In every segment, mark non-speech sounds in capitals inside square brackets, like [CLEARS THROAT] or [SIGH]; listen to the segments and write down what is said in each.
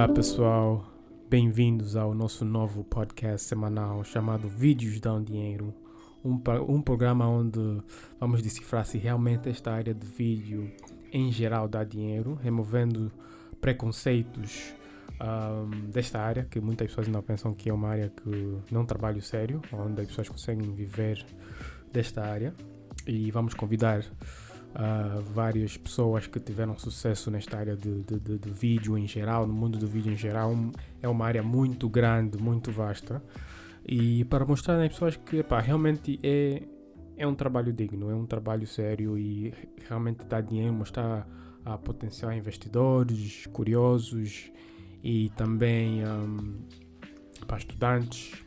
Olá pessoal, bem-vindos ao nosso novo podcast semanal chamado Vídeos Dão Dinheiro. Um, um programa onde vamos decifrar se realmente esta área de vídeo em geral dá dinheiro, removendo preconceitos um, desta área, que muitas pessoas ainda pensam que é uma área que não trabalho sério, onde as pessoas conseguem viver desta área. E vamos convidar uh, várias pessoas que tiveram sucesso nesta área de, de, de, de, vídeo em geral, no mundo do vídeo em geral. É uma área muito grande, muito vasta. E para mostrar às pessoas que epá, realmente é, é um trabalho digno, é um trabalho sério e realmente dá dinheiro, mostrar a potencial investidores, curiosos e também um, para estudantes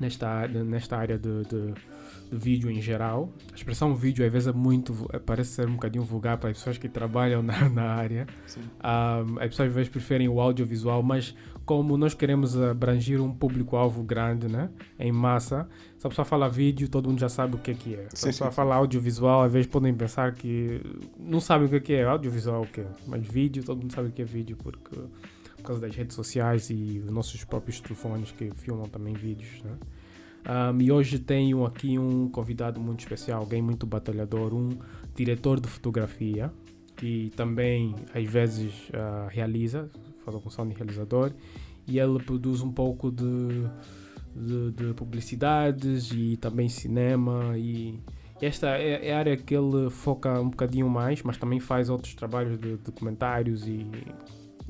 nesta, nesta área de, de vídeo em geral. A expressão vídeo às vezes é muito, parece ser um bocadinho vulgar para as pessoas que trabalham na, [LAUGHS] na área. Um, as pessoas às vezes preferem o audiovisual, mas como nós queremos abranger um público-alvo grande, né? em massa, se a pessoa fala vídeo, todo mundo já sabe o que é que é. Se a pessoa fala audiovisual, às vezes podem pensar que não sabe o que é que é audiovisual, o que Mas vídeo, todo mundo sabe o que é vídeo, porque por causa das redes sociais e os nossos próprios telefones que filmam também vídeos, né? Um, e hoje tenho aqui um convidado muito especial, alguém muito batalhador, um diretor de fotografia, que também às vezes uh, realiza, faz a função de realizador, e ele produz um pouco de, de, de publicidades e também cinema e esta é, é, a área que ele foca um bocadinho mais, mas também faz outros trabalhos de documentários e,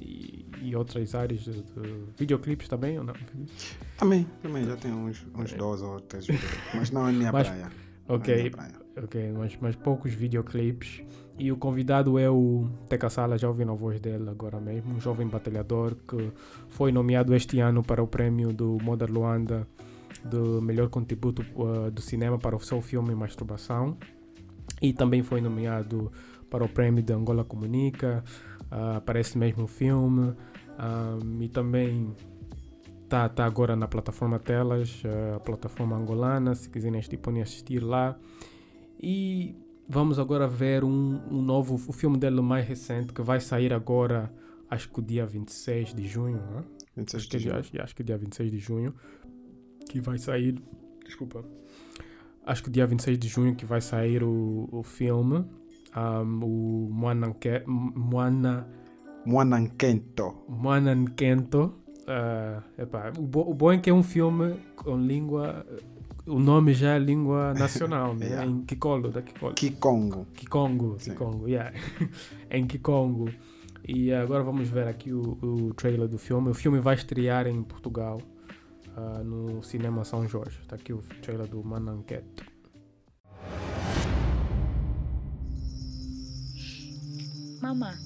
e e outras áreas de, de videoclipes também ou não? Também, também, já tem uns, uns é. dois ou três, mas não é minha mas, praia. Ok, é praia. ok, mas, mas poucos videoclipes. E o convidado é o Teca Sala, já ouviram a voz dele agora mesmo, um jovem batalhador que foi nomeado este ano para o prêmio do Moda Luanda do melhor contributo uh, do cinema para o seu filme Masturbação e também foi nomeado para o prêmio de Angola Comunica uh, para esse mesmo filme um, e também está tá agora na plataforma Telas, a plataforma angolana, se quiserem podem assistir lá. E vamos agora ver um, um novo, o filme dele mais recente, que vai sair agora, acho que o dia 26 de junho, né? 26 acho, que, junho. Acho, acho que dia 26 de junho, que vai sair, desculpa, acho que dia 26 de junho que vai sair o, o filme, um, o Moanankento. Moanankento. Uh, epá, o, bo o bom é que é um filme com língua. O nome já é língua [LAUGHS] nacional, né? yeah. em Kikolo, da Kikolo. Kikongo. Kikongo, Kikongo, yeah. [LAUGHS] em Kikongo. E agora vamos ver aqui o, o, trailer do filme. O filme vai estrear em Portugal, uh, no Cinema São Jorge. Está aqui o trailer do Mananquete. Mamá,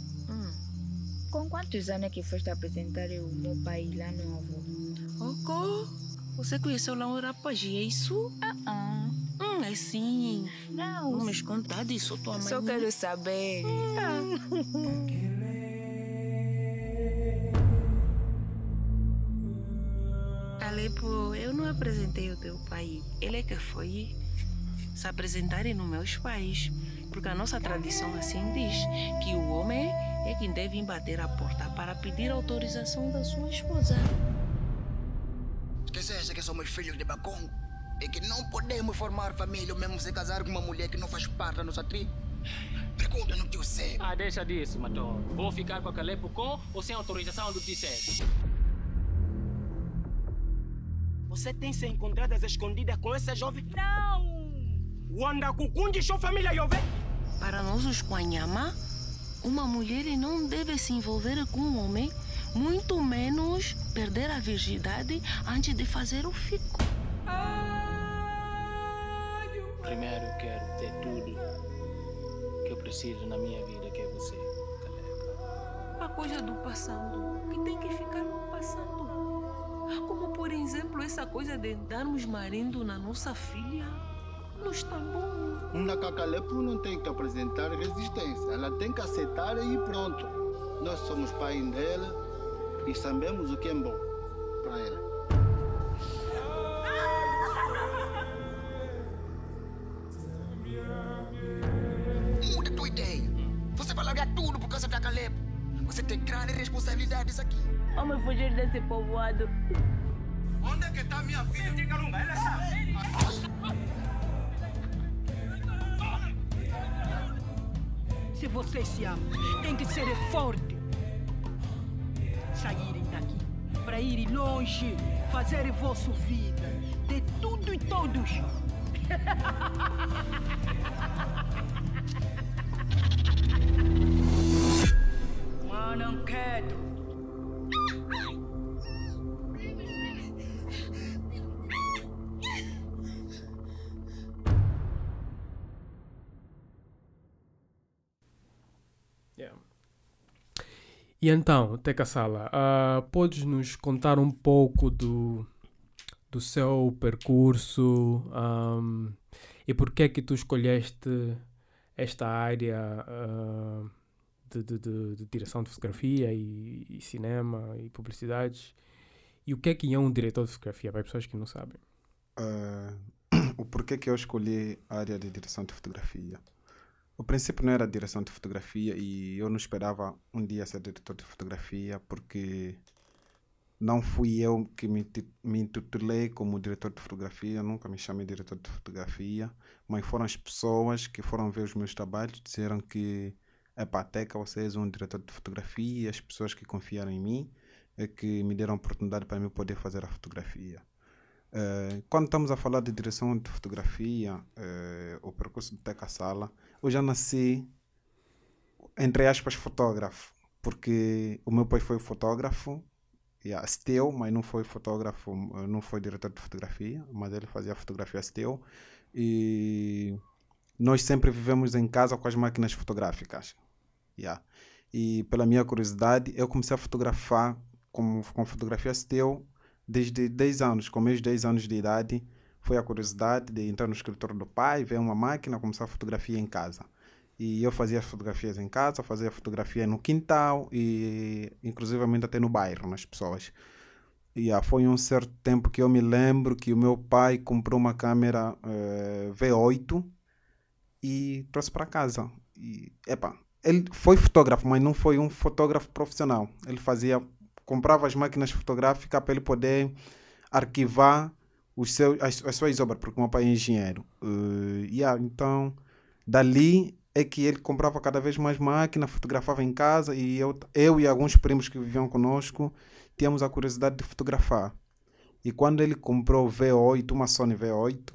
com quantos anos é que foste apresentar o meu pai lá no avô? Oco, você conheceu lá um rapaz, é isso? Ah, uh ah. -uh. Hum, é sim. Não. Não me contar disso, tua mãe. Só quero saber. Hum. Alepo, eu não apresentei o teu pai. Ele é que foi se apresentarem nos meus pais. Porque a nossa tradição assim diz que o homem é quem deve bater a porta para pedir autorização da sua esposa. Esqueceste que somos filhos de Bacongo e que não podemos formar família ou mesmo se casar com uma mulher que não faz parte da nossa tribo? Pergunta no tio Sé. Ah, deixa disso, Matou. Vou ficar com a Calepo com ou sem autorização do tio Sé? Você tem se encontrado às escondidas com essa jovem? Não! Wanda Kukundi, sua família, Yove? Para nós, os Quanyama, uma mulher não deve se envolver com um homem, muito menos perder a virgindade antes de fazer o fico. Primeiro eu quero ter tudo que eu preciso na minha vida, que é você, Caleb. A coisa do passado, que tem que ficar no passado. Como, por exemplo, essa coisa de darmos marido na nossa filha. Não está bom. Uma cacalepo não tem que apresentar resistência, ela tem que aceitar e pronto. Nós somos pai dela e sabemos o que é bom para ela. Muda tua ideia. Você vai largar tudo por causa da Caleb. Você tem grandes responsabilidades aqui. Vamos fugir desse povoado. Onde é que está minha filha? Diga não ela Se vocês se amam, tem que ser forte. Saírem daqui para ir longe, fazer vossa vida, de tudo e todos. [LAUGHS] Mano, quieto. Yeah. E então, Teca Sala, uh, podes nos contar um pouco do, do seu percurso um, e por que é que tu escolheste esta área uh, de, de, de, de, direção de fotografia e, e, cinema e publicidades e o que é que é um diretor de fotografia para as pessoas que não sabem? Uh, [COUGHS] o porquê que eu escolhi a área de direção de fotografia? O princípio não era direção de fotografia e eu não esperava um dia ser diretor de fotografia porque não fui eu que me, me intitulei como diretor de fotografia, nunca me chamei diretor de fotografia, mas foram as pessoas que foram ver os meus trabalhos, disseram que é Teca, você és um diretor de fotografia, as pessoas que confiaram em mim é que me deram a oportunidade para mim poder fazer a fotografia. Uh, quando estamos a falar de direção de fotografia, uh, o percurso do Teca Sala, eu já nasci, entre aspas, fotógrafo, porque o meu pai foi fotógrafo, yeah, Steel, mas não foi fotógrafo, não foi diretor de fotografia, mas ele fazia fotografia Steel. E nós sempre vivemos em casa com as máquinas fotográficas. Yeah. E pela minha curiosidade, eu comecei a fotografar com, com fotografia Steel desde 10 anos, com meus 10 anos de idade, foi a curiosidade de entrar no escritório do pai, ver uma máquina, começar a fotografia em casa. E eu fazia as fotografias em casa, fazia fotografia no quintal e inclusivamente até no bairro, nas pessoas. E ah, foi um certo tempo que eu me lembro que o meu pai comprou uma câmera eh, V8 e trouxe para casa. E, epa, ele foi fotógrafo, mas não foi um fotógrafo profissional. Ele fazia comprava as máquinas fotográficas para ele poder arquivar os seus, as, as suas obras, porque o meu pai é engenheiro. Uh, yeah, então, dali é que ele comprava cada vez mais máquina, fotografava em casa e eu, eu e alguns primos que viviam conosco tínhamos a curiosidade de fotografar. E quando ele comprou o V8, uma Sony V8,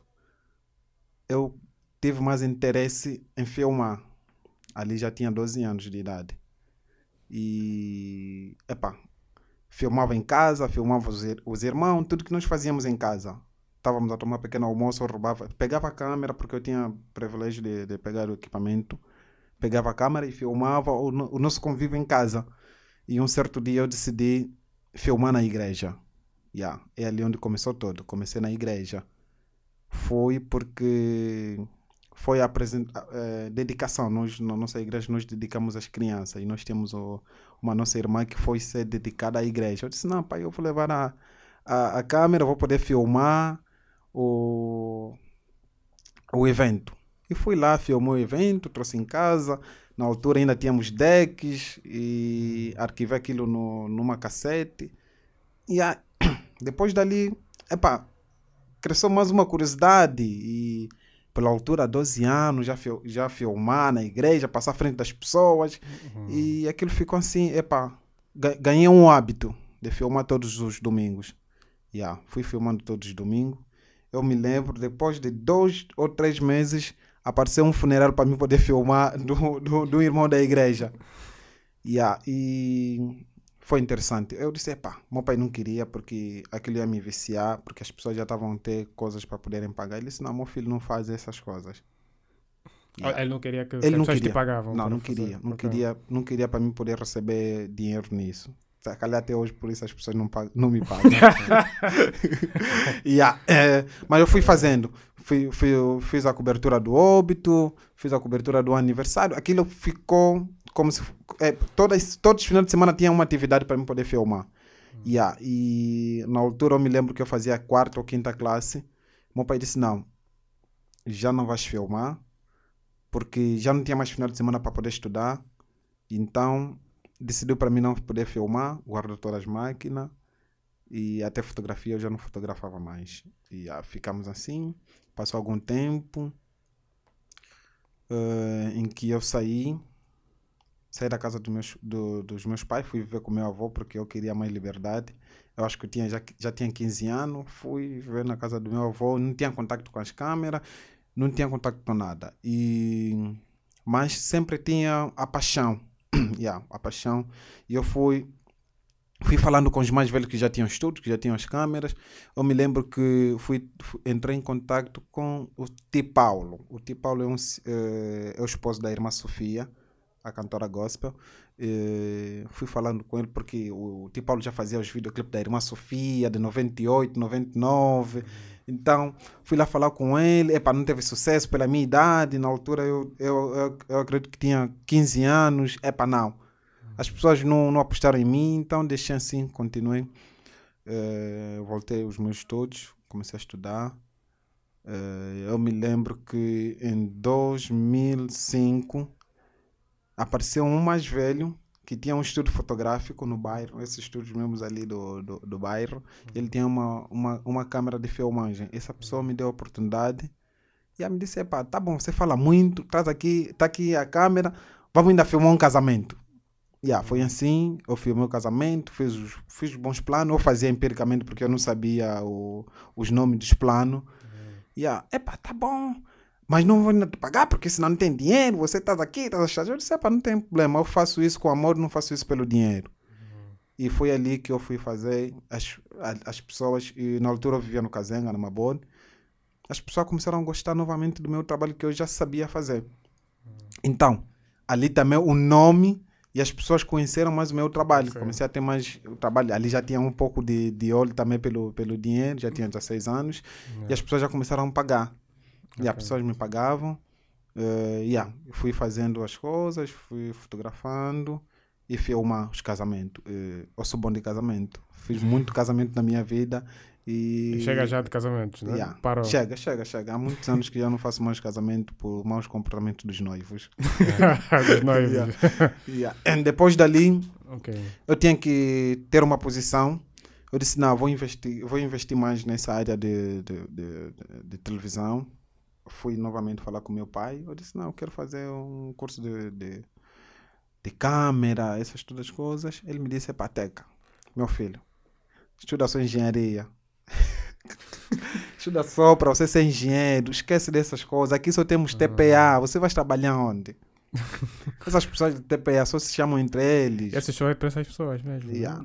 eu tive mais interesse em filmar. Ali já tinha 12 anos de idade. E, epá, filmava em casa, filmava os, os irmãos, tudo que nós fazíamos em casa. Estávamos a tomar pequeno almoço, eu roubava, pegava a câmera, porque eu tinha privilégio de, de pegar o equipamento, pegava a câmera e filmava o, o nosso convívio em casa. E um certo dia eu decidi filmar na igreja. Yeah, é ali onde começou tudo. Comecei na igreja. Foi porque foi a uh, dedicação. Nós, na nossa igreja, nós dedicamos às crianças e nós temos o, uma nossa irmã que foi ser dedicada à igreja. Eu disse: Não, pai, eu vou levar a, a, a câmera, vou poder filmar o, o evento. E fui lá, filmou o evento, trouxe em casa. Na altura ainda tínhamos decks e arquivei aquilo no, numa cassete. E [COUGHS] depois dali, epá, cresceu mais uma curiosidade e pela altura, 12 anos, já, fil já filmar na igreja, passar à frente das pessoas. Uhum. E aquilo ficou assim, epá, ganhei um hábito de filmar todos os domingos. Yeah, fui filmando todos os domingos. Eu me lembro, depois de dois ou três meses, apareceu um funeral para mim poder filmar [LAUGHS] do, do, do irmão da igreja. Yeah, e foi interessante. Eu disse, pá, meu pai não queria porque aquilo ia me viciar, porque as pessoas já estavam a ter coisas para poderem pagar. Ele disse, não, meu filho não faz essas coisas. Yeah. Ele não queria que ele as pessoas queria. te pagavam. Não, não queria. Não queria, não queria para mim poder receber dinheiro nisso. Se calhar até hoje por isso as pessoas não, pagam, não me pagam. yeah, [LAUGHS] é, mas eu fui fazendo. Fui, fui, fiz a cobertura do óbito, fiz a cobertura do aniversário. Aquilo ficou como se é, todas, todos os finais de semana tinha uma atividade para mim poder filmar. Yeah, e na altura eu me lembro que eu fazia quarta ou quinta classe. Meu pai disse: Não, já não vais filmar, porque já não tinha mais final de semana para poder estudar. Então decidiu para mim não poder filmar, guardou todas as máquinas e até fotografia eu já não fotografava mais. E ah, ficamos assim, passou algum tempo eh, em que eu saí, saí da casa dos meus, do, dos meus pais, fui viver com meu avô porque eu queria mais liberdade. Eu acho que eu tinha, já, já tinha 15 anos, fui viver na casa do meu avô, não tinha contato com as câmeras, não tinha contato com nada. E, mas sempre tinha a paixão, [CLEARS THROAT] yeah, a paixão. E eu fui fui falando com os mais velhos que já tinham estudos, que já tinham as câmeras. Eu me lembro que fui, fui entrei em contato com o T. Paulo. O T. Paulo é, um, é, é o esposo da irmã Sofia, a cantora gospel. E fui falando com ele porque o T. Paulo já fazia os videoclipes da irmã Sofia, de 98, 99. Então, fui lá falar com ele. Epa, não teve sucesso pela minha idade. Na altura, eu, eu, eu, eu acredito que tinha 15 anos. Epa, não as pessoas não, não apostaram em mim, então deixei assim, continuei. Uh, voltei aos meus estudos, comecei a estudar. Uh, eu me lembro que em 2005 apareceu um mais velho que tinha um estúdio fotográfico no bairro, esses estúdios mesmo ali do, do, do bairro. Ele tinha uma, uma, uma câmera de filmagem. Essa pessoa me deu a oportunidade e ela me disse: Epa, tá bom, você fala muito, traz aqui, tá aqui a câmera, vamos ainda filmar um casamento. Yeah, foi assim, eu fiz o casamento, fiz, os, fiz bons planos, eu fazia empiricamente porque eu não sabia o, os nomes dos planos. Uhum. Yeah, epa, tá bom, mas não vou te pagar porque senão não tem dinheiro, você está aqui, está achando. Eu disse, epa, não tem problema, eu faço isso com amor, não faço isso pelo dinheiro. Uhum. E foi ali que eu fui fazer as, as pessoas, e na altura eu vivia no Kazenga, no Mabone, as pessoas começaram a gostar novamente do meu trabalho que eu já sabia fazer. Uhum. Então, ali também o nome e as pessoas conheceram mais o meu trabalho. Okay. Comecei a ter mais o trabalho. Ali já tinha um pouco de, de olho também pelo, pelo dinheiro, já tinha 16 anos. Yeah. E as pessoas já começaram a pagar. Okay. E as pessoas me pagavam. Uh, yeah, fui fazendo as coisas, fui fotografando e filmar os casamentos. Uh, eu sou bom de casamento. Fiz muito casamento na minha vida e, e chega já de casamentos, né? Yeah. Parou. Chega, chega, chega. Há muitos anos que já não faço mais casamento por maus comportamentos dos noivos. [LAUGHS] dos noivos. yeah. Yeah. Depois dali, okay. eu tinha que ter uma posição. Eu disse, não, vou investir, vou investir mais nessa área de, de, de, de televisão. Fui novamente falar com meu pai. Eu disse, não, eu quero fazer um curso de, de, de câmera, essas todas as coisas. Ele me disse, é pateca, meu filho. Estuda sua engenharia [LAUGHS] Estuda só para você ser engenheiro, esquece dessas coisas. Aqui só temos TPA, você vai trabalhar onde? [LAUGHS] Essas pessoas de TPA só se chamam entre eles. Esse show é para essas pessoas mesmo. Yeah.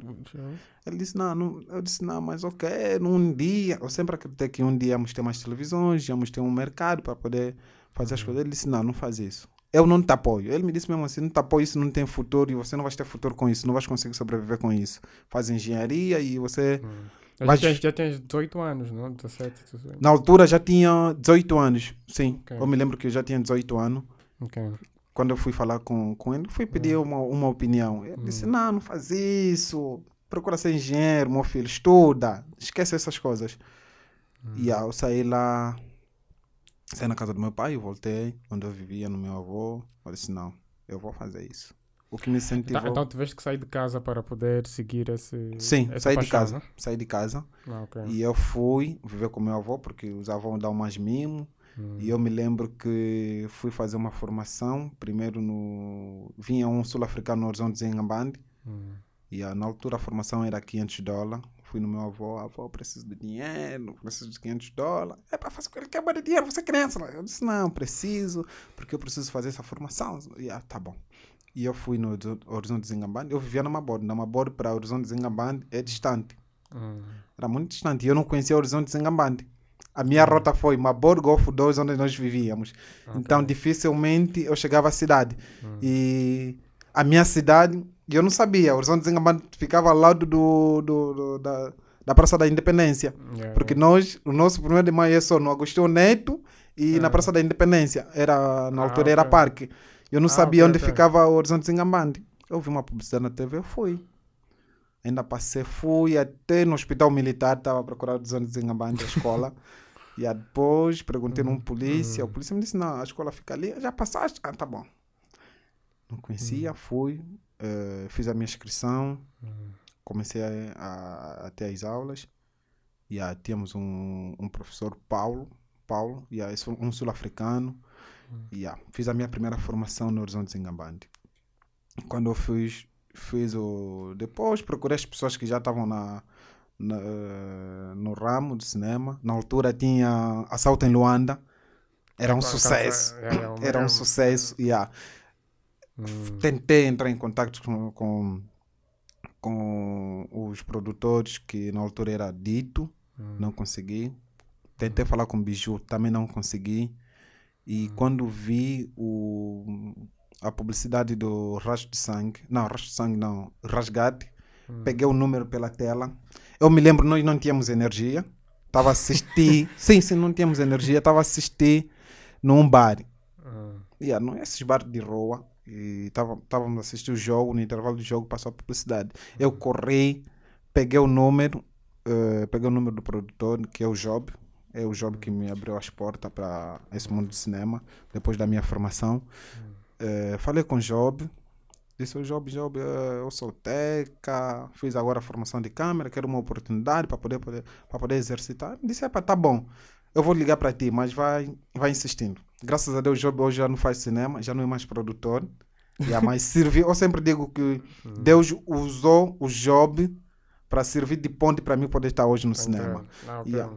Ele disse, não, não, eu disse, não, mas ok, num dia, eu sempre acreditei que um dia íamos ter mais televisões, íamos ter um mercado para poder fazer as uhum. coisas. Ele disse, não, não faz isso. Eu não te apoio. Ele me disse mesmo assim, não te apoio, isso não tem futuro e você não vai ter futuro com isso, não vai conseguir sobreviver com isso. Faz engenharia e você... Uhum mas já, já tens 18 anos, não? 17, 18. Na altura já tinha 18 anos, sim. Okay. Eu me lembro que eu já tinha 18 anos. Okay. Quando eu fui falar com, com ele, fui pedir hum. uma, uma opinião. Ele hum. disse: Não, não faz isso. Procura ser engenheiro, meu filho, estuda. Esquece essas coisas. Hum. E aí eu saí lá, saí na casa do meu pai, voltei, onde eu vivia, no meu avô. Eu disse: Não, eu vou fazer isso. O que me incentivou. Então, então tiveste que sair de casa para poder seguir esse. Sim, saí paixão, de casa. Né? Saí de casa. Ah, okay. E eu fui viver com meu avô, porque os avós dão mais mimo. Hum. E eu me lembro que fui fazer uma formação. Primeiro no. Vinha um sul-africano no Horizonte Zengambandi. Hum. E ah, na altura a formação era 500 dólares. Fui no meu avô, avô, preciso de dinheiro, preciso de 500 dólares. É para fazer ele quer de dinheiro, você é criança. Eu disse, não, preciso, porque eu preciso fazer essa formação. E ah, tá bom. E eu fui no Horizonte de Zingambande. Eu vivia na Maborde. Na Maborde para Horizonte de Zingambande é distante. Uhum. Era muito distante. E eu não conhecia o Horizonte de Zingambande. A minha uhum. rota foi Maborde, Golfo 2, onde nós vivíamos. Okay. Então, dificilmente eu chegava à cidade. Uhum. E a minha cidade, eu não sabia. O Horizonte de Zingambande ficava ao lado do, do, do da, da Praça da Independência. Yeah, porque yeah. nós, o nosso primeiro de maio é só no Agostinho Neto e na Praça da Independência. Era, na ah, altura okay. era parque. Eu não ah, sabia okay, onde okay. ficava o Horizonte Zingambandi. Eu vi uma publicidade na TV, eu fui. Ainda passei, fui até no hospital militar, estava a procurar o Horizonte Zingambandi, a escola. [LAUGHS] e depois perguntei num polícia, o hum. polícia me disse, não, a escola fica ali. Já passaste? Ah, tá bom. Não conhecia, hum. fui. eh, fiz a minha inscrição, comecei a, a, a ter as aulas. Yeah, tínhamos um, um professor, Paulo, Paulo yeah, esse um sul-africano. Yeah, fiz a minha primeira formação no Horizonte Zingambandi. Quando eu fiz, fiz o. Depois procurei as pessoas que já estavam na, na, no ramo de cinema. Na altura tinha Assalto em Luanda. Era um sucesso. é, é, é Era é um um- sucesso. Yeah. Hum, Tentei entrar em contato com, com, com os produtores, que na altura era Dito, hum. não consegui. Tentei falar com o Biju, também não consegui. E quando vi o, a publicidade do Rastro de Sangue, não, Rastro de Sangue não, Rasgate, peguei o número pela tela. Eu me lembro, nós não tínhamos energia. Estava a assistir, [LAUGHS] sim, sim, não tínhamos energia. Estava a assistir num bar. hum. Yeah, não é esses bar de rua. E estávamos a assistir o jogo, no intervalo do jogo passou a publicidade. Eu corri, peguei o número, eh, peguei o número do produtor, que é o Job. É o Job que me abriu as portas para esse mundo do cinema, depois da minha formação. Eh, falei com o Job, disse o Job, Job, eh, eu sou teca, fiz agora a formação de câmera, quero uma oportunidade para poder, poder, para poder exercitar. Disse, "Epa, tá bom, eu vou ligar para ti, mas vai, vai insistindo. Graças a Deus, o Job hoje já não faz cinema, já não é mais produtor. Yeah, mas [LAUGHS] serviu. Eu sempre digo que Deus usou o Job para servir de ponte para mim poder estar hoje no cinema. [COUGHS] Ah, ok. Yeah.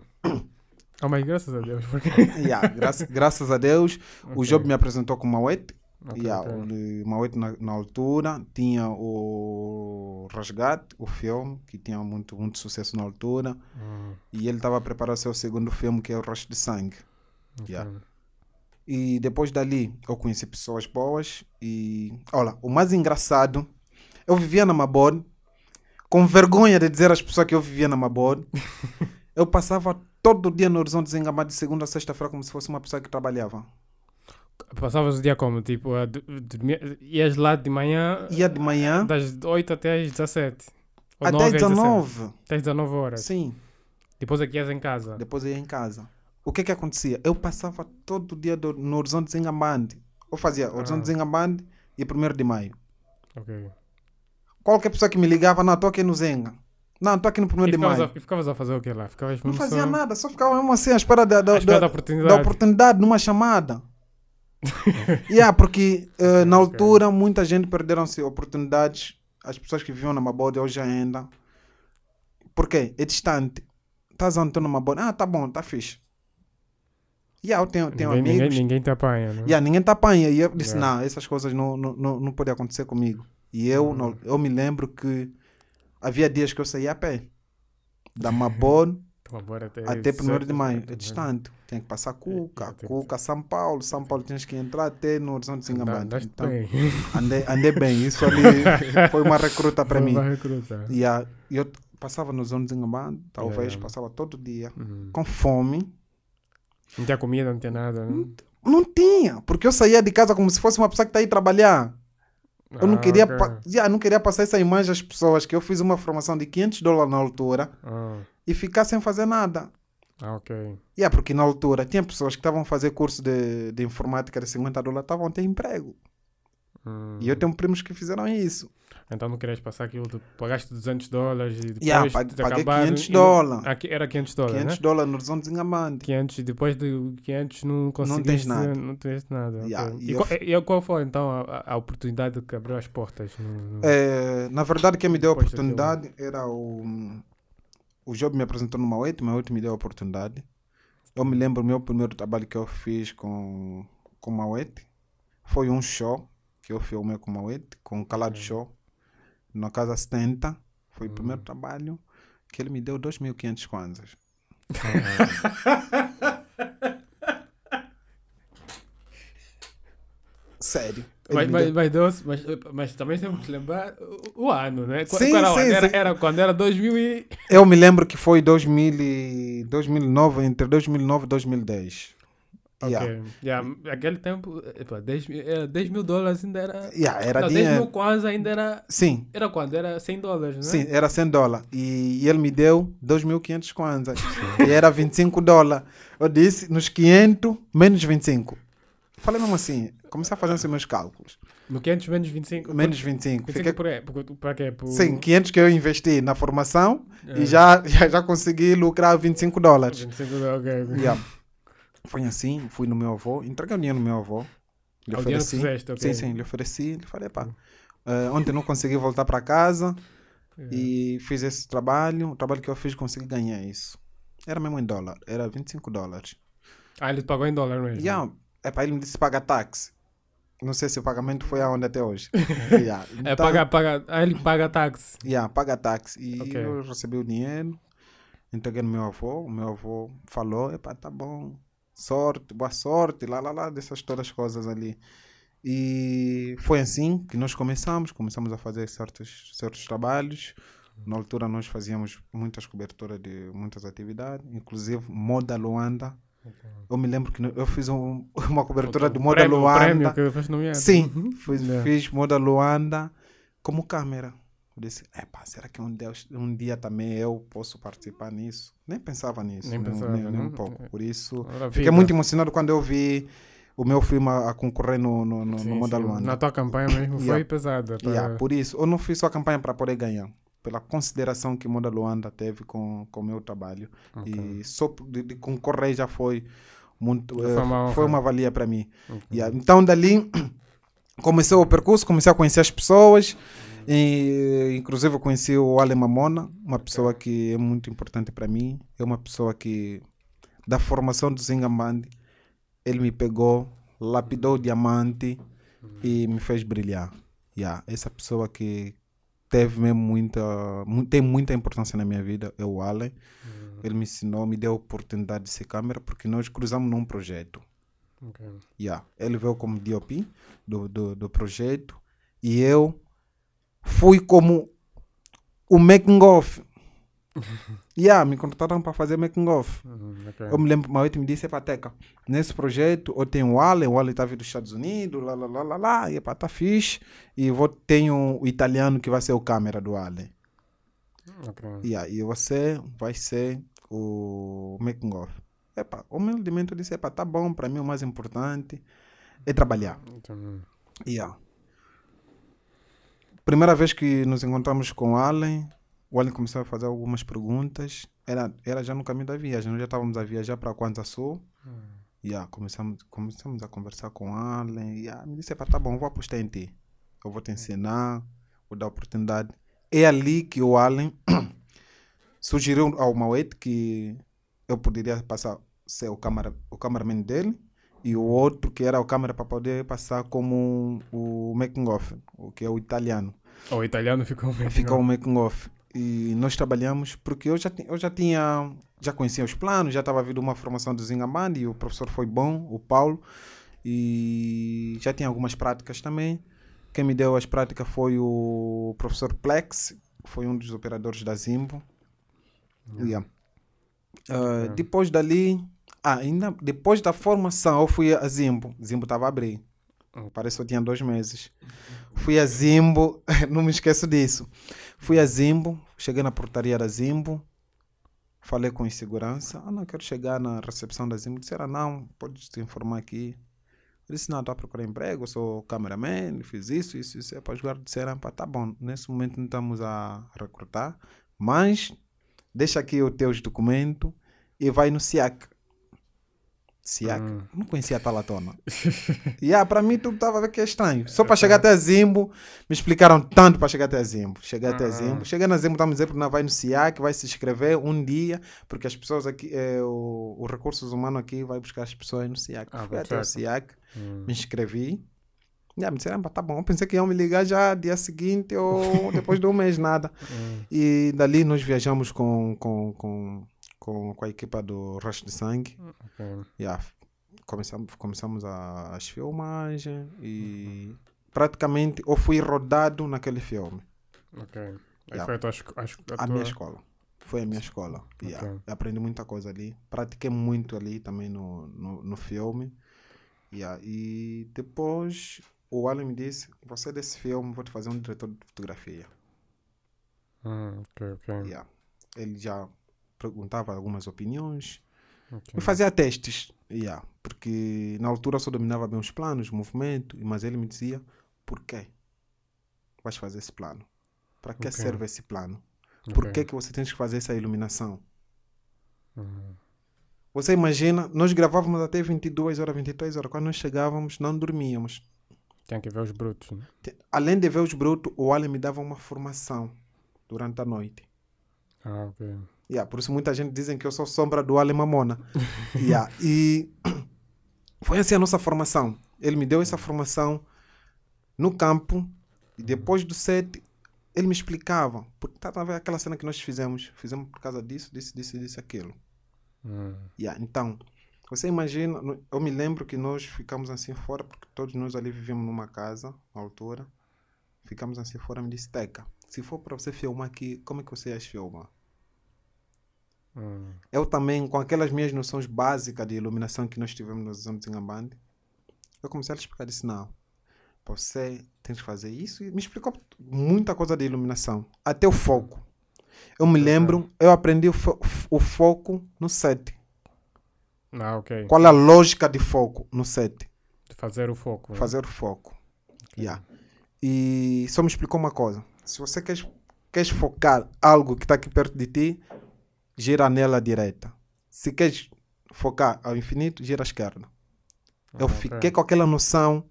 Oh, mas graças a Deus, porque. [LAUGHS] Yeah, graças, graças a Deus, [LAUGHS] o Ok. Job me apresentou com o Mauete. Ok, Yeah, ok. o Mauete na, na altura tinha o Rasgate, o filme, que tinha muito, muito sucesso na altura. Hum, E ele estava a preparar seu segundo filme, que é o Rosto de Sangue. ok. Yeah. E depois dali eu conheci pessoas boas e olha, o mais engraçado, eu vivia na Mabor, com vergonha de dizer às pessoas que eu vivia na Mabor. [LAUGHS] eu passava todo dia no Horizonte Zengamado de segunda a sexta-feira como se fosse uma pessoa que trabalhava. Passavas o dia como? Tipo, a ias lá de manhã Ia de manhã das 8 até às 17. Ou até 9 às às 17. 19. Até às 19 horas. Sim, Depois aqui ias em casa. depois ia em casa. O que que acontecia? Eu passava todo dia do- no Horizonte Zengambande. Eu fazia Horizonte Ah. Zengambande e 1 de maio. Ok. Qualquer pessoa que me ligava, não, estou aqui no Zenga. Não, estou aqui no 1 E de maio. a, e ficavas a fazer o que lá? Ficavas Não fazia só nada, só ficava mesmo assim à espera da, da, da da, oportunidade. da oportunidade numa chamada. [LAUGHS] yeah, porque eh, na altura muita gente perderam-se oportunidades. As pessoas que viviam na Mabode hoje ainda. Por quê? É distante. Estás andando numa Mabode. Ah, tá bom, tá fixe. Yeah, eu tenho, tenho ninguém, amigos. ninguém, ninguém te apanha, né? Yeah, ninguém te apanha. E eu disse, Yeah. não, essas coisas não, não, não, podem acontecer comigo. E eu, Uhum. não- eu me lembro que havia dias que eu saía a pé. Da Mabode Até, até 1 de maio. É distante. Tem que passar Cuca, é, tem que- Cuca, São Paulo. São Paulo tens que entrar até no Horizonte de andaste Então, bem. [LAUGHS] andei, andei bem. Isso ali foi uma recruta para mim. Vai recrutar. E eu passava no Zona de talvez, Yeah. passava todo dia. Uhum. Com fome. Não tinha comida, não tinha nada. Né? Não tinha, porque eu saía de casa como se fosse uma pessoa que está aí trabalhar. Eu não Ah, queria, ok. pa- já, não queria passar essa imagem às pessoas que eu fiz uma formação de 500 dólares na altura Ah, e ficar sem fazer nada. ah, ok. E é porque na altura tinha pessoas que estavam a fazer curso de, de informática de 50 dólares, estavam a ter emprego. Hum. E eu tenho primos que fizeram isso. Então não querias passar aquilo, de, pagaste 200 dólares e depois Yeah, paguei- de acabar... 500 e não- dólares. Era 500 dólares, 500 né? dólares no Horizonte de Zingamande. 500 e depois de 500 não conseguiste... tens nada. Não tens nada. Yeah, E, e qual, e qual foi então a, a oportunidade que abriu as portas? No, no- É, na verdade, quem me deu a Depois daquilo. oportunidade era o. O Job me apresentou numa 8, mas 8 me deu a oportunidade. Eu me lembro, o meu primeiro trabalho que eu fiz com, com Mauete foi um show que eu filmei com Mauete, com um calado show, na Casa 70. Foi o primeiro trabalho que ele me deu 2.500 kwanzas. Sério. Mas, mas, mas, Deus, mas, mas também temos que lembrar o, o ano, né? Qu- Sim, qual era, o sim, era, sim. era quando era 2000 e... Eu me lembro que foi 2000 e 2009, entre 2009 e 2010. Yeah. Ok. Yeah, Aquele tempo, epa, 10, mil- era 10 mil dólares ainda era... Yeah, era não, 10 dinheiro. mil quase ainda era... Sim, Era quando? Era 100 dólares, né? sim, era 100 dólares. E, ele me deu 2.500 kwanzas. e era 25 dólares. Eu disse, nos 500, menos 25. Falei mesmo assim, comecei a fazer assim meus cálculos. No 500 menos 25? Menos 25. 25 Fiquei, por, é, por, para quê? Por... sim, 500 que eu investi na formação É. e já, [LAUGHS] já, já consegui lucrar 25 dólares. 25 ok. ok. Yeah. Foi assim, fui no meu avô, entreguei o dinheiro no meu avô. Lhe o dinheiro que ofereci. fizeste, ok. Sim, sim, lhe ofereci. Lhe falei, pá, eh, ontem não consegui voltar para casa e fiz esse trabalho. O trabalho que eu fiz, consegui ganhar isso. Era mesmo em dólar, era 25 dólares. Ah, ele pagou em dólar mesmo? Yeah. Epá, ele me disse paga táxi. Não sei se o pagamento foi aonde até hoje. [LAUGHS] yeah. É Então, paga, paga, ah, ele paga táxi. Yeah, paga táxi. E Ok. eu recebi o dinheiro, entreguei no meu avô. O meu avô falou: epá, tá bom, sorte, boa sorte, lá, lá, lá, dessas todas as coisas ali. E foi assim que nós começamos. Começamos a fazer certos, certos trabalhos. Na altura, nós fazíamos muitas coberturas de muitas atividades, inclusive Moda Luanda. Eu me lembro que eu fiz um- [LAUGHS] uma cobertura de O Moda prémio, o Luanda. prémio que foste nomeado. Sim, Uhum. fiz, Yeah. fiz Moda Luanda como câmera. Eu disse, epá, será que um dia, um dia também eu posso participar nisso? Nem pensava nisso, Nem nem, pensava, nem, nem um não? pouco. Por isso, Ora, fiquei muito emocionado quando eu vi o meu filme a, concorrer no, no, no, Sim, no Moda. Luanda. Na tua campanha mesmo [LAUGHS] foi Yeah. pesada. tá? Yeah, por isso, eu não fiz só a campanha para poder ganhar, pela consideração que Moda Luanda teve com o meu trabalho. E só de, de concorrer já foi muito, eh, foi uma honra. foi uma valia para mim. Ok. Yeah, Então, dali, [CLEARS THROAT] comecei o percurso, comecei a conhecer as pessoas. E, inclusive, eu conheci o Ale Mamona, uma pessoa que é muito importante para mim. É uma pessoa que, da formação do Zingambandi, ele me pegou, lapidou o diamante e me fez brilhar. Yeah, essa pessoa que teve mesmo muita, mu- tem muita importância na minha vida é o Ale. Ele me ensinou, me deu a oportunidade de ser câmera, porque nós cruzamos num projeto. Ok. Yeah. Ele veio como DOP do, do, do projeto e eu fui como o making off. [LAUGHS] yeah, me contrataram para fazer making off. Uhum, ok. Eu me lembro, Mauete me disse, "Epá, Teca, nesse projeto eu tenho o Allen, o Allen está vindo dos Estados Unidos, lá, lá, lá, lá, lá, e epá, tá fixe. E vou, tenho o italiano que vai ser o câmera do Allen. Ok. Yeah, e você vai ser o making off. Epá, humildemente eu disse, epá, tá bom, para mim o mais importante é trabalhar. Então, Yeah. Primeira vez que nos encontramos com o Allen, o Allen começou a fazer algumas perguntas. Era, era já no caminho da viagem, nós já estávamos a viajar para Kwanza Sul. Yeah, começamos, começamos a conversar com o Allen. Yeah, me disse, "Epá, tá bom, vou apostar em ti. Eu vou te ensinar, vou dar oportunidade. É ali que o Allen [COUGHS] sugeriu ao Mauete que eu poderia passar ser o, câmara, o cameraman dele e o outro que era o câmera para poder passar como o making off, o que é o italiano. O italiano ficou meio. Ficou o making off. E nós trabalhamos porque eu já, eu já tinha, já conhecia os planos, já estava vindo uma formação do Zingambandi e o professor foi bom, o Paulo, e já tinha algumas práticas também. Quem me deu as práticas foi o professor Plex, foi um dos operadores da Zimbo. Yeah. Ah, Depois dali, ah, ainda depois da formação, eu fui a Zimbo. Zimbo estava a abrir. Parece que eu tinha dois meses. Fui a Zimbo, [LAUGHS] não me esqueço disso. Fui a Zimbo, cheguei na portaria da Zimbo, falei com os segurança. Ah, não, quero chegar na recepção da Zimbo. Disseram, não, pode se informar aqui. Eu disse, não, estou a procurar emprego, sou cameraman, fiz isso, isso, isso. É para os guardas disseram, pá, tá bom, nesse momento não estamos a recrutar, mas deixa aqui os teus documentos e vai no SIAC. SIAC? Hum. Não conhecia a Talatona. [LAUGHS] e ah, para mim tudo estava a ver que é estranho. Só para chegar até a Zimbo, me explicaram tanto para chegar até Zimbo. Cheguei até Zimbo. Cheguei na Zimbo, estamos a dizer porque não vai no SIAC, vai se inscrever um dia, porque as pessoas aqui, é, o, o Recursos Humanos aqui vai buscar as pessoas no SIAC. Ah, Fui até o SIAC. SIAC, Hum. me inscrevi. Yeah, me disseram, "Ah, tá bom. Eu pensei que iam me ligar já dia seguinte ou [LAUGHS] depois de um mês, nada. Hum. E dali nós viajamos com, com, com, com, com a equipa do Rush de Sangue. Ok. Yeah, começamos, começamos a, as filmagens e praticamente eu fui rodado naquele filme. Ok. Aí Yeah. foi a tua, a, a A minha escola. Foi a minha escola. Yeah. Ok. Eu aprendi muita coisa ali. Pratiquei muito ali também no, no, no filme. Yeah. E depois o Alan me disse: Você é desse filme, vou te fazer um diretor de fotografia. Hum, ok, ok. Yeah. Ele já perguntava algumas opiniões. Ok. Eu fazia testes, yeah, porque na altura eu só dominava bem os planos, o movimento, mas ele me dizia, por quê vais fazer esse plano? Para que Ok. serve esse plano? Por que, que você tem que fazer essa iluminação? Uhum. Você imagina, nós gravávamos até 22 horas, 23 horas. Quando nós chegávamos, não dormíamos. Tem que ver os brutos, né? Além de ver os brutos, o Alan me dava uma formação durante a noite. Ah, ok. Yeah, por isso muita gente dizem que eu sou sombra do Alan Mamona. [LAUGHS] Yeah, E [CLEARS THROAT] foi assim a nossa formação. Ele me deu essa formação no campo e depois do set ele me explicava. Porque tá a ver aquela cena que nós fizemos. Fizemos por causa disso, disso, disso, disso, aquilo. Hum. Yeah, então, você imagina, eu me lembro que nós ficamos assim fora, porque todos nós ali vivíamos numa casa, na altura. Ficamos assim fora, me disse, Teca, se for para você filmar aqui, como é que você ia filmar? Hum. Eu também, com aquelas minhas noções básicas de iluminação que nós tivemos nos anos em Ambande, eu comecei a lhe explicar, disse, não, você tem que fazer isso, e me explicou muita coisa de iluminação, até o foco. Eu me lembro, eu aprendi o, fo- o foco no set. Ah, ok. Qual é a lógica de foco no set? De fazer o foco. né? Fazer o foco. Yeah. E só me explicou uma coisa. Se você quer, queres focar algo que está aqui perto de ti, gira nela direita. Se queres focar ao infinito, gira à esquerda. Eu Ah, fiquei ok. com aquela noção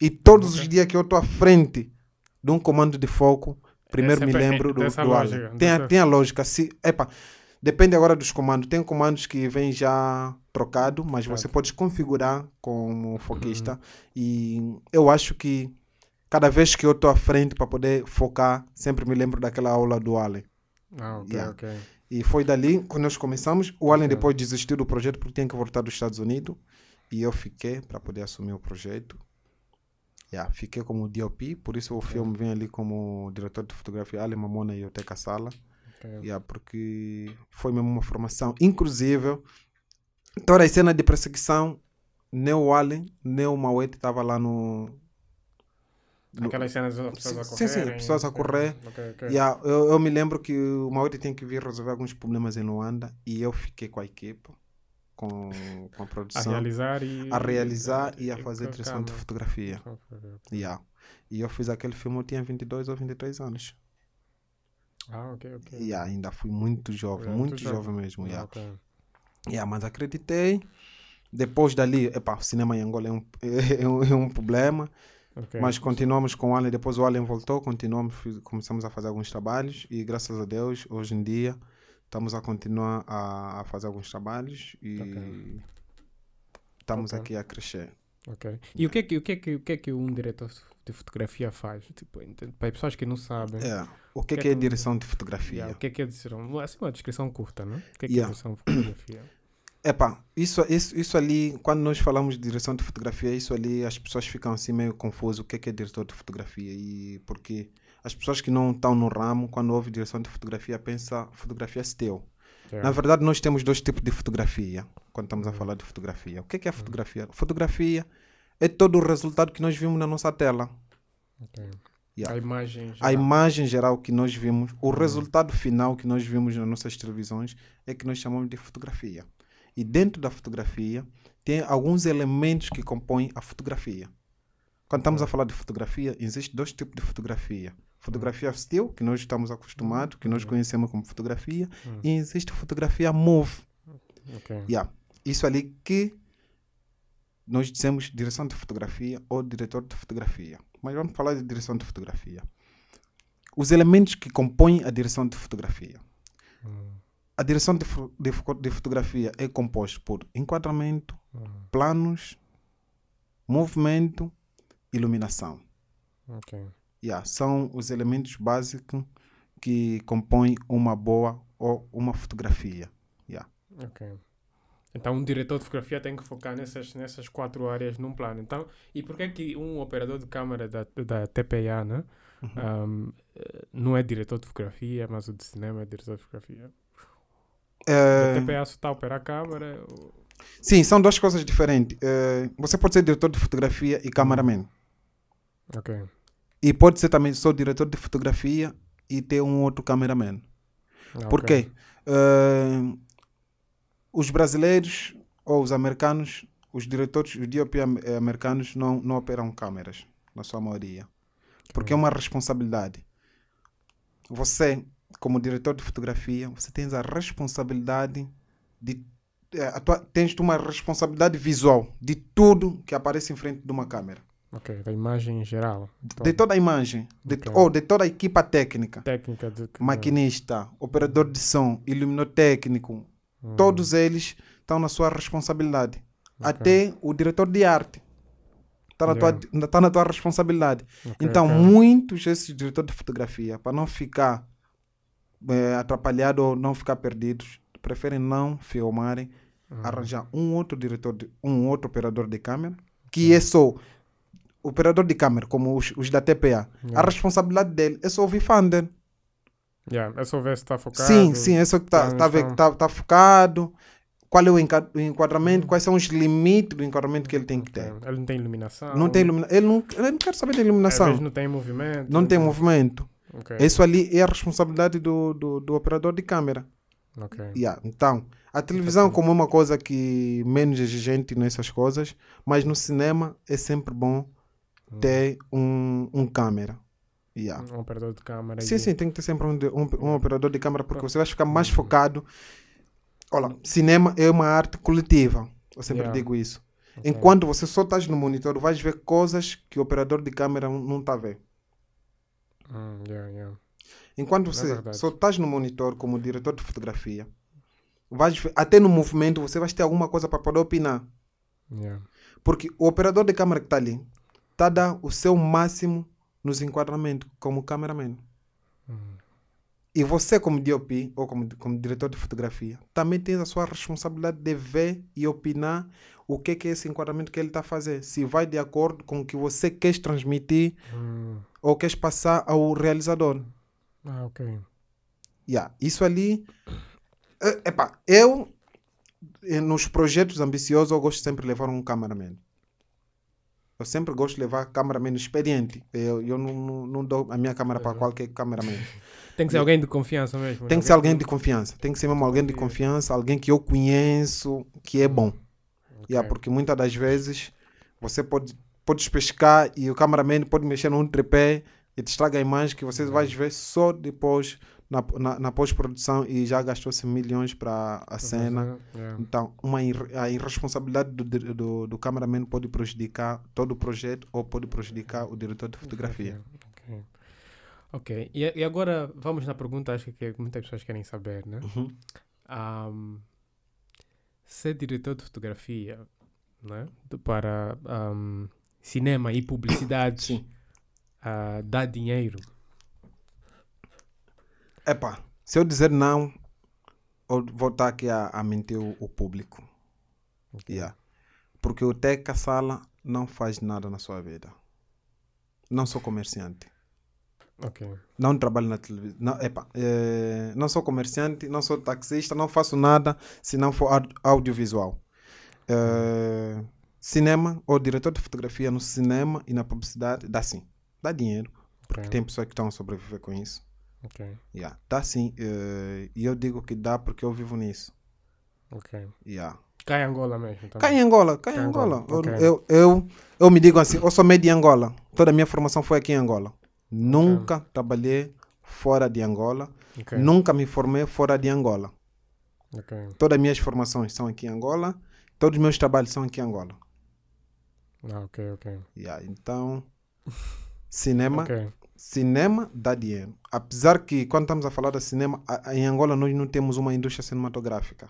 e todos os dias que eu estou à frente de um comando de foco, primeiro me sempre lembro do, do lógica. Tem, a- tem a lógica. Se, epa, depende agora dos comandos. Tem comandos que vêm já trocado, mas você pode configurar como foquista. Uhum. E eu acho que cada vez que eu estou à frente para poder focar, sempre me lembro daquela aula do Alan. Ah, ok, Yeah. ok. E foi dali, quando nós começamos, o Alan Ok. depois desistiu do projeto porque tinha que voltar dos Estados Unidos. E eu fiquei para poder assumir o projeto. Yeah, fiquei como DOP, por isso o filme vem ali como diretor de fotografia, Alan Mamona e Oteca Sala. ok. Yeah, porque foi mesmo uma formação. Inclusive, toda a cena de perseguição, nem o Alan, nem o Mauete estava lá no- Aquelas cenas pessoas a Sim, correr. sim, pessoas a correr. Ok, ok. Yeah, eu, eu me lembro que o Mauri tinha que vir resolver alguns problemas em Luanda e eu fiquei com a equipe, com, com a A produção, realizar e. a realizar e a e fazer a direção de fotografia. Yeah. E eu fiz aquele filme, eu tinha 22 ou 23 anos. Ah, ok, ok. E ainda fui muito jovem, Yeah, muito muito jovem, jovem. mesmo. Ah, Yeah. ok. Yeah, mas acreditei. Depois dali, epa, o cinema em Angola é um, [LAUGHS] é um, é um problema. Ok. Mas continuamos com o Allen. Depois o Allen voltou, continuamos, começamos a fazer alguns trabalhos. E graças a Deus, hoje em dia, estamos a continuar a, a fazer alguns trabalhos. E Ok. estamos Ok. aqui a crescer. Ok. E o que, é que, o, que é que, o que é que um diretor de fotografia faz? Tipo, para as pessoas que não sabem. É. O que, que que é é que- direção de fotografia? Yeah, o que é que é um- Assim, uma descrição curta, não? O que é que Yeah. é direção de fotografia? Epá, isso, isso, isso ali, quando nós falamos de direção de fotografia, isso ali as pessoas ficam assim meio confusas. O que é que é diretor de fotografia? E porque as pessoas que não estão no ramo, quando ouvem direção de fotografia, pensam fotografia é still. Na verdade, nós temos dois tipos de fotografia quando estamos a falar de fotografia. O que é, que é fotografia? Fotografia é todo o resultado que nós vimos na nossa tela. Ok. Yeah. A imagem. A imagem geral que nós vimos, o resultado final que nós vimos nas nossas televisões é que nós chamamos de fotografia. E dentro da fotografia tem alguns elementos que compõem a fotografia. Quando estamos a falar de fotografia, existem dois tipos de fotografia. Fotografia still, que nós estamos acostumados, que nós conhecemos como fotografia, e existe fotografia move. Ok. Yeah. Isso ali que nós dizemos direção de fotografia ou diretor de fotografia. Mas vamos falar de direção de fotografia. Os elementos que compõem a direção de fotografia. A direção de, de de fotografia é composta por enquadramento, planos, movimento, iluminação. Ok. Yeah, são os elementos básicos que compõem uma boa ou uma fotografia. Yeah. Ok. Então, um diretor de fotografia tem que focar nessas, nessas quatro áreas num plano. Então, e por que que um operador de câmera da, da TPA, né? um, eh, não é diretor de fotografia, mas o de cinema é diretor de fotografia? É, A TPA só está a câmera. Sim, são duas coisas diferentes. Eh, você pode ser diretor de fotografia e cameraman. Ok. E pode ser também só diretor de fotografia e ter um outro cameraman. Ah, Por quê? Eh, os brasileiros ou os americanos, os diretores, os DOP eh, americanos não, não operam câmeras, na sua maioria. Porque é uma responsabilidade. Você, como diretor de fotografia, você tem a responsabilidade de. eh, a tua- tens uma responsabilidade visual de tudo que aparece em frente de uma câmera. Ok, da imagem em geral. Então, De toda a imagem, de, Ok. ou de toda a equipa técnica. técnica de. Maquinista, operador de som, iluminotécnico, Hum, todos eles estão na sua responsabilidade. Até o diretor de arte está na, tua, Yeah. tá na tua responsabilidade. ok, então, muitos desses diretores de fotografia, para não ficar eh, atrapalhado ou não ficar perdidos, preferem não filmarem, Uhum. arranjar um outro diretor, de, um outro operador de câmera, que é só operador de câmera, como os, os da TPA. A Yeah. responsabilidade dele é só ouvir Fander. Yeah, é só ver se está focado. Sim, sim, é só que está tá tá, tá, tá focado. Qual é o o enquadramento? Quais são os limites do enquadramento que ele tem que ter? Ele não tem iluminação. Não tem. Ele não, ele não quer saber de Às iluminação. vezes não tem movimento. Não tem movimento. Ok, Isso ali é a responsabilidade do, do, do operador de câmera. ok. Yeah. Então, a televisão, como é uma coisa que menos exigente nessas coisas, mas no cinema é sempre bom ter um, um câmera. Yeah. Um operador de câmera. Sim, e- sim, tem que ter sempre um, um, um operador de câmera porque você vai ficar mais focado. Olha, cinema é uma arte coletiva. Eu sempre Yeah. digo isso. Ok. Enquanto você só estás no monitor, vais ver coisas que o operador de câmera não está a Hum, yeah, yeah. Enquanto É você verdade. só estás no monitor como diretor de fotografia, vais até no movimento você vai ter alguma coisa para poder opinar. Yeah. Porque o operador de câmera que está ali está a dar o seu máximo nos enquadramentos como cameraman. E você, como DOP ou como, como diretor de fotografia, também tem a sua responsabilidade de ver e opinar o que, que é esse enquadramento que ele está a fazer. Se vai de acordo com o que você quer transmitir Hum. Ou quer passar ao realizador. Ah, ok. Yeah, isso ali. É, epá, eu, eh, nos projetos ambiciosos, eu gosto sempre de levar um cameraman. Eu sempre gosto de levar cameraman experiente. Eu, eu não, não, não dou a minha câmera para qualquer cameraman. [LAUGHS] Tem que ser alguém de confiança mesmo. Tem que ser alguém de confiança. Tem que ser mesmo alguém de confiança, alguém que eu conheço, que é bom. Yeah, porque muitas das vezes você pode, pode pescar e o cameraman pode mexer num tripé e te estraga a imagem que você vai ver só depois na, na, na pós-produção e já gastou-se milhões para a cena. yeah. Então, uma irre- a irresponsabilidade do, do, do cameraman pode prejudicar todo o projeto ou pode prejudicar o diretor de fotografia. Ok. Ok. E, e agora vamos na pergunta acho que muitas pessoas querem saber, né? Uhum. Ahm, ser diretor de fotografia, né? Para ahm, cinema e publicidade ah, dá dinheiro. Epá, se eu dizer não, eu vou estar aqui a, a mentir o, o público. Yeah. Porque o Teca Sala não faz nada na sua vida. Não sou comerciante. Ok. Não trabalho na televisão. Não, epá, eh, não sou comerciante, não sou taxista, não faço nada se não for au- audiovisual. Eh, cinema ou diretor de fotografia no cinema e na publicidade dá sim. Dá dinheiro. Porque Ok. tem pessoas que estão a sobreviver com isso. Ok. Yeah, dá sim. eh, E eu digo que dá porque eu vivo nisso. Ok. Yeah. Cai em Angola mesmo. Também. Cá em Angola, cá em Cai Angola. Angola, ok. Eu, eu, eu, me digo assim, eu sou meio de Angola. Toda a minha formação foi aqui em Angola. Nunca trabalhei fora de Angola. Ok. Nunca me formei fora de Angola. Todas as minhas formações são aqui em Angola. Todos os meus trabalhos são aqui em Angola. Ah, ok, ok. Yeah, então, [LAUGHS] cinema, Ok. cinema dá dinheiro. Apesar que quando estamos a falar de cinema, a- a- em Angola nós não temos uma indústria cinematográfica.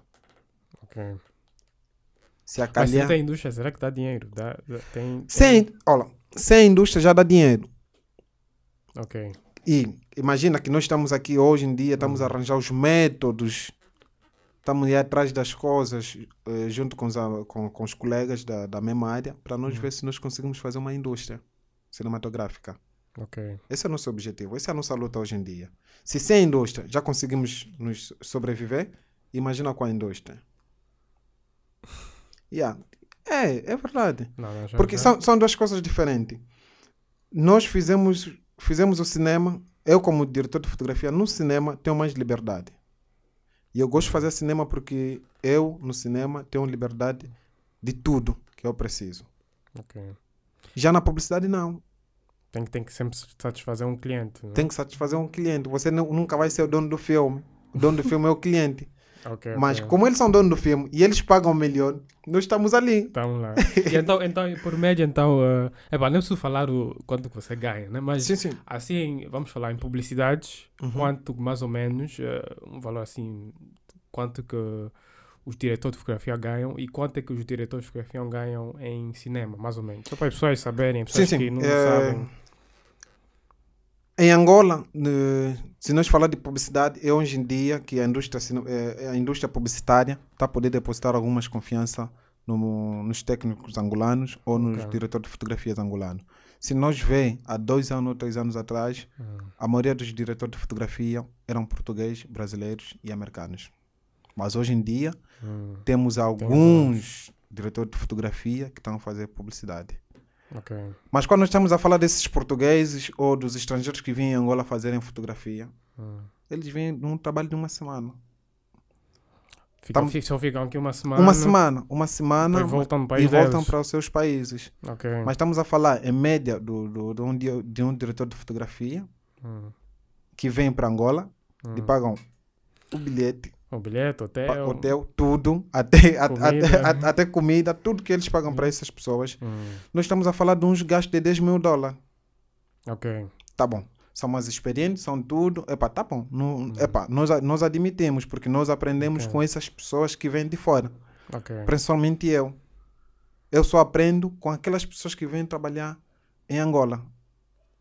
ok. Se a Mas se calhar... tem indústria, será que dá dinheiro? Dá, dá- tem, tem- Sem, olha, sem indústria já dá dinheiro. Ok. E imagina que nós estamos aqui hoje em dia, estamos a arranjar os métodos, estamos a ir atrás das coisas, eh, junto com os, com, com os colegas da, da mesma área, para nós ver se nós conseguimos fazer uma indústria cinematográfica. Ok. Esse é o nosso objetivo, essa é a nossa luta hoje em dia. Se sem a indústria já conseguimos nos sobreviver, imagina com a indústria. [LAUGHS] Yeah. É, é verdade. Não, não, já- Porque já- são, são duas coisas diferentes. Nós fizemos, fizemos o cinema, eu como diretor de fotografia, no cinema tenho mais liberdade. E eu gosto de fazer cinema porque eu, no cinema, tenho liberdade de tudo que eu preciso. Ok. Já na publicidade, não. Tem que, tem que sempre satisfazer um cliente. Né? Tem que satisfazer um cliente. Você nu- nunca vai ser o dono do filme. O dono do filme é o cliente. Ok, Mas ok. como eles são dono do filme e eles pagam melhor, nós estamos ali. Estamos lá. [LAUGHS] Então, então, por média, então, uh, epá, nem preciso falar o quanto que você ganha, né? Mas Sim, sim. assim, vamos falar em publicidades, Uhum. quanto mais ou menos, uh, um valor assim, quanto que os diretores de fotografia ganham e quanto é que os diretores de fotografia ganham em cinema, mais ou menos. Só para as pessoas saberem, pessoas sim. que não É, sabem. Em Angola, né, se nós falar de publicidade, é hoje em dia que a indústria, cine- é, a indústria publicitária está a poder depositar algumas confiança no- nos técnicos angolanos ou nos Ok. diretores de fotografias angolanos. Se nós vê há dois anos ou três anos atrás, Hum. a maioria dos diretores de fotografia eram portugueses, brasileiros e americanos. Mas hoje em dia Hum, temos alguns diretores de fotografia que estão a fazer publicidade. Ok. Mas quando estamos a falar desses portugueses ou dos estrangeiros que vêm em Angola fazerem fotografia, Hum. eles vêm num trabalho de uma semana. Ficam, Tam- só ficam aqui uma semana. Uma semana, uma semana Depois voltam no e voltam para os seus países. Ok. Mas estamos a falar, em média, do, do, de, um, de um diretor de fotografia Hum. que vem para Angola, lhe Hum. pagam o bilhete, O bilhete, hotel. hotel, tudo, até [LAUGHS] Comida. até, a- até comida, tudo que eles pagam para essas pessoas. Hum. Nós estamos a falar de uns gastos de 10 mil dólares. Ok. Tá bom. São mais experientes, são tudo. Epá, tá bom. Não, Hum. epá, nós, nós admitimos, porque nós aprendemos Ok. com essas pessoas que vêm de fora. Ok. Principalmente eu. Eu só aprendo com aquelas pessoas que vêm trabalhar em Angola.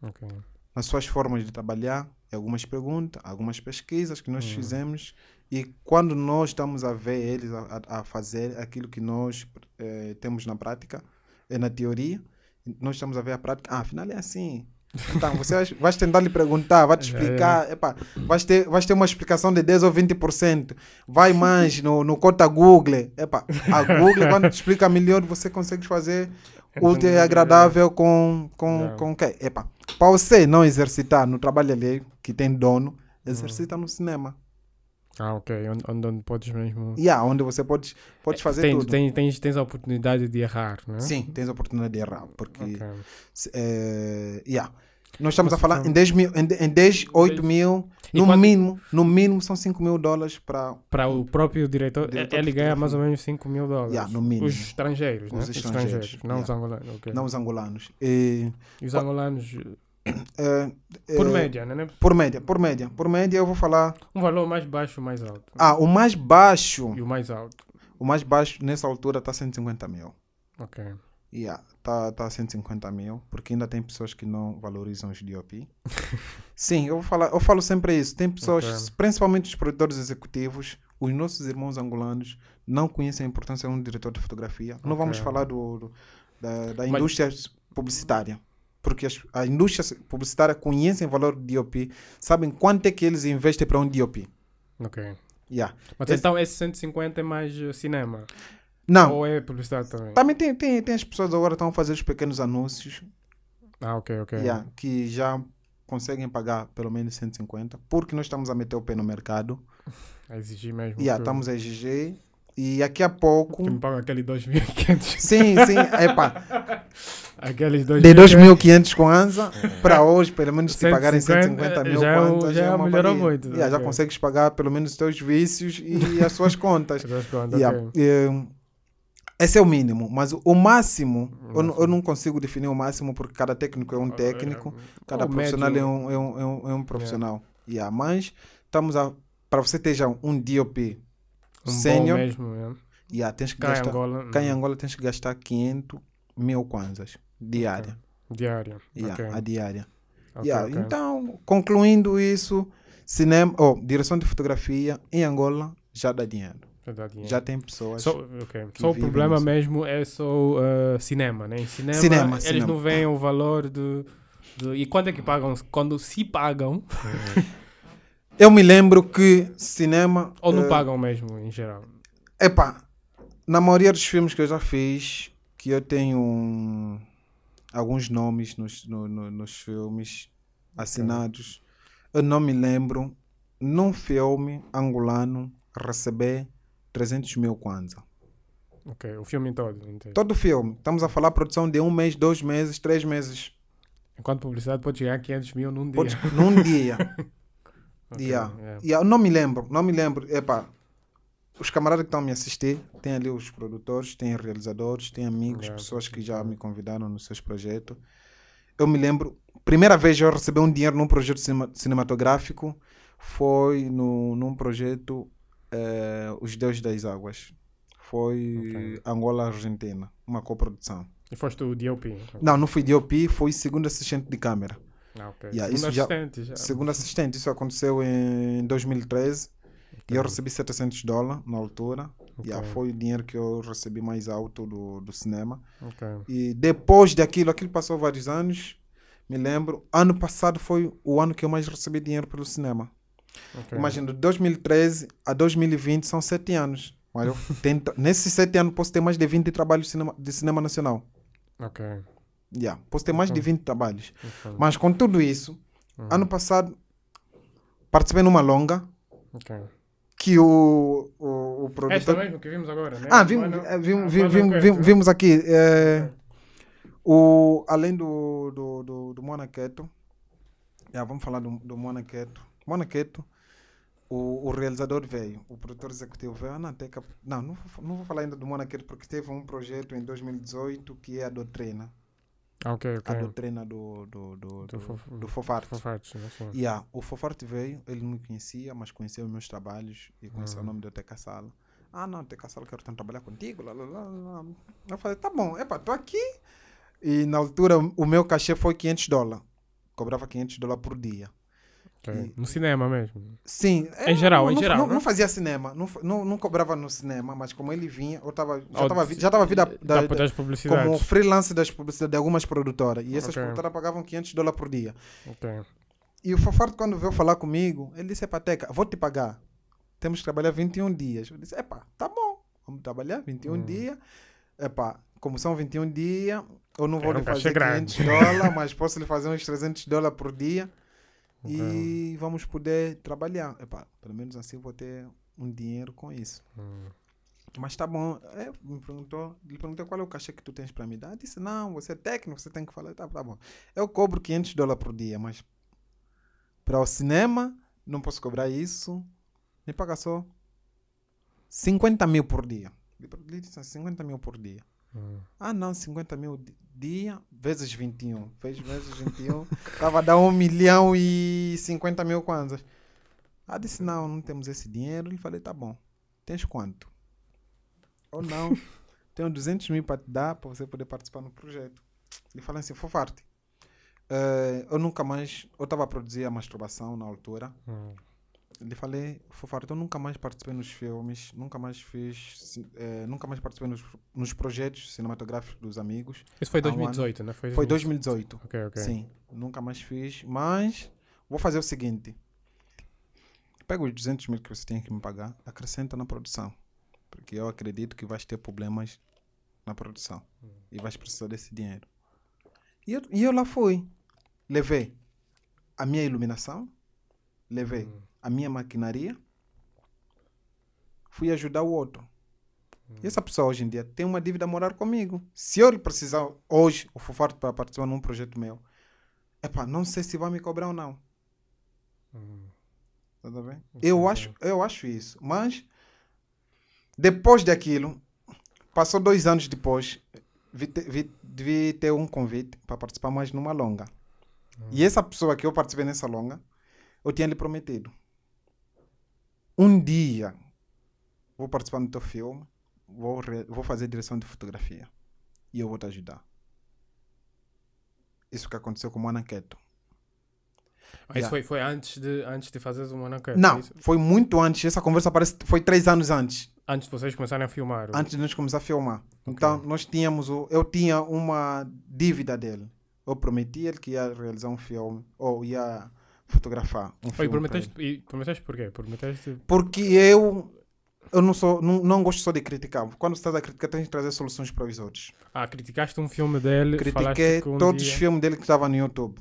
Ok. Nas suas formas de trabalhar, algumas perguntas, algumas pesquisas que nós Hum. fizemos. E quando nós estamos a ver eles a, a- fazer aquilo que nós eh, temos na prática, é na teoria, nós estamos a ver a prática. Ah, afinal é assim. Então, [LAUGHS] você vai, vais tentar lhe perguntar, vai te É, explicar, epá, vais, ter, vais ter uma explicação de 10 ou 20%. Vai mais no, no cota Google. Epá, a Google, quando te explica melhor, você consegue fazer útil e agradável com, com, Yeah. com? Epá, para você não exercitar no trabalho ali, que tem dono, exercita no cinema. Ah, ok. Onde, onde, onde podes mesmo. Yeah, onde você pode, pode fazer tens, tudo. Tens, tens, tens a oportunidade de errar, né? Sim, tens a oportunidade de errar. Porque, Ok. se- eh, yeah. Nós estamos a falar em 10 mil, em, em 10, 8 mil, E no quando- mínimo, no mínimo são 5 mil dólares para Para o próprio diretor, Diretor ele ganha mais ou menos 5 mil dólares. Yeah, no mínimo. Os estrangeiros, né? Os estrangeiros, não os yeah. angolanos. ok. não os angolanos. E, E os angolanos, eh, [COUGHS] por eh, média, né? Por média, por média. Por média eu vou falar. Um valor mais baixo ou mais alto? Ah, o mais baixo. E o mais alto. O mais baixo nessa altura está 150 mil. Ok. Yeah, tá, tá 150 mil, porque ainda tem pessoas que não valorizam os DOP. [LAUGHS] Sim, eu, vou falar, eu falo sempre isso. Tem pessoas, Ok. principalmente os produtores executivos, os nossos irmãos angolanos, não conhecem a importância de um diretor de fotografia. Não Ok. vamos falar do, do- da, da Mas- indústria publicitária. Porque a indústria publicitária conhece o valor do DOP, sabem quanto é que eles investem para um DOP. Ok. Yeah. Mas Esse- então esse 150 é mais eh, cinema? Não, Ou é publicidade também? também tem, tem, tem as pessoas agora que estão a fazer os pequenos anúncios Ah, ok, ok. Yeah, que já conseguem pagar pelo menos 150, porque nós estamos a meter o pé no mercado. [LAUGHS] A exigir mesmo. Yeah, estamos a exigir. E daqui a pouco. Que me paga aquele 2.500. Sim, sim, epá. [LAUGHS] Aqueles 2.500. De 2.500 kwanza para hoje, pelo menos te pagarem 150, 150 mil já é um- kwanza, já é uma melhorou valia. muito, Yeah, Já ok. consegues pagar pelo menos os teus vícios e [LAUGHS] as suas contas. Essas contas, Yeah, ok. eh, Esse é o mínimo, mas o máximo, eu, não- máximo. eu não consigo definir o máximo porque cada técnico é um técnico. Cada Ou profissional médio. é um, é um, é um, é um profissional. Yeah, mas estamos a. Para você ter já um DOP Um sênior, mesmo, yeah. yeah, tens que Cá em gastar. Angola, cá em hum. Angola tens que gastar 500 mil kwanzas diária. Diária. Yeah, ok. A diária. Ok, Yeah. Então, concluindo isso, cinema, oh, direção de fotografia em Angola já dá dinheiro. Já dá dinheiro. Já tem pessoas. Só, ok. que Só o problema nisso. mesmo é só uh, cinema, né? Em cinema, Cinema, eles cinema. não veem o valor de, de- E quando é que pagam? Quando se pagam [LAUGHS] Eu me lembro que cinema. ou não eh, pagam mesmo, em geral? Epá, na maioria dos filmes que eu já fiz, que eu tenho um- alguns nomes nos, no- no- nos filmes assinados, eu não me lembro num filme angolano receber 300 mil kwanza. Ok, o filme todo. Entendi. Todo o filme. Estamos a falar produção de um mês, dois meses, três meses. Enquanto publicidade pode chegar a 500 mil num dia. Podes- num dia. [LAUGHS] Ok, Yeah. yeah. Yeah, eu não me lembro, não me lembro. Epá, os camaradas que estão a me assistir, tem ali os produtores, tem realizadores, tem amigos, Yeah, pessoas que já me convidaram nos seus projetos. Eu me lembro, primeira vez eu recebi um dinheiro num projeto cinema- cinematográfico foi no, num projeto eh, Os Deuses das Águas. Foi Angola-Argentina, uma coprodução. E foste o DOP. Não, não fui DOP, fui segundo assistente de câmera. Ah, ok. Yeah, Segundo isso já- assistente, já. Segundo assistente, isso aconteceu em 2013 e eu recebi 700 dólares na altura. Yeah, foi o dinheiro que eu recebi mais alto do, do cinema. Ok. E depois daquilo, aquilo passou vários anos. Me lembro, ano passado foi o ano que eu mais recebi dinheiro pelo cinema. Ok. Imagina, de 2013 a 2020 são sete anos. Mas eu [LAUGHS] tento, nesses sete anos posso ter mais de 20 trabalhos de cinema, de cinema nacional. Ok. Yeah, posso ter mais de Ok. 20 trabalhos. Ok. Mas com tudo isso, Uhum. ano passado participei numa longa Ok. que o, o, o produtor. Esta mesmo que vimos agora, né? Ah, vimos, vimos, vimos, vimos, aqui. eh, o, além do, do, do, do Monaqueto, yeah, vamos falar do, do Monaqueto. Monaqueto, o, o realizador veio, o produtor executivo veio. Ah, não, não, não, vou, não vou falar ainda do Monaqueto porque teve um projeto em 2018 que é a doutrina. Ah, ok, ok. A doutrina do, do, do, Do do, Fof- do Fofarte. Fofarte. Yeah, o Fofarte veio, ele não me conhecia, mas conhecia os meus trabalhos e conhecia Uhum. o nome do Teca Sala. Ah, não, Teca Sala, quero tanto trabalhar contigo. Lá, lá, lá, lá. Eu falei, tá bom, epa, tô aqui. E na altura o meu cachê foi 500 dólares. Cobrava 500 dólares por dia. Ok. No cinema mesmo. Sim. Em geral, não, em não- geral, Não, né? não fazia cinema, não, não, não cobrava no cinema, mas como ele vinha, eu tava, já estava já tava vida da- da, das publicidades. como freelance das publicidades de algumas produtoras. E essas Ok. produtoras pagavam 500 dólares por dia. Ok. E o Fofarto, quando veio falar comigo, ele disse: Epa, Teca, vou te pagar. Temos que trabalhar 21 dias. Eu disse: Epa, tá bom, vamos trabalhar 21 Hum. dias. Epa, como são 21 dias, eu não vou Era lhe um cachê fazer grande. 500 dólares, mas posso lhe fazer uns 300 dólares por dia. Ok. E vamos poder trabalhar. Epa, pelo menos assim vou ter um dinheiro com isso. Hum. Mas tá bom. É, me perguntou, lhe perguntei qual é o cachê que tu tens para me dar. Eu disse, não, você é técnico, você tem que falar. Tá, tá bom. Eu cobro 500 dólares por dia, mas para o cinema não posso cobrar isso. Me paga só 50 mil por dia. Lhe disse, 50 mil por dia. Hum. Ah, não, 50 mil dia vezes 21. Fez vezes 21. Estava a dar 1 milhão e 50 mil kwanzas. Ah, disse, não, não temos esse dinheiro. Ele falei, tá bom. Tens quanto? Ou não, tenho 200 mil para te dar para você poder participar no projeto. Ele falou assim, Fofarte, eh, eu nunca mais, eu estava a produzir a masturbação na altura. Hum. Lhe falei, Fofarte, eu nunca mais participei nos filmes, nunca mais fiz, eh, nunca mais participei nos, nos projetos cinematográficos dos amigos. Isso foi Há um ano. 2018, né? Foi 2018. Ok, ok. Sim, nunca mais fiz, mas vou fazer o seguinte. Pega os 200 mil que você tem que me pagar, acrescenta na produção. Porque eu acredito que vais ter problemas na produção. E vais precisar desse dinheiro. E eu, e eu lá fui. Levei a minha iluminação, levei a minha maquinaria, fui ajudar o outro. E essa pessoa hoje em dia tem uma dívida a morar comigo. Se eu precisar hoje, o Fofarto para participar num projeto meu, epá, não sei se vai me cobrar ou não. Hum. Tá bem? Eu acho, eu acho isso. Mas depois daquilo, passou dois anos depois, vi, vi, vi ter um convite para participar mais numa longa. E essa pessoa que eu participei nessa longa, eu tinha lhe prometido. Um dia vou participar no teu filme, vou, re- vou fazer direção de fotografia e eu vou te ajudar. Isso que aconteceu com o Anaqueto. Ah, isso Yeah. foi, foi antes de, antes de fazeres o Monaco. Não, foi muito antes. Essa conversa parece foi três anos antes. Antes de vocês começarem a filmar. Antes de nós começar a filmar. Então, nós tínhamos. O, eu tinha uma dívida dele. Eu prometi ele que ia realizar um filme. Ou ia fotografar um filme. pra prometeste, e prometeste por quê? Prometeste. Porque eu. Eu não, sou, não, não gosto só de criticar. Quando você está a criticar, tem que trazer soluções para os outros. Ah, criticaste um filme dele. Critiquei um todos dia- os filmes dele que estavam no YouTube.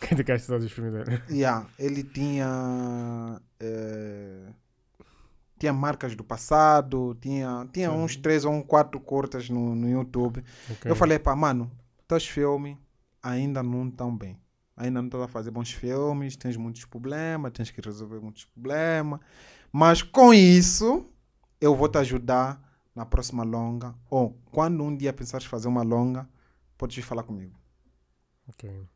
Quem te quer todos os filmes dele? Yeah, ele tinha. eh, tinha marcas do passado, tinha, tinha uns três ou um quatro cortes no, no YouTube. Ok. Eu falei, pá, mano, teus filmes ainda não estão bem. Ainda não estás a fazer bons filmes, tens muitos problemas, tens que resolver muitos problemas. Mas com isso, eu vou te ajudar na próxima longa. Ou quando um dia pensares fazer uma longa, podes vir falar comigo. Ok.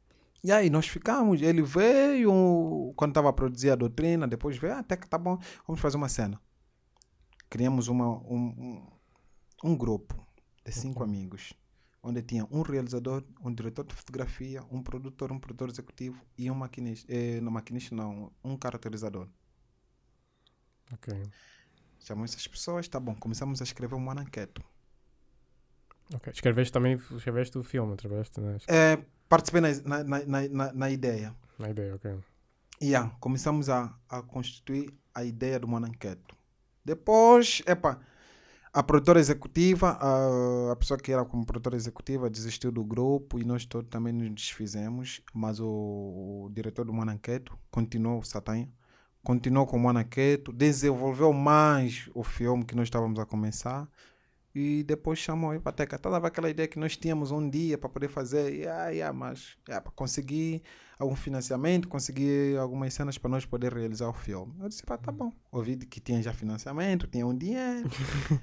E aí nós ficamos, ele veio quando estava a produzir a doutrina, depois veio, ah, até que tá bom, vamos fazer uma cena. Criamos uma, um, um, um grupo de cinco amigos, onde tinha um realizador, um diretor de fotografia, um produtor, um produtor executivo e um maquinista, eh, não maquinista não, um caracterizador. Ok. Chamou essas pessoas, tá bom, começamos a escrever um ananqueto. Ok. Escreveste também, escreveste o filme, através né? É, participei na, na, na, na, na ideia. Na ideia, ok. Yeah, começamos a, a constituir a ideia do Mananqueto. Depois, epa, a produtora executiva, a, a pessoa que era como produtora executiva desistiu do grupo e nós todos também nos desfizemos, mas o, o diretor do Mananqueto continuou, o Satanha, continuou com o Mananqueto, desenvolveu mais o filme que nós estávamos a começar e depois chamou aí para Teca. Toda aquela ideia que nós tínhamos um dia para poder fazer, yeah, yeah, mas yeah, para conseguir algum financiamento, conseguir algumas cenas para nós poder realizar o filme. Eu disse, pá, tá bom. Ouvi que tinha já financiamento, tinha um dinheiro.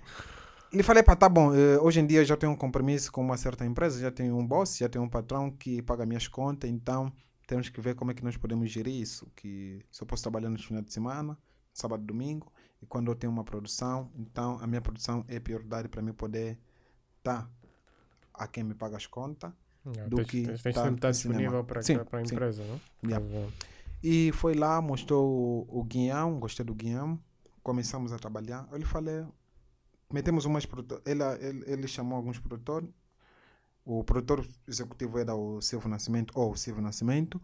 [LAUGHS] e falei, pá, tá bom. eh, hoje em dia eu já tenho um compromisso com uma certa empresa, já tenho um boss, já tenho um patrão que paga minhas contas, então temos que ver como é que nós podemos gerir isso. Que se eu posso trabalhar nos finais de semana, sábado e domingo, e quando eu tenho uma produção, então a minha produção é prioridade para mim poder estar a quem me paga as contas. Yeah, Do tens, que tens, tens tá estar cinema. disponível para, a sim. empresa, não? Yeah. Mas, E foi lá, mostrou o, o guião, gostei do guião, começamos a trabalhar. Eu lhe falei, metemos umas produtoras, ele, ele, ele chamou alguns produtores, o produtor executivo era o Silvio Nascimento, ou o Silvio Nascimento,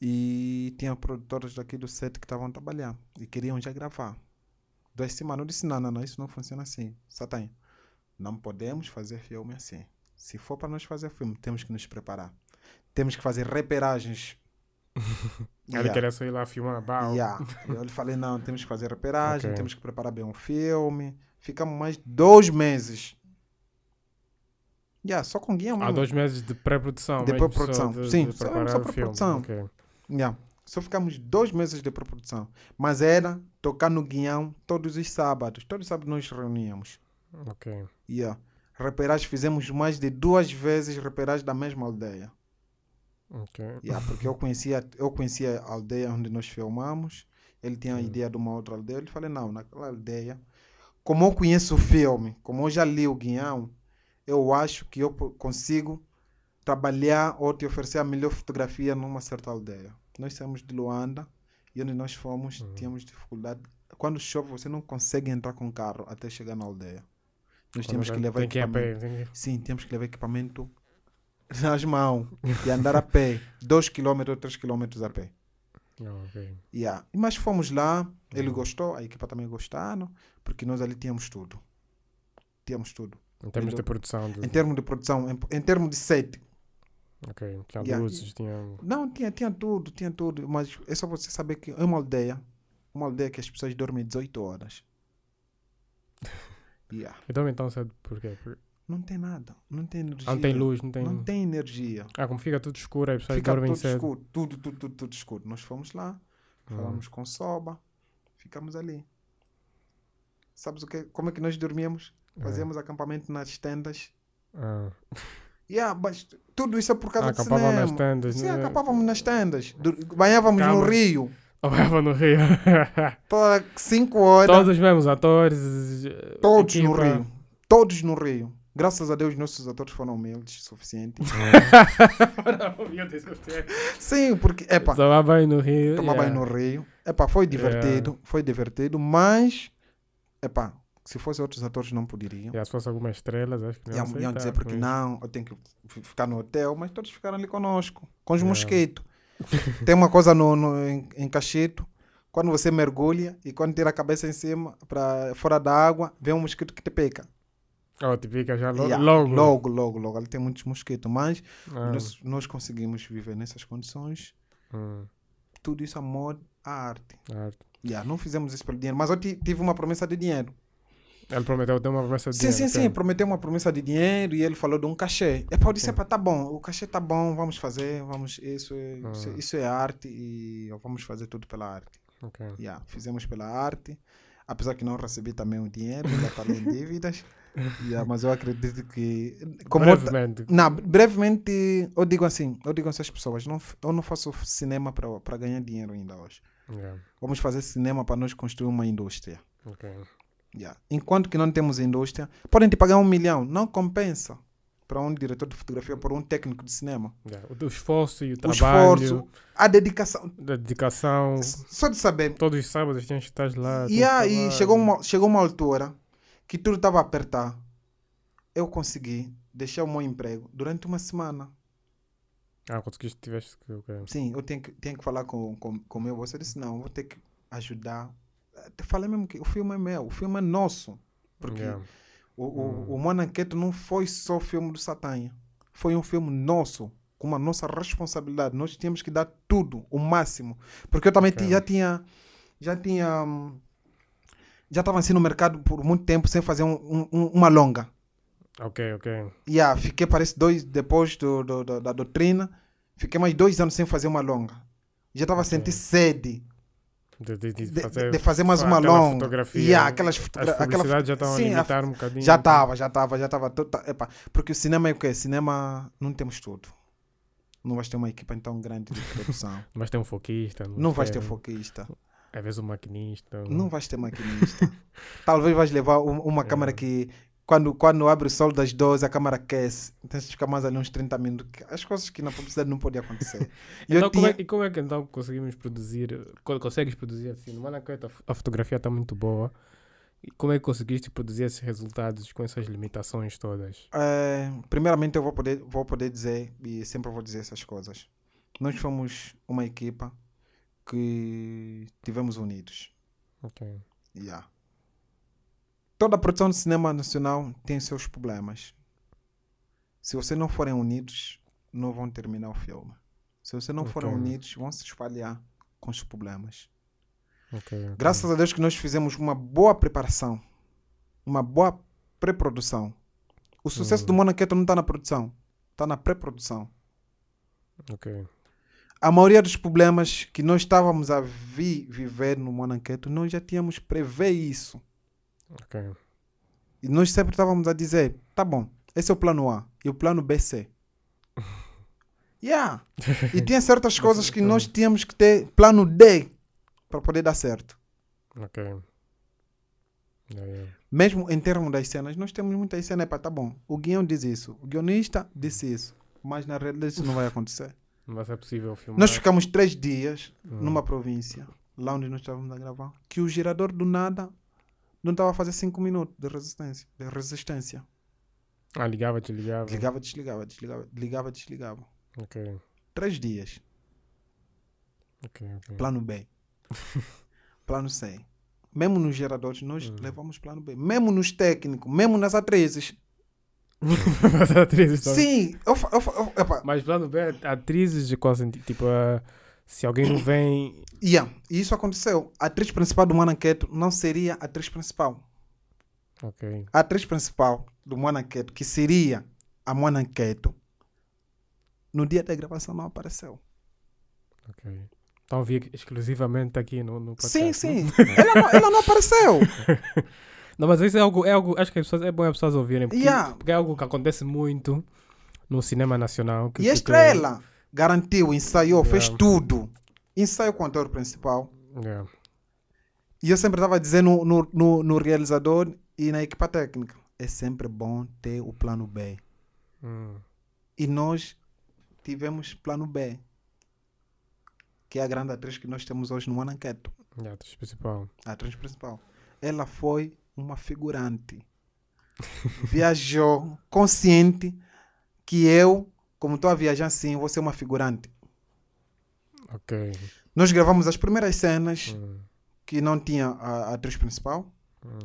e tinha produtores daqui do set que estavam a trabalhar e queriam já gravar. Duas semanas, eu disse, não, não, não, isso não funciona assim. Satan, não podemos fazer filme assim. Se for para nós fazer filme, temos que nos preparar. Temos que fazer reperagens. [LAUGHS] Ele Yeah. queria só ir lá filmar. Bau. Yeah. Eu lhe falei, não, temos que fazer reperagem, Ok. temos que preparar bem um filme. Ficamos mais dois meses. Yeah, só com guião Há dois meses de pré-produção. De pré-produção, sim, de só- só pré-produção. Ok. Yeah. Só ficamos dois meses de pré-produção. Mas era tocar no guião todos os sábados. Todos os sábados nós reuníamos. Ok. Yeah. Reperagem, fizemos mais de duas vezes reperagem da mesma aldeia. Ok. Yeah, porque eu conhecia, eu conhecia a aldeia onde nós filmamos. Ele tinha a Hum. ideia de uma outra aldeia. Eu lhe falei, não, naquela aldeia, como eu conheço o filme, como eu já li o guião, eu acho que eu consigo trabalhar ou te oferecer a melhor fotografia numa certa aldeia. Nós saímos de Luanda e onde nós fomos, Uhum. tínhamos dificuldade. Quando chove, você não consegue entrar com carro até chegar na aldeia. Nós temos que levar Tem que ir a equipamento. pé. Tem que... Sim, temos que levar equipamento [LAUGHS] nas mãos e andar a pé, 2 km ou 3 km a pé. Oh, ok. Yeah. Mas fomos lá, ele Uhum. gostou, a equipa também gostaram, porque nós ali tínhamos tudo. Tínhamos tudo. Em termos de Melhor- produção. De... Em termos de produção, em, em termos de set. Ok. Tinha Yeah. luzes, tinha. Não, tinha, tinha tudo, tinha tudo. Mas é só você saber que é uma aldeia, uma aldeia que as pessoas dormem 18 horas. [LAUGHS] Yeah. Então, então, sabe por quê? Por- Não tem nada, não tem energia. Ah, Não tem luz, não tem. Não tem energia. Ah, como fica tudo escuro, aí as pessoas Fica dormem tudo cedo. escuro, tudo, tudo, tudo, tudo escuro. Nós fomos lá, Hum. falamos com Soba, ficamos ali. Sabes o que, como é que nós dormíamos? É. Fazíamos acampamento nas tendas. Ah. [LAUGHS] Yeah, mas tudo isso é por causa Ah, do cinema. nas tendas. Sim, né? acampávamos nas tendas. Banhávamos no rio. [LAUGHS] Apanhava no rio. [LAUGHS] Toda 5 horas. Todos os mesmos atores. Todos no equipa. rio. Todos no rio. Graças a Deus, nossos atores foram humildes o suficiente. [LAUGHS] Meu Deus do céu. Sim, porque, epa, Tomar banho no rio. tomar yeah. banho no rio. Epá, foi divertido, foi divertido, mas, epá, se fosse outros atores não poderiam. Yeah, se fosse algumas estrelas, acho que não Iam, ia iam dizer porque não, eu tenho que ficar no hotel, mas todos ficaram ali conosco, com os Yeah. mosquitos. [LAUGHS] Tem uma coisa no, no, em, em Cachito, quando você mergulha e quando tira a cabeça em cima, para fora da água, vem um mosquito que te pica. Oh, te fica já lo- Yeah, logo. Logo, logo, logo. Ali tem muitos mosquitos, mas Ah, nós, nós conseguimos viver nessas condições. hum, Tudo isso amor à arte. ah, Yeah, não fizemos isso pelo dinheiro, mas eu ti- tive uma promessa de dinheiro. Ele prometeu ter uma promessa de Sim, sim, dinheiro, sim, ok. prometeu uma promessa de dinheiro e ele falou de um cachê. É para eu disse, "Epá, tá bom, o cachê tá bom, vamos fazer, vamos, isso é, isso, é- Ah. isso é arte e vamos fazer tudo pela arte. Ok. Yeah, fizemos pela arte, apesar que não recebi também o dinheiro, ainda estou em [LAUGHS] dívidas. Yeah, mas eu acredito que. Brevemente. não, brevemente, eu digo assim, eu digo a essas pessoas, não, eu não faço cinema para ganhar dinheiro ainda hoje. Yeah, Vamos fazer cinema para nós construir uma indústria. ok. Yeah. Enquanto que não temos indústria, podem te pagar um milhão, não compensa para um diretor de fotografia, para um técnico de cinema. Yeah, O esforço e o O trabalho, esforço, a dedicação, dedicação. só de saber. Todos os sábados tens que estar lá. tens E aí chegou uma, chegou uma altura que tudo estava a apertar. Eu consegui deixar o meu emprego durante uma semana. Ah, conseguiste, tiveste que. ok. Sim, eu tenho que, tenho que falar com, com, com o meu bolso. Eu disse, não, vou ter que ajudar. Eu falei mesmo que o filme é meu, o filme é nosso. Porque Yeah. o, o, o Monanqueto não foi só filme do Satanha. Foi um filme nosso, com uma nossa responsabilidade. Nós tínhamos que dar tudo, o máximo. Porque eu também Ok. ti- já tinha... Já tinha... Já estava assim no mercado por muito tempo sem fazer um- um- um- uma longa. Ok, ok. Yeah, fiquei, parece, dois depois do, do- do- da doutrina. Fiquei mais dois anos sem fazer uma longa. Já estava a sentir sede De, de, de fazer, de fazer mais uma longa. fotografia. Yeah, aquelas As fotogra- aquela já estão a limitar um bocadinho. Já estava, já estava, já estava. Porque o cinema é o quê? Cinema não temos tudo. Não vais ter uma equipa tão grande de produção. [LAUGHS] Mas tem um foquista. não vais ter tem- foquista. Às vezes um maquinista. Não vais ter maquinista. Talvez vais levar um- uma [LAUGHS] câmera que quando, quando abre o sol das 12 a câmera aquece. Tens de ficar mais ali uns 30 minutos. As coisas que na publicidade não podiam acontecer. [LAUGHS] E Então, como é, tinha- e como é que então conseguimos produzir? co- Consegues produzir assim? No Manacoita a fotografia está muito boa. E como é que conseguiste produzir esses resultados com essas limitações todas? É, primeiramente eu vou poder, vou poder dizer, e sempre vou dizer essas coisas. Nós fomos uma equipa que tivemos unidos. Ok. Yeah. Toda a produção de cinema nacional tem seus problemas. Se vocês não forem unidos, não vão terminar o filme. Se vocês não forem Ok. unidos, vão se espalhar com os problemas. Ok. ok. Graças a Deus que nós fizemos uma boa preparação, uma boa pré-produção. O sucesso do Monaqueto não está na produção, está na pré-produção. Ok. A maioria dos problemas que nós estávamos a vi, viver no Monaqueto, nós já tínhamos prever isso. Ok. E nós sempre estávamos a dizer, tá bom, esse é o plano A e o plano B C. [LAUGHS] Yeah. [LAUGHS] E tinha certas coisas que nós tínhamos que ter plano D para poder dar certo. Ok. Yeah, yeah. Mesmo em termos das cenas, nós temos muitas cenas, para tá bom, o guião diz isso, o guionista disse isso, mas na realidade isso não vai acontecer. [LAUGHS] Mas é possível filmar. Nós ficamos três dias Hum. numa província, lá onde nós estávamos a gravar, que o gerador do nada não estava a fazer cinco minutos de resistência. De resistência. Ah, ligava, desligava. Ligava, desligava, desligava, ligava, desligava. Ok. Três dias. Ok, ok. Plano B. [LAUGHS] plano C. Mesmo nos geradores, nós Hum. levamos plano B. Mesmo nos técnicos, mesmo nas atrizes. [LAUGHS] Mas atrizes. Sim, eu, eu, eu, Mas plano B, atrizes de qual sentido? Tipo, ah, se alguém não vem. yeah, e isso aconteceu. A atriz principal do Manaqueto não seria a atriz principal. Ok. A atriz principal do Manaqueto, que seria a Manaqueto, no dia da gravação não apareceu. Ok. Então vi exclusivamente aqui no, no Sim, podcast, sim. né? ela, não, ela não apareceu. [LAUGHS] Não, mas isso é algo, é algo acho que as pessoas, é bom as pessoas ouvirem, porque, Yeah. porque é algo que acontece muito no cinema nacional. E a tipo, estrela garantiu, ensaiou, fez Yeah. tudo. Ensaiou com o ator principal. Yeah. E eu sempre estava dizendo no, no, no realizador e na equipa técnica: é sempre bom ter o plano B. Hum. E nós tivemos plano B, que é a grande atriz que nós temos hoje no Ananqueto, Yeah, atriz principal. a atriz principal. Ela foi uma figurante. [LAUGHS] Viajou consciente que eu, como estou a viajar assim, vou ser uma figurante. Ok. Nós gravamos as primeiras cenas Hum. que não tinha a, a atriz principal. Hum.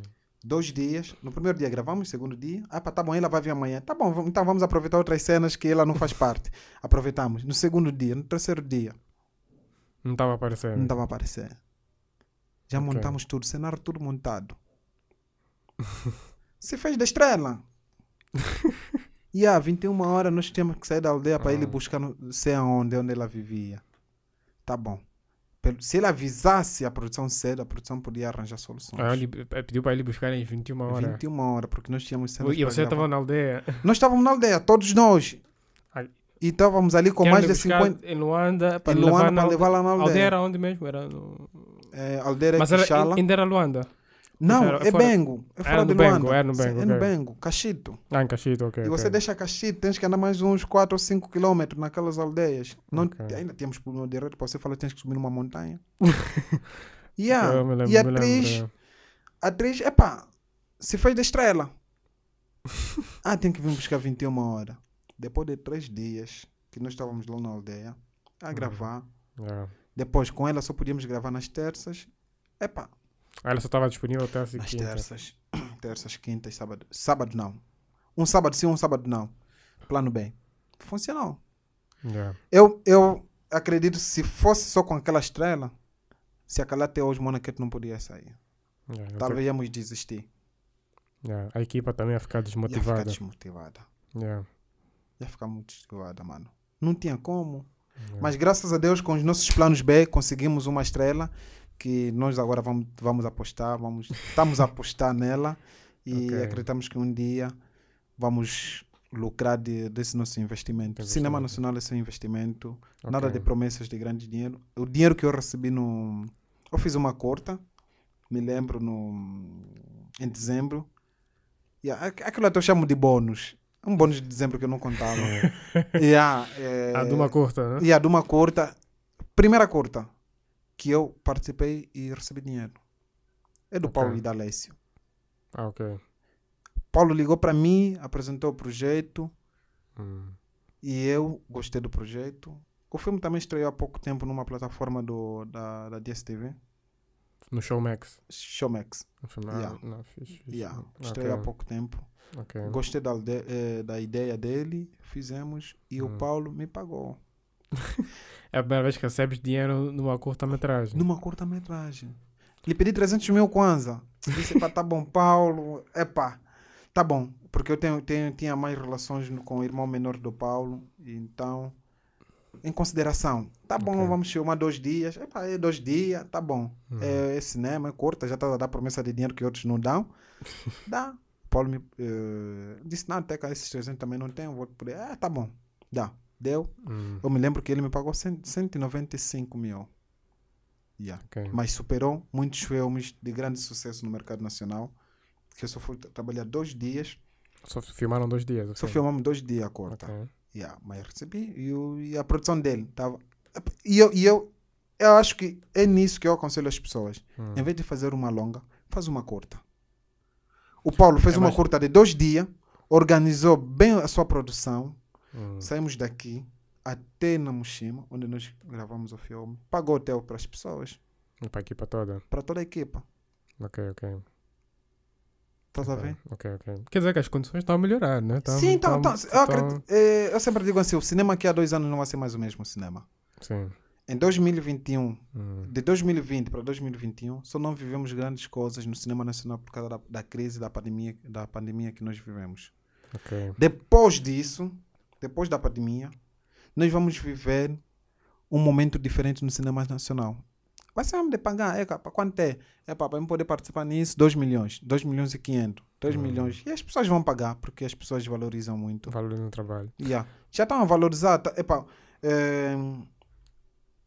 Dois dias. No primeiro dia gravamos, segundo dia. Ah, pá, tá bom, ela vai vir amanhã. Tá bom, então vamos aproveitar outras cenas que ela não faz parte. [LAUGHS] Aproveitamos. No segundo dia, no terceiro dia, Não estava aparecendo. não estava a aparecer. Já Ok. montamos tudo, cenário tudo montado. [LAUGHS] Se fez da estrela. E há 21 horas nós tínhamos que sair da aldeia para ele Ah. buscar não sei aonde, onde ela vivia. Tá bom. Se ele avisasse a produção cedo, a produção podia arranjar soluções. Ah, ele eh, pediu para ele buscar em 21 horas. 21 horas, porque nós tínhamos cenas E você estava na aldeia. Nós estávamos na aldeia, todos nós. E estávamos ali com Quero mais de buscar 50. Em Luanda, para levar levar lá na A aldeia. aldeia era onde mesmo? Era no... É, aldeia Mas era, ainda era Luanda? Não, era é fora- Bengo. É fora de Bengo, era no Sim, Bengo, É no. Bengo, Cachito. Ah, em Cachito, ok. E você deixa Cachito, tens que andar mais uns 4 ou 5 quilômetros naquelas aldeias. Não. Ainda tínhamos problema direto para você falar tens que subir numa montanha. yeah. [LAUGHS] Eu me lembro, e a atriz, lembro. a atriz, epá, se fez da estrela. [LAUGHS] ah, tem que vir buscar 21 horas. Depois de 3 dias que nós estávamos lá na aldeia a Uhum. gravar. Yeah. Depois com ela só podíamos gravar nas terças. Epá, Ah, ela só estava disponível até a nas quinta. terças, [CLEARS THROAT] terças, quintas, sábado. Sábado não. Um sábado sim, um sábado não. Plano B. Funcionou. Yeah. Eu, eu acredito se fosse só com aquela estrela, se aquela até hoje Monaquete não podia sair. Yeah, eu Talvez íamos desistir. yeah. A equipa também ia ficar Ia ficar desmotivada. desmotivada. Yeah. Ia ficar muito desmotivada, mano. Não tinha como. Yeah. Mas graças a Deus, com os nossos planos B, conseguimos uma estrela que nós agora vamos, vamos apostar, vamos, estamos a apostar nela e Ok. acreditamos que um dia vamos lucrar de, desse nosso investimento. Investimento. Cinema Nacional é seu investimento, nada Ok. de promessas de grande dinheiro. O dinheiro que eu recebi no. Eu fiz uma corta, me lembro, no, em dezembro. A- aquilo até eu chamo de bônus. Um bônus de dezembro que eu não contava. [LAUGHS] yeah, é, Ah, de uma curta, né? e a de uma curta, primeira curta, que eu participei e recebi dinheiro. É do Ok. Paulo e da Alessio. Ah, ok. Paulo ligou para mim, apresentou o projeto Hum. e eu gostei do projeto. O filme também estreou há pouco tempo numa plataforma do, da, da DSTV, No Showmax. Showmax. No filme- Yeah. Ah, não, fixe, fixe. Yeah, estreou há pouco tempo. ok. Gostei da, alde- eh, da ideia dele, fizemos e o Hum. Paulo me pagou. É a primeira vez que recebes dinheiro numa curta-metragem. Numa curta-metragem. Lhe pedi 300 mil kwanza. Disse, pá, tá bom, Paulo. Epá, tá bom. Porque eu tenho, tenho, tinha mais relações com o irmão menor do Paulo. Então, em consideração, tá bom, Ok. vamos filmar dois dias. Epá, é dois dias, tá bom. Uhum. É, é cinema, é curta, já está a dar promessa de dinheiro que outros não dão. [LAUGHS] Dá. Paulo me eh, disse, não, até que esses 300 também não tem, vou por. Ah, tá bom. Dá. Deu. Hum, Eu me lembro que ele me pagou 100, 195 mil. Yeah. ok. Mas superou muitos filmes de grande sucesso no mercado nacional. Que eu só fui tra- trabalhar dois dias. Só filmaram dois dias. Só ok. filmamos dois dias a corta. Ok. Yeah, mas recebi. E, e a produção dele tava. E eu, e eu, eu acho que é nisso que eu aconselho as pessoas. Hum. Em vez de fazer uma longa, faz uma curta. O Paulo fez É uma mais- curta de dois dias, organizou bem a sua produção. Hum. Saímos daqui até na Mushima, onde nós gravamos o filme. Pagou hotel para as pessoas, E para a equipa toda. para toda a equipa. Ok, ok. Estás a Ok, ver? Ok, ok. Quer dizer que as condições estão a melhorar, né? Tão- Sim, então, tão- eu, eh, eu sempre digo assim: o cinema aqui há dois anos não vai ser mais o mesmo cinema. Sim. Em 2021, Hum. de 2020 para 2021, só não vivemos grandes coisas no cinema nacional por causa da, da crise da pandemia, da pandemia que nós vivemos. Ok. Depois disso, depois da pandemia, nós vamos viver um momento diferente no cinema nacional. Vai ser de pagar, é, para quanto é? É para eu poder participar nisso, 2 milhões, 2 milhões e 500, 2 Hum. milhões. E as pessoas vão pagar, porque as pessoas valorizam muito. Valoriza o trabalho. Yeah. Já estão a valorizar. Tá, epá, eh,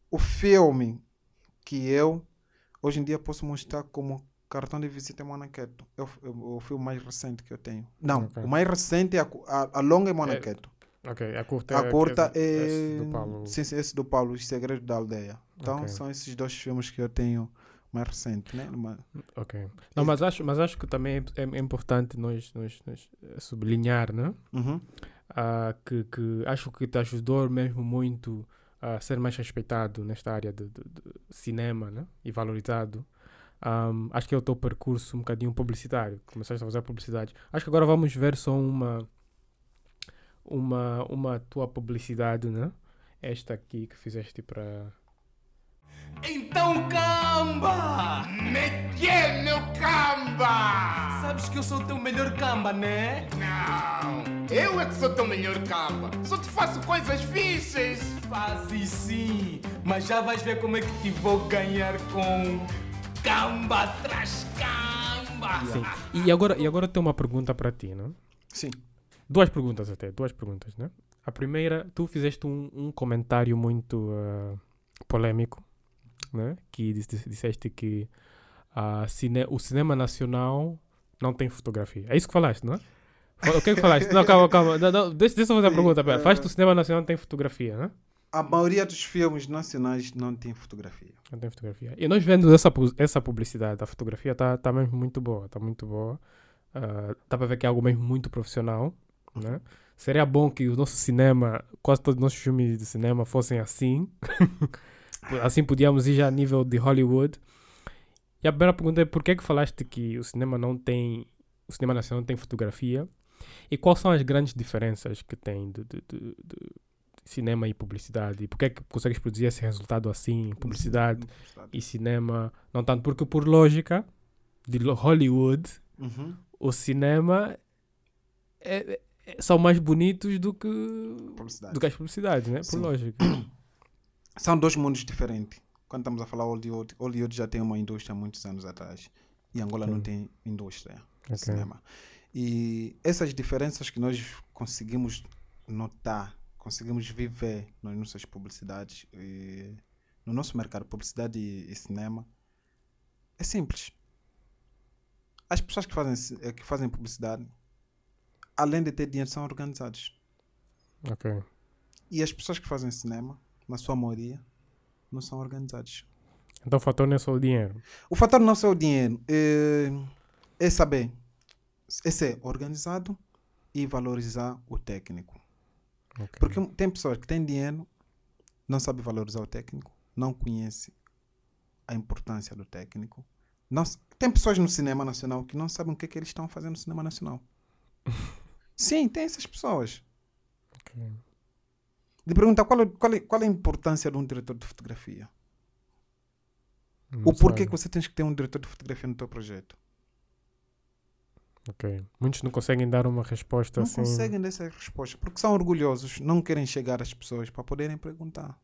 o filme que eu hoje em dia posso mostrar como cartão de visita é Monaqueto. É o, é o filme mais recente que eu tenho. Não, Ok. o mais recente é a, a, a longa é Monaqueto. Ok, a curta a é- curta esse- é. esse do Paulo. Sim, sim, esse do Paulo, Os Segredos da Aldeia. Então Ok. são esses dois filmes que eu tenho mais recente, né? Uma- Ok. Não, mas acho, mas acho que também é, é importante nós, nós, nós eh, sublinhar, né? Uhum. Ah, que, que acho que te ajudou mesmo muito a ser mais respeitado nesta área de, de- de cinema né? e valorizado. Um, acho que é o teu percurso um bocadinho publicitário. Começaste a fazer publicidade. Acho que agora vamos ver só uma uma uma tua publicidade, né? Esta aqui que fizeste para Então, camba! Me que, meu camba! Sabes que eu sou o teu melhor camba, né? Não, eu é que sou teu melhor camba. Só te faço coisas fixes. Fazes sim, mas já vais ver como é que te vou ganhar com camba atrás camba. Sim. E agora, e agora tenho uma pergunta para ti, não? Sim. Duas perguntas até, duas perguntas, né? A primeira, tu fizeste um, um comentário muito uh, polêmico, né? Que disse- disseste que ah, cine, o cinema nacional não tem fotografia. É isso que falaste, não é? O que é que falaste? Não, calma, calma. Não, não, deixa, deixa eu fazer a pergunta. Pera. eh, Falaste que o cinema nacional não tem fotografia, né? A maioria dos filmes nacionais não tem fotografia. Não tem fotografia. E nós vendo essa, essa publicidade, a fotografia tá, tá mesmo muito boa, tá muito boa. Ah, dá para ver que é algo mesmo muito profissional, né? Seria bom que o nosso cinema, quase todos os nossos filmes de cinema fossem assim. [LAUGHS] assim podíamos ir já a nível de Hollywood. E a primeira pergunta é por que que falaste que o cinema não tem, o cinema nacional não tem fotografia? E quais são as grandes diferenças que tem de, de- de- de cinema e publicidade? E por que é que consegues produzir esse resultado assim, publicidade e cinema? Não tanto porque por lógica de Hollywood, Uhum. o cinema é- é- são mais bonitos do que do que as publicidades, né? Por lógica. [COUGHS] São dois mundos diferentes. Quando estamos a falar Hollywood, Hollywood já tem uma indústria há muitos anos atrás. E Angola não Ok. tem indústria de Ok. cinema. E essas diferenças que nós conseguimos notar, conseguimos viver nas nossas publicidades, e no nosso mercado, publicidade e, e cinema, é simples. As pessoas que fazem, eh, que fazem publicidade, além de ter dinheiro, são organizados. Ok. E as pessoas que fazem cinema, na sua maioria, não são organizados. Então o fator não é só o dinheiro. O fator não é só o dinheiro, é, é saber, é ser organizado e valorizar o técnico. Ok. Porque tem pessoas que têm dinheiro, não sabem valorizar o técnico, não conhecem a importância do técnico. Não, tem pessoas no cinema nacional que não sabem o que, é que eles estão fazendo no cinema nacional. [LAUGHS] Sim, tem essas pessoas. Ok. De perguntar qual, é- qual, é, qual é a importância de um diretor de fotografia. Não o porquê que você tens que ter um diretor de fotografia no teu projeto. Ok. Muitos não conseguem dar uma resposta Não assim. conseguem dar essa resposta porque são orgulhosos, não querem chegar às pessoas para poderem perguntar.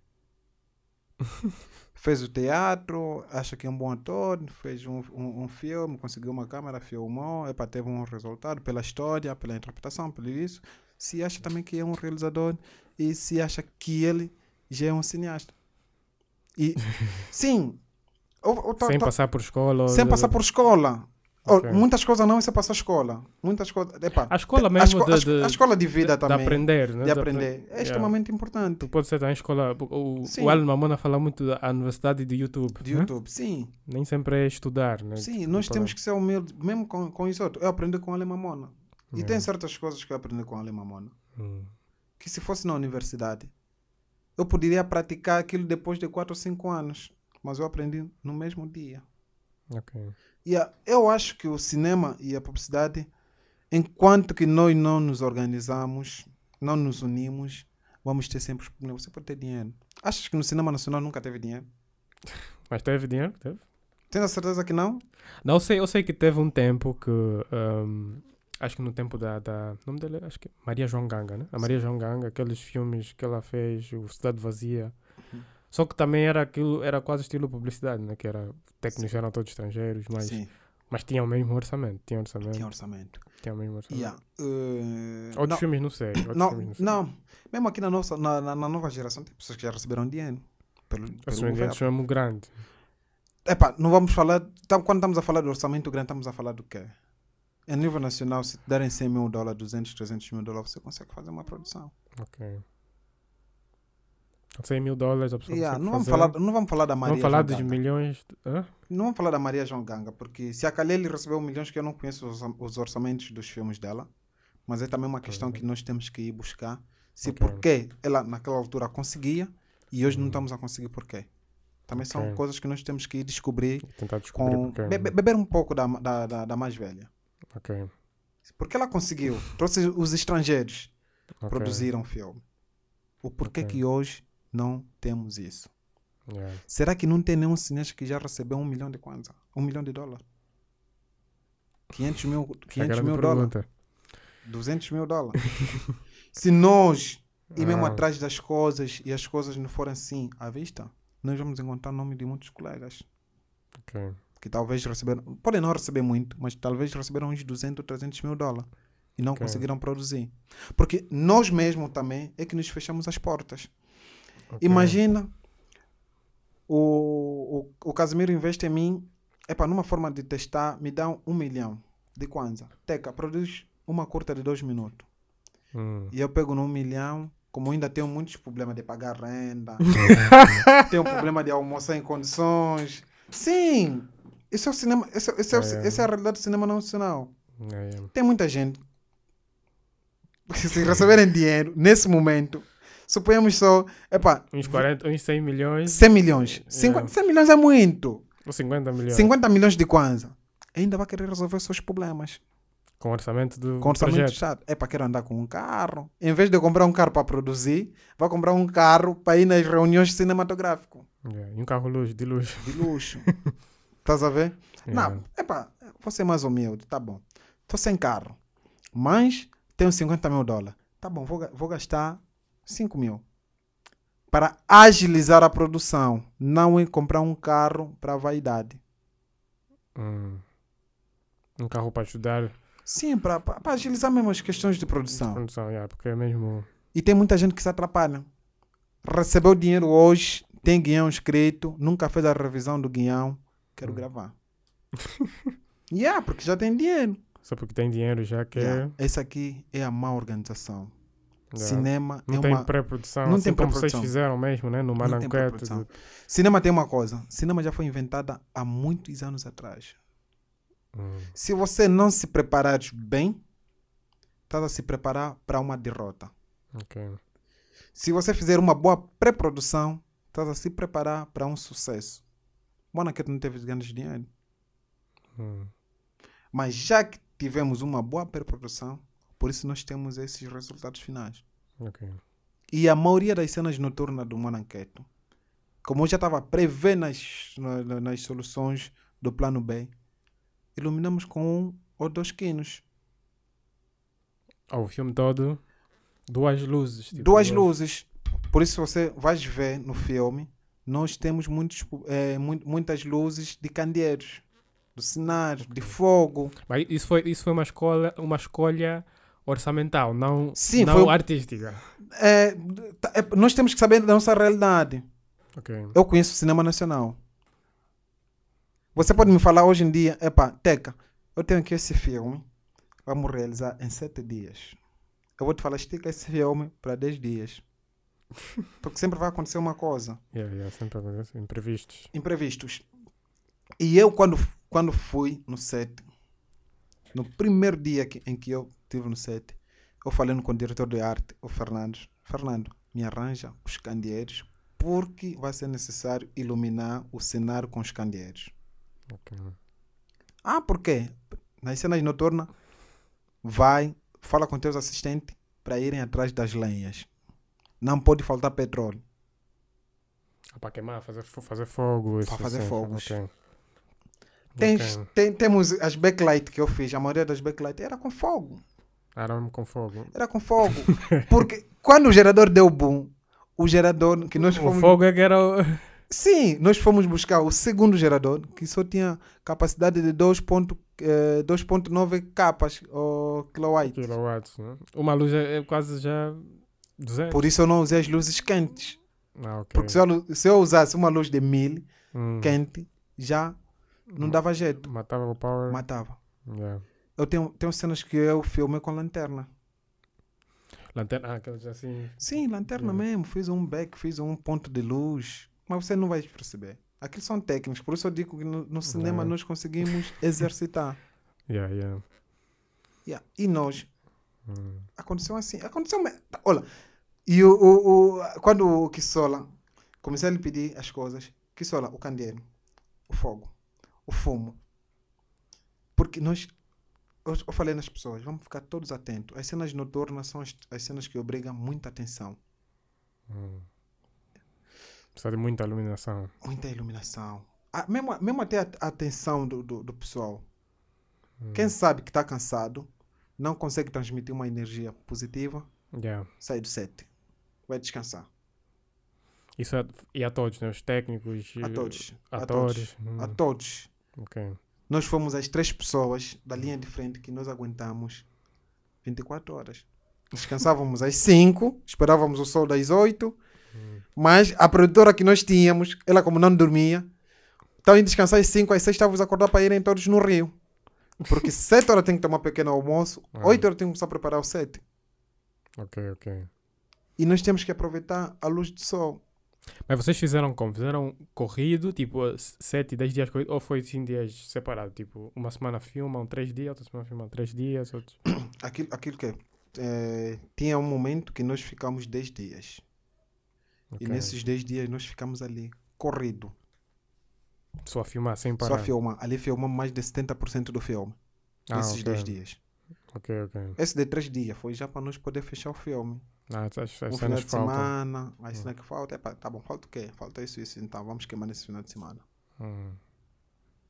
Fez o teatro, acha que é um bom ator, fez um, um, um filme, conseguiu uma câmera, filmou, epa, teve um resultado pela história, pela interpretação, pelo isso. Se acha também que é um realizador e se acha que ele já é um cineasta. E [LAUGHS] sim, tá- Sem tá- passar por escola. sem passar por escola. Oh, Ok. Muitas coisas não é só passar escola. Muitas coisas. Epa, A escola a, mesmo de, a esco- de- a escola de vida de- também. De aprender, né? De aprender. apre- É extremamente importante. Tu pode ser também escola. O, Sim. o Alan Mamona fala muito da universidade de YouTube. De né? YouTube, sim. Nem sempre é estudar, né? Sim, Tipo, nós temos que ser humildes, mesmo com, com isso. Eu aprendi com a Alemamona. E É. tem certas coisas que eu aprendi com a Alemamona. Hum. Que se fosse na universidade, eu poderia praticar aquilo depois de 4 ou 5 anos. Mas eu aprendi no mesmo dia. Ok. E a- eu acho que o cinema e a publicidade, enquanto que nós não nos organizamos, não nos unimos, vamos ter sempre os problemas. Você pode ter dinheiro. Achas que no cinema nacional nunca teve dinheiro? [LAUGHS] Mas teve dinheiro? Teve? Tens a certeza que não? Não, eu sei, eu sei que teve um tempo que. ahm, acho que no tempo da. da nome dele é, acho que Maria João Ganga, né? A Maria João Ganga, aqueles filmes que ela fez, o Cidade Vazia. Uhum. Só que também era aquilo, era quase estilo publicidade, né? Que era. Técnicos eram todos estrangeiros, mas, Sim, mas tinha o mesmo orçamento. Tinha orçamento. tinha orçamento. Tinha o mesmo orçamento. Yeah. Uh, Outros não, filmes não sei. Outros não, filmes não sei. não, mesmo aqui na, nossa, na, na, na nova geração, tem pessoas que já receberam dinheiro. Pelo, pelo filme é muito grande. Epá, não vamos falar. quando estamos a falar de orçamento grande, estamos a falar do quê? A nível nacional, se te darem 100 mil dólares, 200, 300 mil dólares, você consegue fazer uma produção. Ok. 100 mil dólares a pessoa Yeah, não, vamos fazer. falar, não vamos falar da Maria Vamos falar João dos Ganga. milhões. hã? Não vamos falar da Maria João Ganga, porque se a Kalele recebeu milhões, que eu não conheço os, os orçamentos dos filmes dela, mas é também uma questão que nós temos que ir buscar. Se Ok. porquê ela naquela altura conseguia e hoje Uhum. não estamos a conseguir porquê. Também são coisas que nós temos que descobrir Tentar descobrir com porque. be- be- beber um pouco da, da, da, da mais velha. Ok. Porque ela conseguiu, trouxe os estrangeiros, ok. produziram filme. O porquê Ok. que hoje não temos isso? Yeah. Será que não tem nenhum cineasta que já recebeu um milhão de kwanza? Um milhão de dólares? 500 mil, Essa é a 500 grande mil dólares? pergunta. 200 mil dólares? [LAUGHS] Se nós ir mesmo Ah. atrás das coisas e as coisas não forem assim à vista, nós vamos encontrar o nome de muitos colegas Ok. que talvez receberam, podem não receber muito, mas talvez receberam uns 200 ou 300 mil dólares e não Ok. conseguiram produzir. Porque nós mesmos também é que nos fechamos as portas. Ok. Imagina o, o, o Casimiro investe em mim, é para numa forma de testar, me dá um milhão de kwanza. Teca, produz uma curta de dois minutos. Hum. E eu pego no um milhão, como ainda tenho muitos problemas de pagar renda, [LAUGHS] tenho problema de almoçar em condições. Sim, isso é o cinema, esse, esse é, o ci- É. essa é a realidade do cinema nacional. Yeah, yeah. Tem muita gente [LAUGHS] se receberem dinheiro nesse momento, suponhamos só, epá, Uns 40, uns 100 milhões 100 milhões. 50, Yeah. 100 milhões é muito. ou 50 milhões. 50 milhões de kwanza. Ainda vai querer resolver seus problemas. Com orçamento do Com orçamento projeto. chato. É para querer andar com um carro. Em vez de comprar um carro para produzir, vai comprar um carro para ir nas reuniões cinematográficas. Yeah. E um carro luxo, de luxo. De luxo. [LAUGHS] Estás a ver? Yeah. Não, epá, vou ser mais humilde, tá bom. Estou sem carro, mas tenho 50 mil dólares. Tá bom, vou, vou gastar 5 mil para agilizar a produção, não em comprar um carro para vaidade. Hum. Um carro para ajudar Sim, para agilizar mesmo as questões de produção. produção, yeah, porque é mesmo. E tem muita gente que se atrapalha. Recebeu dinheiro hoje, tem guião escrito, nunca fez a revisão do guião, quero Hum. gravar. yeah, [LAUGHS] porque já tem dinheiro. Só porque tem dinheiro já que Yeah. Essa aqui é a má organização. Cinema Não é tem uma... pré-produção, não assim tem como vocês fizeram mesmo, né? No tem Mananquete. Cinema tem uma coisa. Cinema já foi inventada há muitos anos atrás. Hum. Se você não se preparar bem, estás a se preparar para uma derrota. Ok. Se você fizer uma boa pré-produção, estás a se preparar para um sucesso. Monacat não teve grandes dinheiro. Hum. Mas já que tivemos uma boa pré-produção, por isso nós temos esses resultados finais. Ok. E a maioria das cenas noturnas do Monanqueto, como eu já estava prevendo nas, na- na- nas soluções do plano B, iluminamos com um ou dois quinos. Ah, o filme todo, duas luzes. tipo, Duas luzes. Por isso você vai ver no filme, nós temos muitos, mu- muitas luzes de candeeiros, do cenário, de fogo. Mas isso foi, isso foi uma, escolha, uma escolha orçamental, não, Sim, não foi artística. É, tá- é, nós temos que saber da nossa realidade. Ok. Eu conheço o cinema nacional. Você pode me falar hoje em dia, epá, Teca, eu tenho aqui esse filme, vamos realizar em sete dias. Eu vou te falar, estica esse filme para 10 dias. [LAUGHS] Porque sempre vai acontecer uma coisa. Yeah, yeah, sempre acontece. Imprevistos. imprevistos. E eu, quando, quando fui no set, no primeiro dia que, em que eu estive no set, eu falei com o diretor de arte, o Fernando. Fernando, me arranja os candeeiros, porque vai ser necessário iluminar o cenário com os candeeiros. Ah, por quê? Nas cenas noturnas, vai, fala com teus assistentes para irem atrás das lenhas. Não pode faltar petróleo. Ah, para queimar, fazer, fazer fogo. isso fazer assim. fogos. Ok. Tens- Ok. tem- temos as backlight que eu fiz, a maioria das backlight era com fogo. Era com fogo. Era com fogo. Porque quando o gerador deu boom, o gerador que nós O fomos. fogo é que era o... Sim, nós fomos buscar o segundo gerador, que só tinha capacidade de 2 ponto, eh, 2.9 capas ou kilowatts. kilowatts. Né? Uma luz é, é quase já 200. Por isso eu não usei as luzes quentes. Ah, ok. Porque se eu, se eu usasse uma luz de 1000 Hum. quente, já não dava jeito. Matava o power. Matava. Yeah. Eu tenho, tenho cenas que eu filmei com lanterna. Lanterna, ah, aqueles assim. Sim, lanterna Yeah. mesmo. Fiz um back, fiz um ponto de luz. Mas você não vai perceber. Aquilo são técnicos. Por isso eu digo que no, no cinema nós conseguimos [LAUGHS] exercitar. Yeah, yeah. Yeah. E nós, Hum. aconteceu assim. Aconteceu. me- Olha, e o, o, o- quando o Kissola comecei a lhe pedir as coisas, Que sola, o candeeiro, o fogo, o fumo. Porque nós, eu, falei nas pessoas, vamos ficar todos atentos. As cenas noturnas são as, as cenas que obrigam muita atenção. Hum. Precisa de muita iluminação. Muita iluminação. Ah, mesmo, mesmo até a, a atenção do, do, do pessoal. Quem sabe que está cansado, não consegue transmitir uma energia positiva, Yeah. sai do set. Vai descansar. Isso é, e a todos, né? Os técnicos, A eh, todos. A atores. todos. hum, A todos. ok. Nós fomos as três pessoas da linha de frente que nós aguentamos 24 horas. Descansávamos às 5, esperávamos o sol das 8, mas a produtora que nós tínhamos, ela como não dormia, estava em descansar às 5, às 6 estávamos a acordar para irem todos no rio. Porque [LAUGHS] 7 horas tem que tomar um pequeno almoço, Ah. 8 horas tem que começar a preparar o set. Ok, ok. E nós temos que aproveitar a luz do sol. Mas vocês fizeram como? Fizeram corrido, tipo, 7, 10 dias corrido, ou foi 5 dias separado? Tipo, uma semana filmam 3 dias, outra semana filmam 3 dias, outros... [COUGHS] Aquilo, aquilo que é, tinha um momento que nós ficamos 10 dias. E Ok. nesses 10 dias nós ficamos ali, corrido. Só a filmar sem Só parar. filma. Ali filmamos mais de 70% do filme. Ah, nesses ok. 10 dias. Ok, ok. Esse de 3 dias foi já para nós poder fechar o filme. Ah, as, as um final de faltam. semana, a cena que falta. Epa, tá bom, falta o quê? Falta isso, isso. Então vamos queimar nesse final de semana. Hum.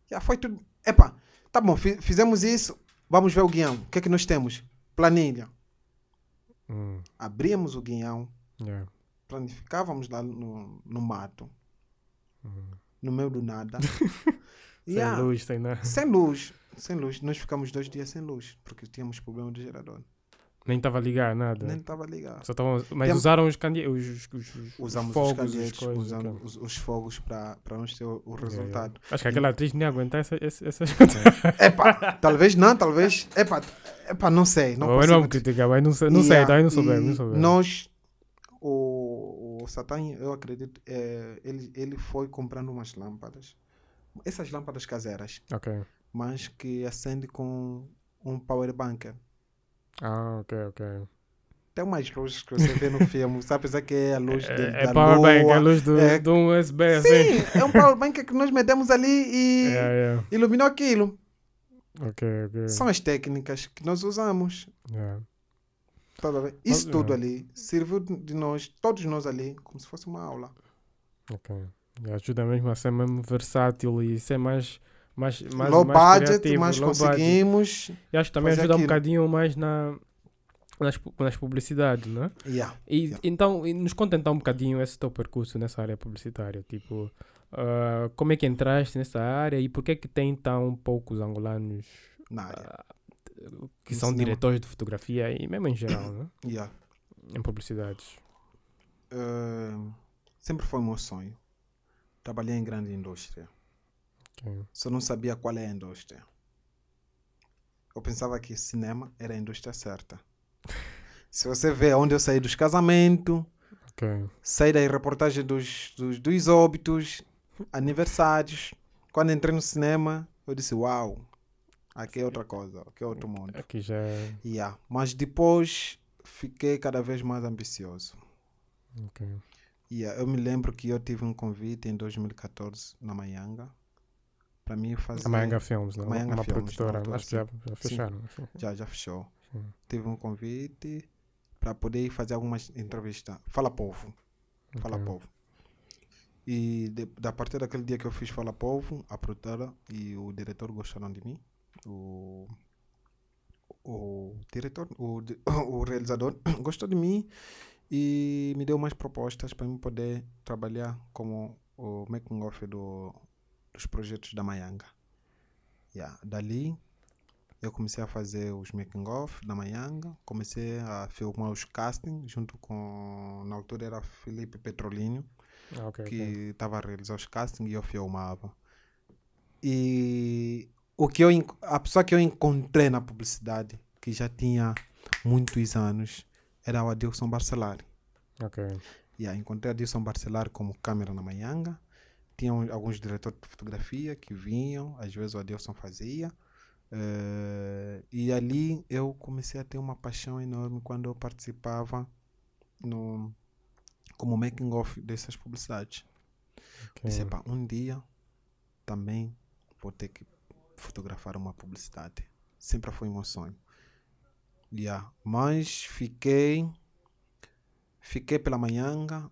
Já foi tudo. Epa, tá bom, fi- fizemos isso. Vamos ver o guião. O que é que nós temos? Planilha. Hum. Abríamos o guião, Yeah. planificávamos lá no, no mato, Hum. no meio do nada. [LAUGHS] Sem Yeah. luz, sem nada. Sem luz. Sem luz. Nós ficamos dois dias sem luz, porque tínhamos problema de gerador. Nem estava a ligar nada. Nem estava ligado. Só tavam, mas Tem- usaram os candeeiros, os, os, os, Usamos os fogos, os candeeiros, coisas. usamos os, os fogos para nós ter o, resultado. yeah. Acho que aquela atriz nem ia aguentar essa, essa, essas [LAUGHS] coisas. [LAUGHS] Epá, talvez não, talvez. Epá, epá não sei. Não Não, não vou criticar, mas não sei, não sei, também não soubemos, não soubemos. Nós, o, o Satã, eu acredito, é, ele, ele foi comprando umas lâmpadas. Essas lâmpadas caseiras, Ok. mas que acende com um power banker. Ah, ok, ok. Tem umas luzes que você vê no [LAUGHS] filme, sabe? Apesar que é a luz de, É, é da power lua. bank, é a luz do, é- de um USB assim. Sim, é um power banker que nós metemos ali e Yeah, [LAUGHS] yeah. iluminou aquilo. Ok, ok. São as técnicas que nós usamos. Yeah. Tá? Isso Mas, tudo é. ali serviu de de nós, todos nós ali, como se fosse uma aula. Ok. E ajuda mesmo a ser mesmo versátil e ser mais. Mais, mais low mais budget, criativo, mas low budget. conseguimos. E acho que também ajuda um aquilo. bocadinho mais na, nas, nas publicidades, né? Yeah. E Yeah. então, e nos conta então um bocadinho esse teu percurso nessa área publicitária. Tipo, ah, como é que entraste nessa área e por que é que tem tão poucos angolanos Na área. ah, que No são cinema. diretores de fotografia e mesmo em geral, né? [COUGHS] Yeah. Em publicidades. Uh, sempre foi o meu sonho. Trabalhei em grande indústria. Ok. Só não sabia qual é a indústria. Eu pensava que cinema era a indústria certa. Se você vê onde eu saí dos casamentos, Ok. saí da reportagem dos, dos, dos óbitos, aniversários. Quando entrei no cinema, eu disse: Uau, aqui é outra coisa, aqui é outro mundo. Aqui já é. Yeah. Mas depois fiquei cada vez mais ambicioso. ok. Yeah. Eu me lembro que eu tive um convite em 2014 na Manhanga para mim fazer. A Manga Films, não? Manga Uma Films, produtora. Acho que já, já fecharam. sim. Já, já fechou. Sim. Tive um convite para poder fazer algumas entrevistas. Fala Povo. Fala Ok. Povo. E de, da partir daquele dia que eu fiz Fala Povo, a produtora e o diretor gostaram de mim. O, o diretor, o, [COUGHS] o realizador [COUGHS] gostou de mim e me deu mais propostas para eu poder trabalhar como o making off do, dos projetos da Mayanga. Yeah. Dali eu comecei a fazer os making off da Mayanga, comecei a filmar os castings junto com, na altura era Felipe Petrolino, Ah, ok, que estava a realizar os castings e eu filmava. E o que eu, a pessoa que eu encontrei na publicidade, que já tinha muitos anos, era o Adilson Barcelari. Ok. Yeah, encontrei Adilson Barcelari como câmera na Manhanga. Tinha um- alguns diretores de fotografia que vinham, às vezes o Adilson fazia. Eh, e ali eu comecei a ter uma paixão enorme quando eu participava no, como making of dessas publicidades. Disse, pá, um dia também vou ter que fotografar uma publicidade. Sempre foi meu sonho. Yeah. Mas fiquei. Fiquei pela Manhanga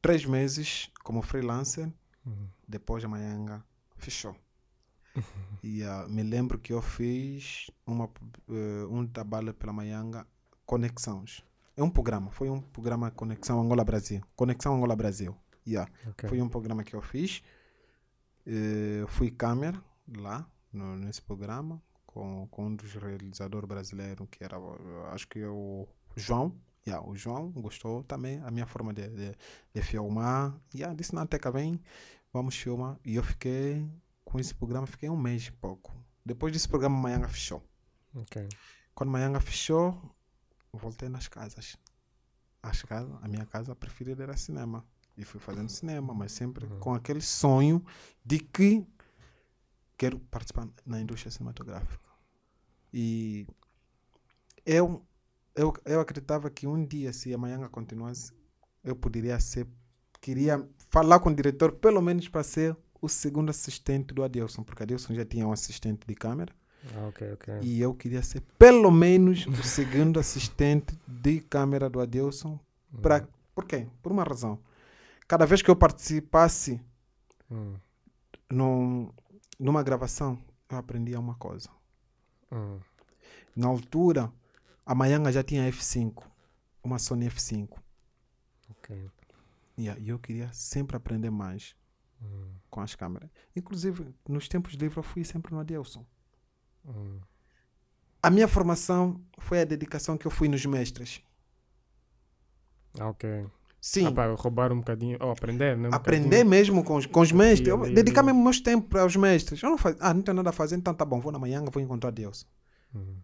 três meses como freelancer. Uhum. Depois a Manhanga fechou. E ah, me lembro que eu fiz uma, eh, um trabalho pela Manhanga Conexões. É um programa, foi um programa Conexão Angola-Brasil. Conexão Angola-Brasil. Yeah. Ok. Foi um programa que eu fiz. Eh, fui câmera lá no- nesse programa com, com um dos realizadores brasileiros, que era, eh, acho que é o João. Yeah, o João gostou também a minha forma de, de, de filmar. Yeah, disse, não, Teca, vem, vamos filmar. E eu fiquei com esse programa, fiquei um mês e pouco. Depois desse programa, Manhanga fechou. Ok. Quando Manhanga fechou, voltei nas casas. As casas, a minha casa preferida era cinema. E fui fazendo cinema, mas sempre com aquele sonho de que quero participar na indústria cinematográfica. E eu, eu, eu acreditava que um dia, se a Manhanga continuasse, eu poderia ser. Queria falar com o diretor, pelo menos para ser o segundo assistente do Adelson, porque Adelson já tinha um assistente de câmera. Ah, ok, ok. E eu queria ser pelo menos o segundo assistente de câmera do Adelson. Pra, por quê? Por uma razão. Cada vez que eu participasse Hum, num, numa gravação, eu aprendia uma coisa. hum. Na altura, a Mayanga já tinha F5, uma Sony F5. Ok. Yeah, E eu queria sempre aprender mais Hum, com as câmeras. Inclusive, nos tempos livres, eu fui sempre no Adelson. hum. A minha formação foi a dedicação que eu fui nos mestres. Ah, ok. Sim. Ah, pá, roubar um bocadinho. Oh, aprender, né? Um aprender bocadinho. mesmo com os, com os mestres. Eu ali, dedicar mesmo meus tempos aos mestres. Eu não faz, ah, não tenho nada a fazer, então tá bom, vou na manhã, vou encontrar Deus. Uhum.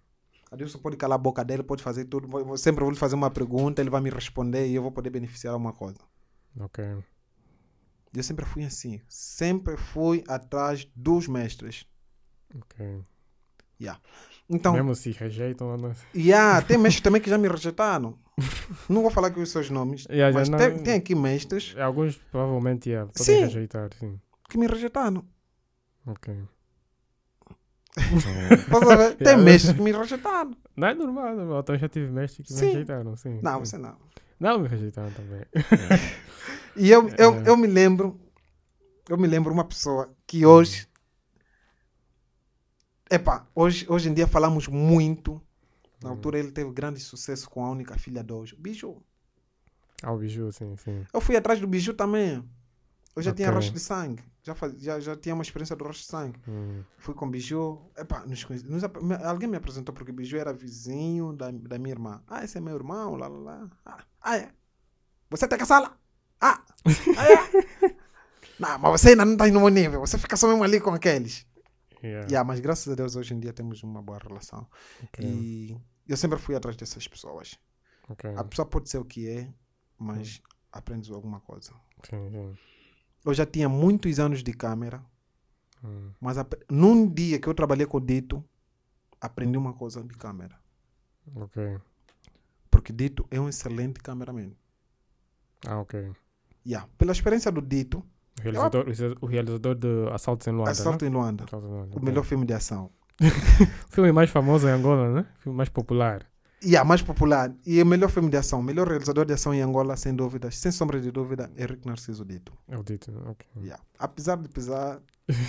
A Deus pode calar a boca dele, pode fazer tudo. vou- sempre vou lhe fazer uma pergunta, ele vai me responder e eu vou poder beneficiar alguma coisa. Ok. Eu sempre fui assim. Sempre fui atrás dos mestres. Ok. Yeah. Então, Mesmo se rejeitam. Não... yeah, [LAUGHS] tem mestres também que já me rejeitaram. não vou falar aqui os seus nomes, Yeah, mas não- tem, tem aqui mestres Alguns provavelmente yeah, podem Sim. rejeitar, sim. que me rejeitaram. Ok. A ver? [LAUGHS] Tem mestres que me rejeitaram. Não é normal, normal. Então já tive mestres que me Sim. rejeitaram, sim. Não, você não. Não, me rejeitaram também. [LAUGHS] E eu, eu, É. eu me lembro, eu me lembro uma pessoa que hoje, epá, hoje, hoje em dia falamos muito. Na altura ele teve grande sucesso com a única filha de hoje, Biju. Ah, o biju, sim, sim. Eu fui atrás do Biju também. Eu já tinha Ok. rosto de sangue, já, faz, já, já tinha uma experiência do rosto de sangue. Hum. Fui com Biju, epá, nos conhece- nos alguém me apresentou porque Biju era vizinho da, da minha irmã. Ah, esse é meu irmão, lá, lá, lá. Ah, ah, é? Você tem que sala? Ah, ah é? [LAUGHS] não, mas você ainda não está no meu nível, você fica só mesmo ali com aqueles. Yeah. Yeah, mas graças a Deus hoje em dia temos uma boa relação. Ok. E eu sempre fui atrás dessas pessoas. ok. A pessoa pode ser o que é, mas aprendes alguma coisa. Sim, sim. Eu já tinha muitos anos de câmera, Hum. mas num dia que eu trabalhei com o Dito, aprendi uma coisa de câmera. Ok. Porque Dito é um excelente cameraman. Ah, ok. Yeah. Pela experiência do Dito, O realizador, o realizador de Assaltos em Luanda, Assalto né? em Luanda, Assaltos em Luanda, o melhor filme de ação. O [LAUGHS] filme mais famoso em Angola, né? O filme mais popular. E a mais popular, e o melhor filme de ação, o melhor realizador de ação em Angola, sem dúvidas, sem sombra de dúvida, Henrique Narciso Dito. É o dito, ok. Yeah. Apesar de pesar,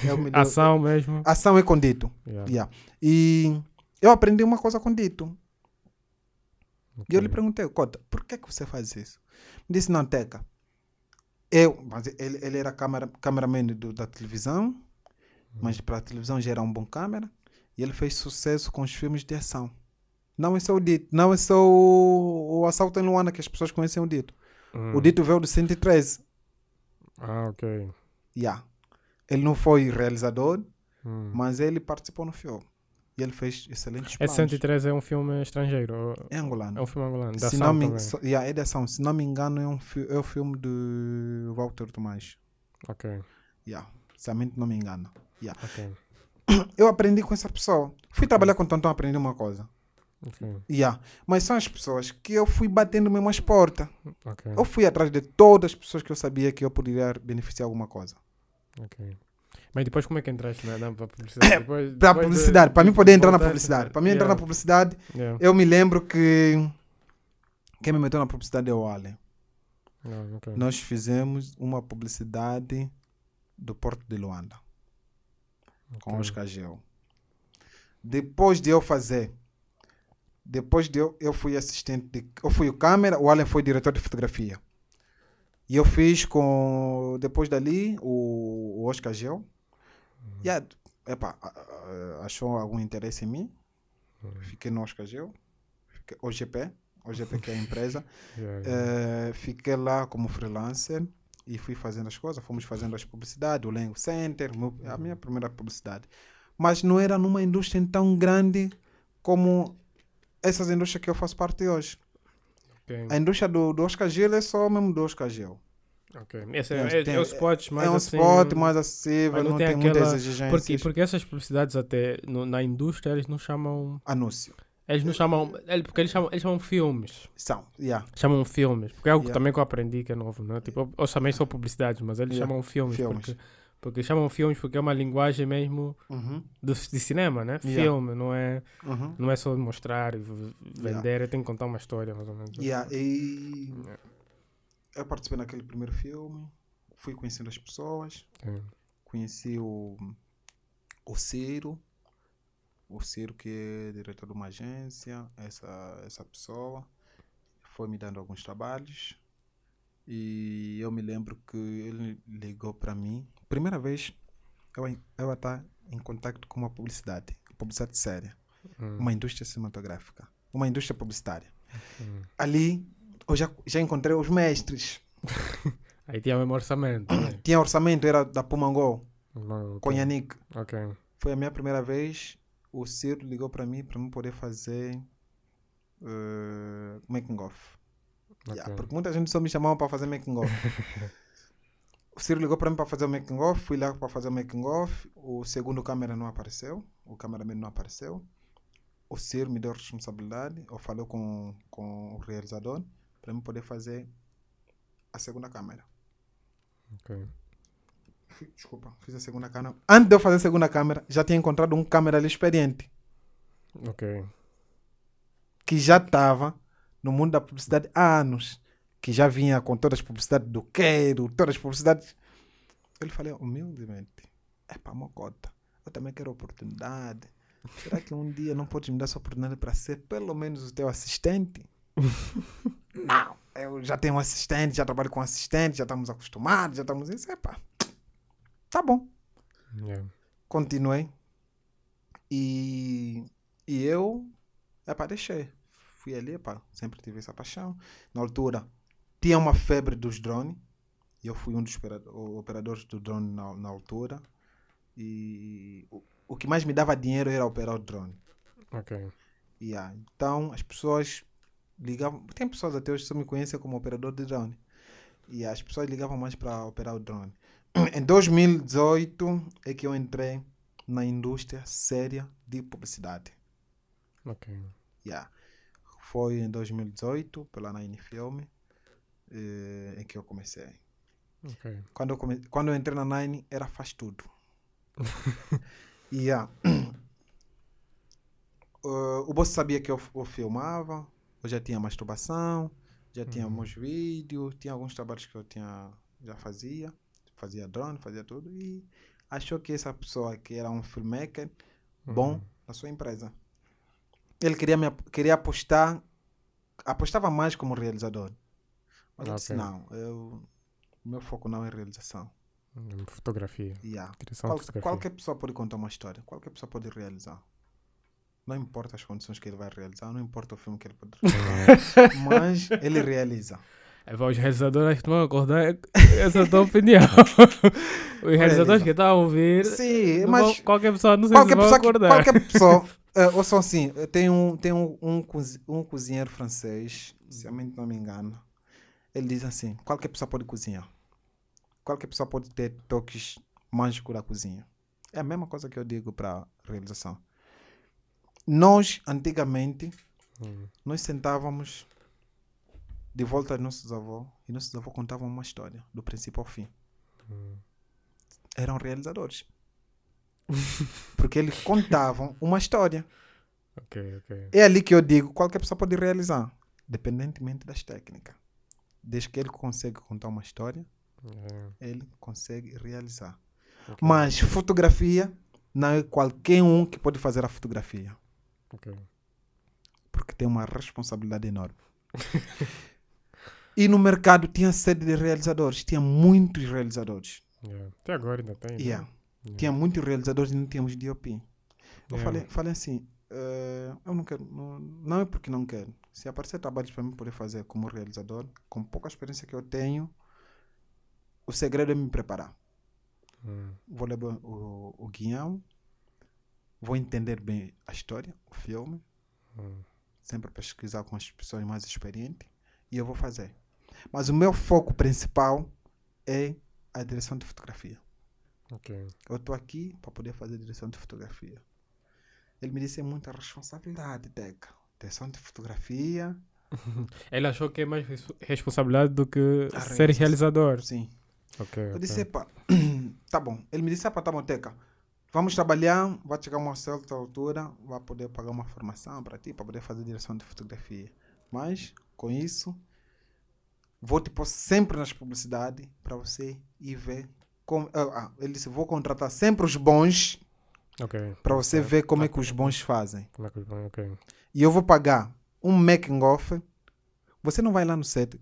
é o [LAUGHS] melhor. Ação mesmo. Ação é com Dito. Yeah. Yeah. E eu aprendi uma coisa com Dito. E eu lhe perguntei, Cota, por que, que você faz isso? Me disse, não, Teca. Eu, mas ele, ele era câmera, cameraman do, da televisão, mas para a televisão já era um bom câmera. E ele fez sucesso com os filmes de ação. Não é só o Dito, não é só o, o Assalto em Luana que as pessoas conhecem o Dito. Hum. O Dito veio do 113. Ah, ok. Yeah. Ele não foi realizador, Hum. mas ele participou no filme. E ele fez excelentes Esse planos. 103 é um filme estrangeiro. É angolano. É um filme angolano. De Se não, me, so, yeah, é de ação. Se não me engano, é, um fi- é o filme de Walter Tomás. Ok, Yeah. Se a mente não me engana. Yeah. ok. Eu aprendi com essa pessoa. Fui trabalhar com o Tonton, aprendi uma coisa. Ok. Yeah. Mas são as pessoas que eu fui batendo mesmo as portas. Ok. Eu fui atrás de todas as pessoas que eu sabia que eu poderia beneficiar alguma coisa. Mas depois como é que entraste na, publicidade? [COUGHS] Depois, Para depois de- publicidade, para mim de poder entrar na publicidade. [LAUGHS] Para mim entrar na publicidade, yeah. eu me lembro que quem me meteu na publicidade é o Allen. Ah, ok. Nós fizemos uma publicidade do Porto de Luanda com Ok. Oscar Gel. Depois de eu fazer, depois de eu, eu fui assistente, de, eu fui o câmera, o Allen foi diretor de fotografia. E eu fiz com, depois dali, o, o Oscar Gel. E a- epa, a- a- achou algum interesse em mim. Fiquei no Oscar Gel. Fiquei, OGP, OGP que é a empresa. [LAUGHS] Yeah, yeah. Eh, fiquei lá como freelancer e fui fazendo as coisas, fomos fazendo as publicidades, o Lengo Center, a minha primeira publicidade. Mas não era numa indústria tão grande como essas indústrias que eu faço parte hoje. Ok. A indústria do, do Oscar Gil é só mesmo do Oscar Gil. Ok. Esse é, Tem- é, tem- é os spots mais é um assim, spot mais acessível, não, não tem, tem muitas aquela- exigências. Porque, porque essas publicidades até no- na indústria eles não chamam. Anúncio. Eles não chamam. Porque eles chamam, eles chamam filmes. São, yeah, Chamam filmes. Porque é algo Yeah. também que eu aprendi que é novo, né? Tipo, eu, eu também sou publicidades, mas eles Yeah. chamam filmes. Filmes. Porque, porque chamam filmes porque é uma linguagem mesmo uhum, do, de cinema, né? Yeah. Filme, não é, uhum. não é só mostrar e vender, tem que contar uma história, mais ou menos. Yeah, e Yeah. eu participei naquele primeiro filme, fui conhecendo as pessoas, Sim. conheci o, o Ciro, o Ciro que é diretor de uma agência, essa, essa pessoa foi me dando alguns trabalhos e eu me lembro que ele ligou para mim, primeira vez eu, eu estar em contato com uma publicidade, publicidade séria, Hum, uma indústria cinematográfica, uma indústria publicitária. hum. Ali eu já, já encontrei os mestres, [LAUGHS] Aí tinha o mesmo orçamento. né? tinha orçamento, era da Pumangol, Não, com ok. Yannick. Ok. Foi a minha primeira vez. O Ciro ligou para mim para eu poder fazer uh, making off. Yeah, ok. porque muita gente só me chamava para fazer making off. [LAUGHS] o Ciro ligou para mim para fazer o making off, fui lá para fazer o making off. O segundo câmera não apareceu, o cameraman não apareceu. O Ciro me deu responsabilidade, eu falei com, com o realizador para eu poder fazer a segunda câmera. ok. [LAUGHS] Desculpa, fiz a segunda câmera. Antes de eu fazer a segunda câmera, já tinha encontrado um câmera ali experiente. Ok. que já estava no mundo da publicidade há anos, que já vinha com todas as publicidades do Queiro, todas as publicidades. Eu lhe falei, humildemente, é para mocota, eu também quero oportunidade. Será que um dia não podes me dar essa oportunidade para ser pelo menos o teu assistente? [LAUGHS] não, eu já tenho um assistente, já trabalho com assistente, já estamos acostumados, já estamos isso, epá. Tá bom Yeah. continuei. E, e eu, epá, deixei. Fui ali, epá, sempre tive essa paixão. Na altura, tinha uma febre dos drones. E eu fui um dos operadores do drone na, na altura. E o, o que mais me dava dinheiro era operar o drone. Ok. Yeah. Então, as pessoas ligavam. Tem pessoas até hoje que só me conhecem como operador de drone. E as pessoas ligavam mais para operar o drone. [CLEARS THROAT] Em 2018 é que eu entrei na indústria séria de publicidade. Ok. Yeah. Foi em 2018, pela Nine Film, eh, em que eu comecei. Ok. Quando eu, come... Quando eu entrei na Nine, era faz tudo. [LAUGHS] [CLEARS THROAT] yeah. Uh, o boss sabia que eu, eu filmava, eu já tinha masturbação, já tinha Uhum. meus vídeos, tinha alguns trabalhos que eu tinha, já fazia, fazia drone, fazia tudo, e achou que essa pessoa que era um filmmaker bom Uhum. na sua empresa. Ele queria, me, queria apostar, apostava mais como realizador. Mas eu disse, não, eu, meu foco não é realização. Fotografia. Yeah. Direção Qual- fotografia. qualquer pessoa pode contar uma história, qualquer pessoa pode realizar. Não importa as condições que ele vai realizar, não importa o filme que ele pode realizar, [LAUGHS] mas ele realiza. É, os realizadores que vão acordar essa é a tua [LAUGHS] opinião. [LAUGHS] os realizadores que estão a ouvir, Sim, mas vão- qualquer pessoa não sei qualquer se vão pessoa, que, acordar. qualquer pessoa, uh, ou só assim, eh, tem um, tem um, um, cozi- um cozinheiro francês, se a mente não me engano, ele diz assim, qualquer pessoa pode cozinhar. Qualquer pessoa pode ter toques mágicos da cozinha. É a mesma coisa que eu digo para realização. Nós, antigamente, Hum. Nós sentávamos de volta aos nossos avós e nossos avós contavam uma história, do princípio ao fim. Hum. Eram realizadores. [LAUGHS] Porque eles contavam uma história. Ok, ok. É ali que eu digo, qualquer pessoa pode realizar, dependentemente das técnicas. Desde que ele consegue contar uma história, É, ele consegue realizar. ok, Mas fotografia, não é qualquer um que pode fazer a fotografia. ok. Porque tem uma responsabilidade enorme. [LAUGHS] e no mercado tinha sede de realizadores, tinha muitos realizadores. Yeah. Até agora ainda tem. né? Yeah. Yeah. Tinha muitos realizadores e não tínhamos DOP. Eu Yeah. falei, falei assim, eh, eu não quero, não, não é porque não quero. Se aparecer trabalhos para mim poder fazer como realizador, com pouca experiência que eu tenho, o segredo é me preparar. Hum. Vou ler o, o, guião, vou entender bem a história, o filme, Hum. sempre pesquisar com as pessoas mais experientes e eu vou fazer. Mas o meu foco principal é a direção de fotografia. Ok. Eu estou aqui para poder fazer direção de fotografia. Ele me disse é muita responsabilidade, Deca. Direção de fotografia. [LAUGHS] Ele achou que é mais res- responsabilidade do que A ser realizador. Sim. Ok. Eu ok. disse, epa, [CLEARS THROAT] tá bom. Ele me disse, epa, tá bom, Teca. Vamos trabalhar, vai chegar uma certa altura, vai poder pagar uma formação para ti, para poder fazer direção de fotografia. Mas, com isso, vou te pôr sempre nas publicidades para você ir ver. Como, ah, ah, ele disse, vou contratar sempre os bons Ok. para você ver como é que os bons fazem. Como é que vai? Ok. E eu vou pagar um making off. Você não vai lá no set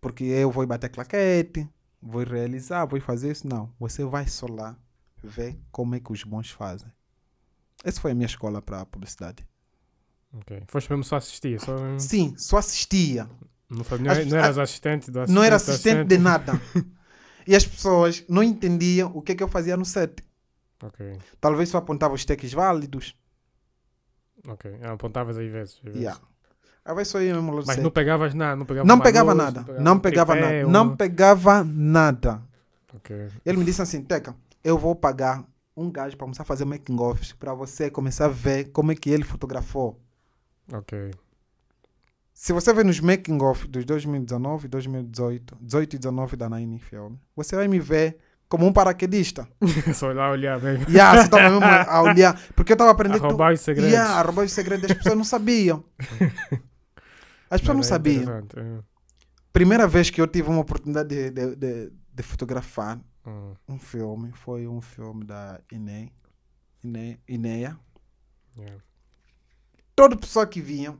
porque eu vou bater claquete, vou realizar, vou fazer isso. Não. Você vai só lá ver como é que os bons fazem. Essa foi a minha escola para publicidade. Ok. Foste mesmo só assistir? Só... Sim, só assistia. Não, foi, não, As- não eras assistente do assistente? Não era do assistente de nada. [LAUGHS] E as pessoas não entendiam o que, é que eu fazia no set. Ok. Talvez só apontava os takes válidos. Ok. Ah, apontavas aí vezes. vezes. Yeah. Aí vai só ir mesmo Mas não pegavas nada, não pegava Não pegava luz, nada. Não pegava nada. um- Não pegava nada. Ok. Ele me disse assim, Teca, eu vou pagar um gajo para começar a fazer making offs para você começar a ver como é que ele fotografou. Ok. Se você ver nos making off dos 2019, 2018, 18 e 19 da Nine Film, você vai me ver como um paraquedista. [LAUGHS] Só lá olhar mesmo. Yeah, você estava mesmo a olhar. Porque eu estava A aprendendo. roubar os segredos. Yeah, a roubar os segredos. As pessoas não sabiam. As pessoas não é sabiam. é. Primeira vez que eu tive uma oportunidade de, de, de, de fotografar Hum, um filme foi um filme da Ine, Ine, Ineia. yeah. Toda pessoa que vinha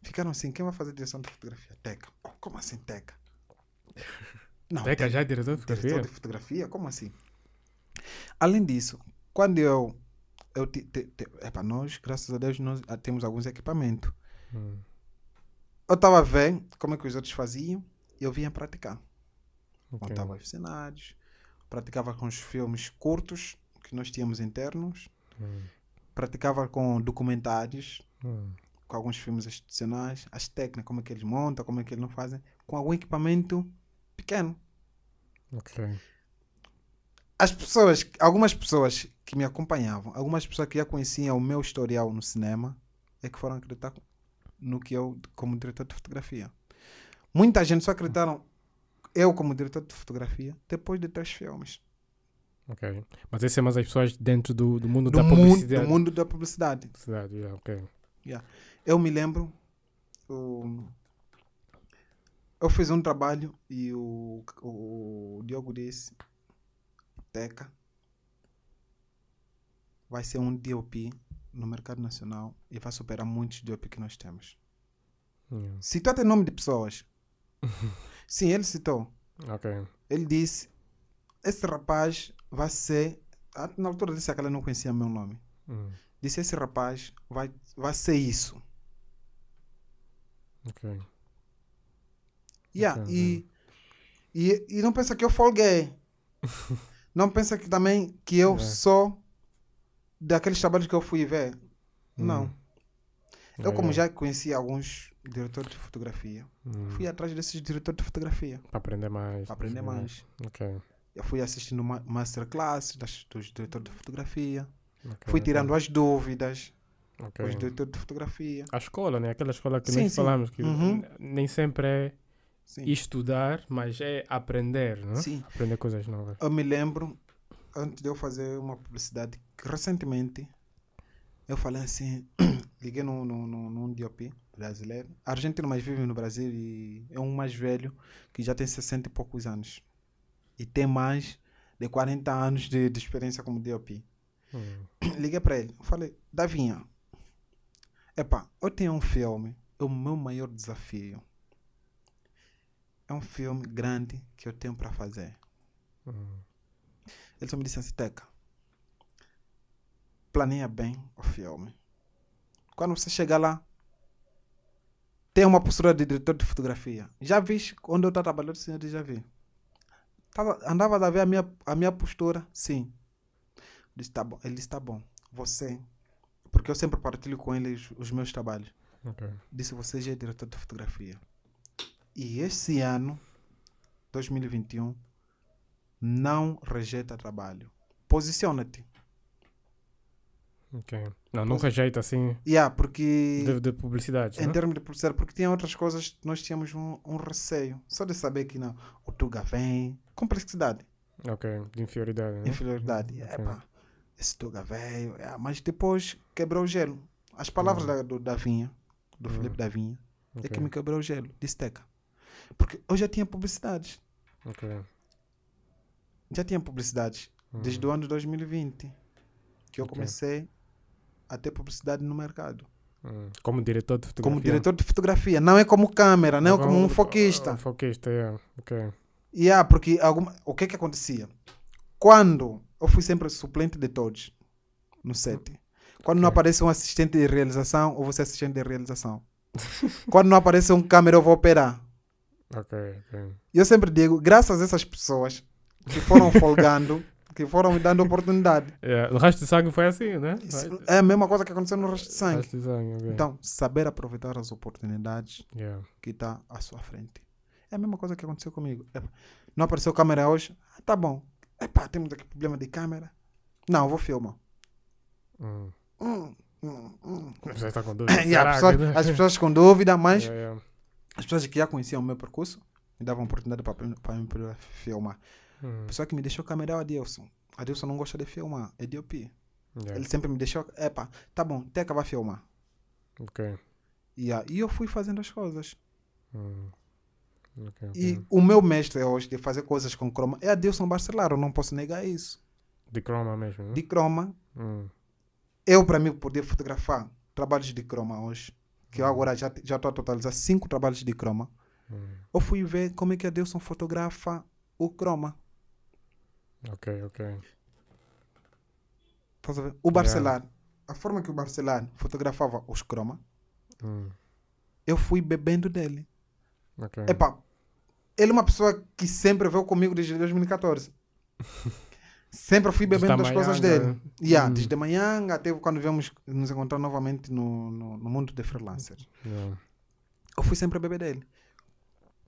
ficaram assim: quem vai fazer direção de fotografia? Teca. Oh, como assim, Teca? Não, Teca já é diretor de diretor fotografia? de fotografia? Como assim? Além disso, quando eu. eu te, te, te, epa, nós, graças a Deus, nós ah, temos alguns equipamentos. Hum, Eu estava ver como é que os outros faziam e eu vinha praticar. ok. Montava os cenários, praticava com os filmes curtos que nós tínhamos internos, Hum, praticava com documentários, hum, com alguns filmes institucionais, as técnicas, como é que eles montam, como é que eles não fazem, com algum equipamento pequeno. Ok. As pessoas, algumas pessoas que me acompanhavam, algumas pessoas que já conheciam o meu historial no cinema, é que foram acreditar no que eu, como diretor de fotografia. Muita gente só acreditaram eu como diretor de fotografia depois de três filmes. Ok. Mas esse é mais as pessoas dentro do, do mundo Do da mundo, publicidade. do mundo da publicidade. Publicidade, yeah, ok. Eu me lembro, o- eu fiz um trabalho e o, o Diogo disse, Teca, vai ser um DOP no mercado nacional e vai superar muitos DOP que nós temos. Yeah. Citou até nome de pessoas. [LAUGHS] Sim, ele citou. Ok. Ele disse, esse rapaz vai ser, na altura disse que ela não conhecia meu nome. Hum, Disse, esse rapaz vai, vai ser isso. ok. Yeah, e, e, e não pensa que eu folguei. [LAUGHS] não pensa que também que eu É. sou daqueles trabalhos que eu fui ver. Não. Eu, como já conhecia alguns diretores de fotografia, Hum, fui atrás desses diretores de fotografia Para aprender mais. para aprender perceber. mais. Ok. Eu fui assistindo ma- masterclass das, dos diretores de fotografia. ok, Fui tirando as dúvidas. Ok. Hoje diretor de fotografia. A escola, né? Aquela escola que Sim, nós sim. falamos que Uhum. nem sempre é Sim. estudar, mas é aprender, não? Sim. Aprender coisas novas. Eu me lembro, antes de eu fazer uma publicidade, que recentemente eu falei assim, [CLEARS THROAT] liguei num, num, num, num DOP brasileiro, argentino, mas vive no Brasil e é um mais velho que já tem 60 e poucos anos. E tem mais de 40 anos de, de experiência como DOP. Hum. [CLEARS THROAT] Liguei para ele, falei, Davinha, epá, eu tenho um filme, é o meu maior desafio. É um filme grande que eu tenho para fazer. Hum. Ele só me disse assim, Teca, planeia bem o filme. Quando você chegar lá, tem uma postura de diretor de fotografia. Já viste onde eu estou trabalhando? Sim, eu já vi. Tava, andava a ver a minha, a minha postura? Sim. Disse, tá bom. Ele disse, tá bom. Você, porque eu sempre partilho com ele os, os meus trabalhos. Ok. Disse, você já é diretor de fotografia. E esse ano, 2021, não rejeita trabalho. Posiciona-te. Ok. Não, nunca jeito assim Yeah, porque de, de publicidade, em né? termos de publicidade, porque tinha outras coisas nós tínhamos um, um receio. Só de saber que não, o Tuga vem, complexidade, Ok, de inferioridade, né? inferioridade. Ok. Epá, esse Tuga veio, é, mas depois quebrou o gelo. As palavras da, do Davinha, do Uhum. Felipe Davinha, é Ok. que me quebrou o gelo, disse Teca. Porque eu já tinha publicidades, Ok. já tinha publicidades desde o ano de 2020, que eu Ok. comecei a ter publicidade no mercado. Hum. Como diretor de fotografia. Como diretor de fotografia, não é como câmera, não é como um foquista. Um foquista, é. Ok. Yeah, porque alguma, o que que acontecia? Quando eu fui sempre suplente de todos no set. Quando não Ok. aparece um assistente de realização, eu vou ser assistente de realização. [LAUGHS] Quando não aparece um câmera, eu vou operar. Ok, ok. E eu sempre digo, graças a essas pessoas que foram [LAUGHS] folgando, que foram me dando oportunidade. É, o resto de sangue foi assim, né? Isso É a mesma coisa que aconteceu no resto de sangue. resto de sangue, ok. Então, saber aproveitar as oportunidades Yeah. que está à sua frente. É a mesma coisa que aconteceu comigo. Epa, não apareceu câmera hoje? Ah, tá bom. Epá, temos aqui problema de câmera. Não, vou filmar. Hum. Hum, hum, hum. Você está com [COUGHS] dúvida? As Será pessoas, que- né? as pessoas com dúvida, mas Yeah, yeah. As pessoas que já conheciam o meu percurso me davam oportunidade para me poder filmar. Hum. A pessoa que me deixou câmera é o Adilson. Adilson não gosta de filmar, é DOP. Yeah. Ele sempre me deixou, epa, tá bom, até acabar filmar. Ok. E, ah, e eu fui fazendo as coisas. Hum. Ok, ok. E o meu mestre hoje de fazer coisas com croma é Adilson Barcelar, eu não posso negar isso. De croma mesmo, né? De croma, Hum. eu para mim poder fotografar trabalhos de croma hoje, que eu agora já já estou a totalizar cinco trabalhos de croma, Hum. eu fui ver como é que Adilson fotografa o croma. Ok, ok. Estás a ver? O Barcelar, a forma que o Barcelar fotografava os croma, Hum. eu fui bebendo dele. Ok. Epá, ele é uma pessoa que sempre veio comigo desde 2014. [LAUGHS] sempre fui bebendo das coisas dele. Yeah, Hum. Desde manhã até quando viemos nos encontrar novamente no, no, no mundo de freelancers. Yeah. Eu fui sempre beber dele.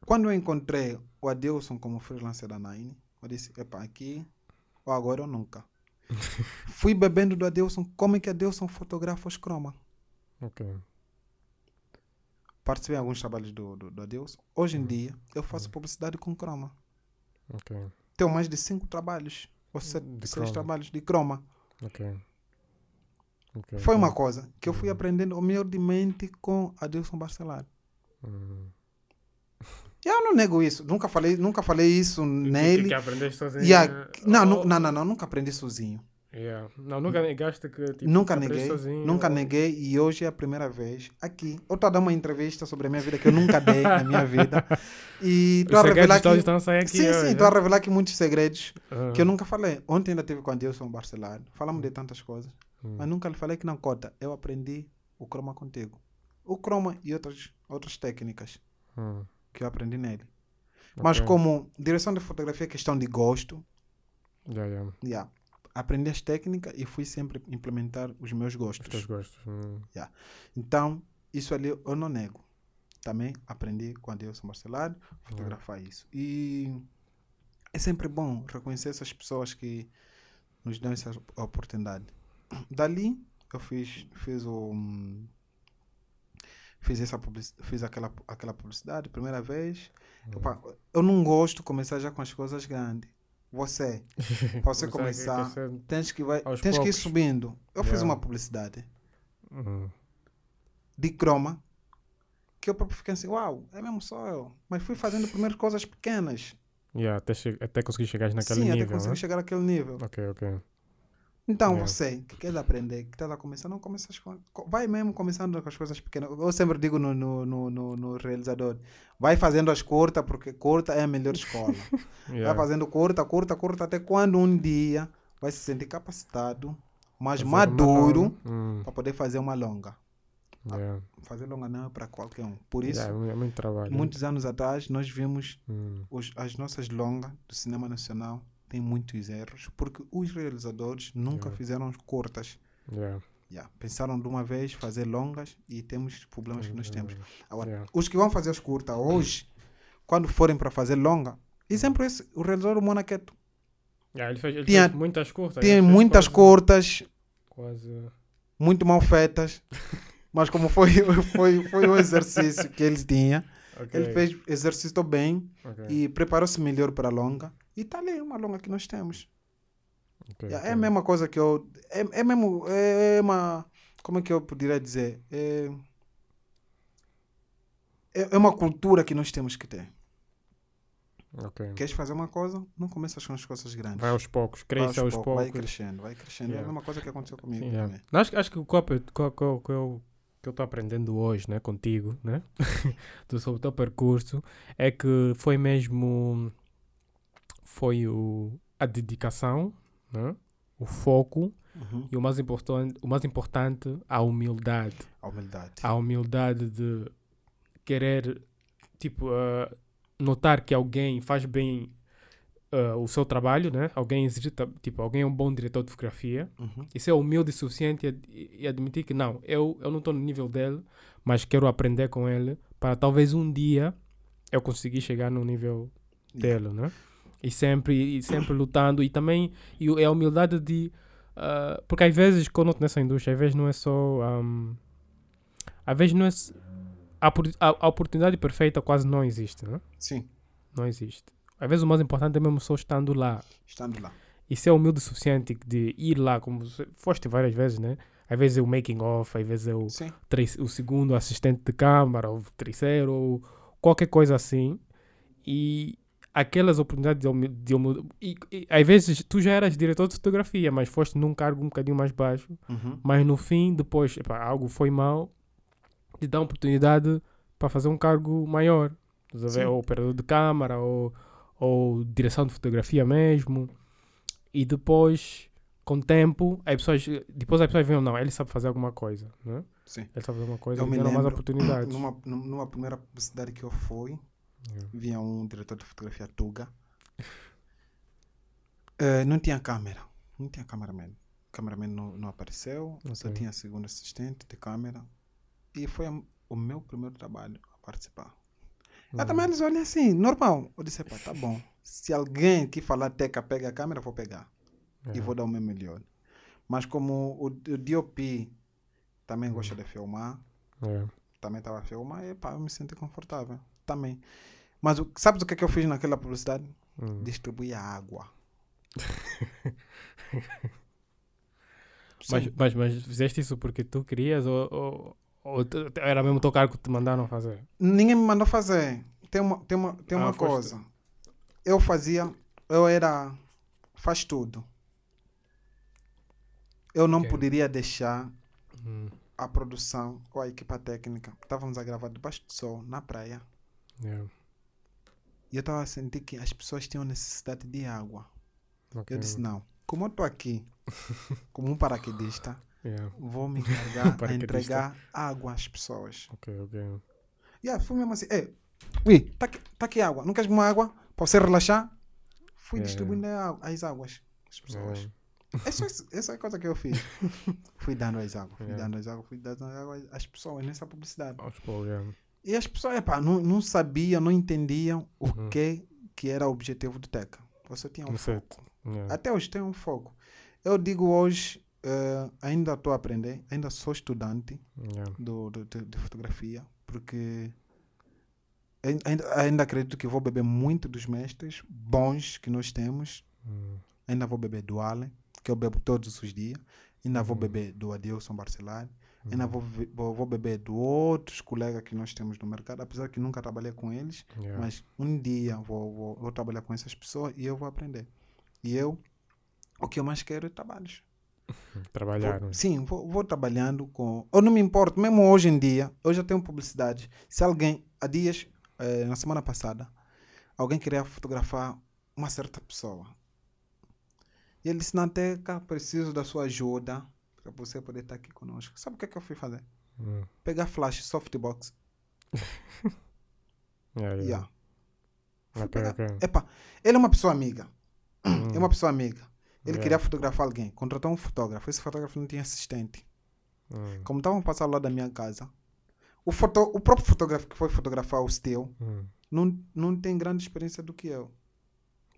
Quando eu encontrei o Adilson como freelancer da Nine, eu disse, epá, aqui, ou agora ou nunca. [LAUGHS] fui bebendo do Adilson, como é que Adilson fotografa os croma. Ok. Participei em alguns trabalhos do, do, do Adilson. Hoje em dia, eu faço publicidade com croma. Ok. Tenho mais de cinco trabalhos, ou sete, De seis croma. trabalhos de croma. Ok. Ok, Foi uma coisa que eu fui Uhum. aprendendo humildemente com Adilson Barcelar. Hum. Eu não nego isso, nunca falei, nunca falei isso nele. Que, que sozinho? Yeah. Não, Oh, não, não, não, nunca aprendi sozinho. Yeah. Não, nunca negaste que tipo, nunca neguei, sozinho, nunca ou- neguei e hoje é a primeira vez aqui. Eu estou a dar uma entrevista sobre a minha vida que eu nunca dei na minha [LAUGHS] vida. E estou a revelar que... estão aqui Sim, hoje, sim, né? estou a revelar aqui muitos segredos Ah. que eu nunca falei. Ontem ainda tive com Adilson Barcelar, falamos de tantas coisas, Hum. mas nunca lhe falei que não cota. Eu aprendi o croma contigo. O croma e outras, outras técnicas Hum. que eu aprendi nele. Mas Ok. como direção de fotografia é questão de gosto, Yeah, yeah. yeah, aprendi as técnicas e fui sempre implementar os meus Os gostos. teus gostos. Hum. Então, isso ali eu não nego. Também aprendi com Adilson Marcelar fotografar isso. E é sempre bom reconhecer essas pessoas que nos dão essa oportunidade. Dali, eu fiz, fiz o. hum, Fiz, essa fiz aquela, aquela publicidade, primeira vez. Epá, eu não gosto de começar já com as coisas grandes. Você, [LAUGHS] para você Começar tens que, vai, tens que ir subindo. Eu fiz Yeah. uma publicidade Uhum. de croma que eu próprio fiquei assim, uau, é mesmo só eu. Mas fui fazendo primeiro coisas pequenas. Yeah, até, até conseguir chegar naquele Sim, nível. até conseguir né? chegar àquele nível. Ok, ok. Então, Yeah. você que quer aprender, que está a começar, não começas com. co- Vai mesmo começando com as coisas pequenas. Eu sempre digo no, no, no, no, no realizador: vai fazendo as curtas, porque curta é a melhor [LAUGHS] escola. Yeah. Vai fazendo curta, curta, curta, até quando um dia vai se sentir capacitado, mais Fazer maduro. Hum, para poder fazer uma longa. yeah. Fazer longa não é para qualquer um. Por isso, Yeah, é é muito trabalho. muitos anos atrás, nós vimos Hum, os, as nossas longas do cinema nacional têm muitos erros, porque os realizadores nunca Yeah. fizeram curtas. yeah. Yeah. Pensaram de uma vez fazer longas e temos problemas que nós temos. Agora, os que vão fazer as curtas hoje, quando forem para fazer longa, e sempre esse, o realizador Monaqueto Yeah, ele fez, ele Tinha- fez muitas curtas. tem fez muitas quase- curtas, Quase. muito mal feitas, [LAUGHS] mas como foi, foi, foi o exercício que ele tinha, [LAUGHS] Ok, ele fez exercitou bem ok, e preparou-se melhor para a longa. E está ali uma longa que nós temos. ok, É ok. a mesma coisa que eu. É, é mesmo. É uma. Como é que eu poderia dizer? É, é, é uma cultura que nós temos que ter. Ok. Queres fazer uma coisa? Não começas com as coisas grandes. Vai aos poucos, cresce aos poucos. Vai crescendo, vai crescendo. É Yeah. a mesma coisa que aconteceu comigo Yeah. também. Acho, acho que o que eu, que eu, estou aprendendo hoje, né, contigo, né, [LAUGHS] sobre o teu percurso, é que foi mesmo, foi o, a dedicação, né, o foco Uhum. e o mais importante, o mais importante, a humildade. A humildade. A humildade de querer, tipo, ah, notar que alguém faz bem ah, o seu trabalho, né? Alguém exercita, tipo, alguém é um bom diretor de fotografia Uhum. e ser humilde o suficiente e, e admitir que não, eu, eu não estou no nível dele, mas quero aprender com ele para talvez um dia eu conseguir chegar no nível dele, né? E sempre, e sempre lutando e também e o- é a humildade de ah, porque às vezes quando eu nessa indústria, às vezes não é só ahm, às vezes não é a, a- oportunidade perfeita quase não existe, né? Sim, Não existe. Às vezes o mais importante é mesmo só estando lá estando lá. e ser humilde o suficiente de ir lá, como foste várias vezes, né? Às vezes é o making off, às vezes é o, o segundo assistente de câmara, ou terceiro, ou qualquer coisa assim. E aquelas oportunidades de, humi- de e, e às vezes tu já eras diretor de fotografia, mas foste num cargo um bocadinho mais baixo. Uhum. Mas no fim, depois, epá, algo foi mal, te dá oportunidade para fazer um cargo maior. Ver? Ou operador de câmara, ou, ou direção de fotografia mesmo. E depois, com o tempo, as pessoas, depois as pessoas veem, não, ele sabe fazer alguma coisa. Né? Sim. Ele sabe fazer alguma coisa, Eu e me deram mais oportunidades. Numa, num- numa primeira publicidade que eu fui, Yeah. vinha um diretor de fotografia Tuga. [LAUGHS] Eh, não tinha câmera. Não tinha cameraman. O cameraman não, não apareceu. Só Ok. tinha segundo assistente de câmera. E foi a- o meu primeiro trabalho a participar. Uhum. Eu também eles olham assim, normal. Eu disse, pá, tá bom. Se alguém que falar teca pega a câmera, vou pegar. E vou dar o meu melhor. Mas como o, o DOP também gosta de filmar, Yeah. também estava a filmar, e pá, eu me senti confortável. Também. Mas o, sabes o que, é que eu fiz naquela publicidade? Hum. Distribuir água. Mas, mas, mas fizeste isso porque tu querias ou, ou, ou era mesmo o teu cargo que te mandaram fazer? Ninguém me mandou fazer. Tem uma, tem uma, tem Ah, uma coisa. Eu fazia, eu era, faz tudo. Eu não Ok. poderia deixar Hum. a produção ou a equipa técnica. Estávamos a gravar debaixo do sol, na praia. Yeah. E eu estava a sentir que as pessoas tinham necessidade de água. Ok. Eu disse, não. Como eu estou aqui, como um paraquedista, Yeah. vou me [LAUGHS] encargar a entregar água às pessoas. Ok, ok. Yeah, fui mesmo assim, ei, ui, tá aqui, tá aqui água. Não queres uma água para você relaxar? Fui Yeah. distribuindo as águas às pessoas. Yeah. É isso- essa é a coisa que eu fiz. [LAUGHS] fui dando as águas, fui Yeah. dando as águas, fui dando as águas às pessoas nessa publicidade. Aos poucos, yeah. E as pessoas, epá, não, não sabiam, não entendiam o Uhum. que, que era o objetivo do TECA. Você tinha um foco. Yeah. Até hoje tem um foco. Eu digo hoje, eh, ainda estou a aprender, ainda sou estudante Yeah. do, do- de, de fotografia, porque ai- ainda, ainda acredito que vou beber muito dos mestres bons que nós temos. Hum. Ainda vou beber do Allen, que eu bebo todos os dias. Ainda vou Uhum. beber do Adilson Barcelari. Uhum. Ainda vou, vou, vou beber de outros colegas que nós temos no mercado, apesar que nunca trabalhei com eles. Yeah. Mas um dia vou, vou, vou trabalhar com essas pessoas e eu vou aprender. E eu, o que eu mais quero é trabalhos. [LAUGHS] Trabalhar. Vou- sim, vou, vou trabalhando com. Eu não me importo, mesmo hoje em dia, eu já tenho publicidade. Se alguém, há dias, eh, na semana passada, alguém queria fotografar uma certa pessoa. E ele disse: Nanteca, preciso da sua ajuda para você poder estar aqui conosco. Sabe o que, é que eu fui fazer? Hum. Pegar flash, softbox. Yeah, yeah. Yeah. Fui pegar-. Epa, ele é uma pessoa amiga. Hum. É uma pessoa amiga. Ele Yeah. queria fotografar alguém. Contratou um fotógrafo. Esse fotógrafo não tinha assistente. Hum. Como estavam passando lá da minha casa, o, foto, o próprio fotógrafo que foi fotografar o Steel Hum. não, não tem grande experiência do que eu,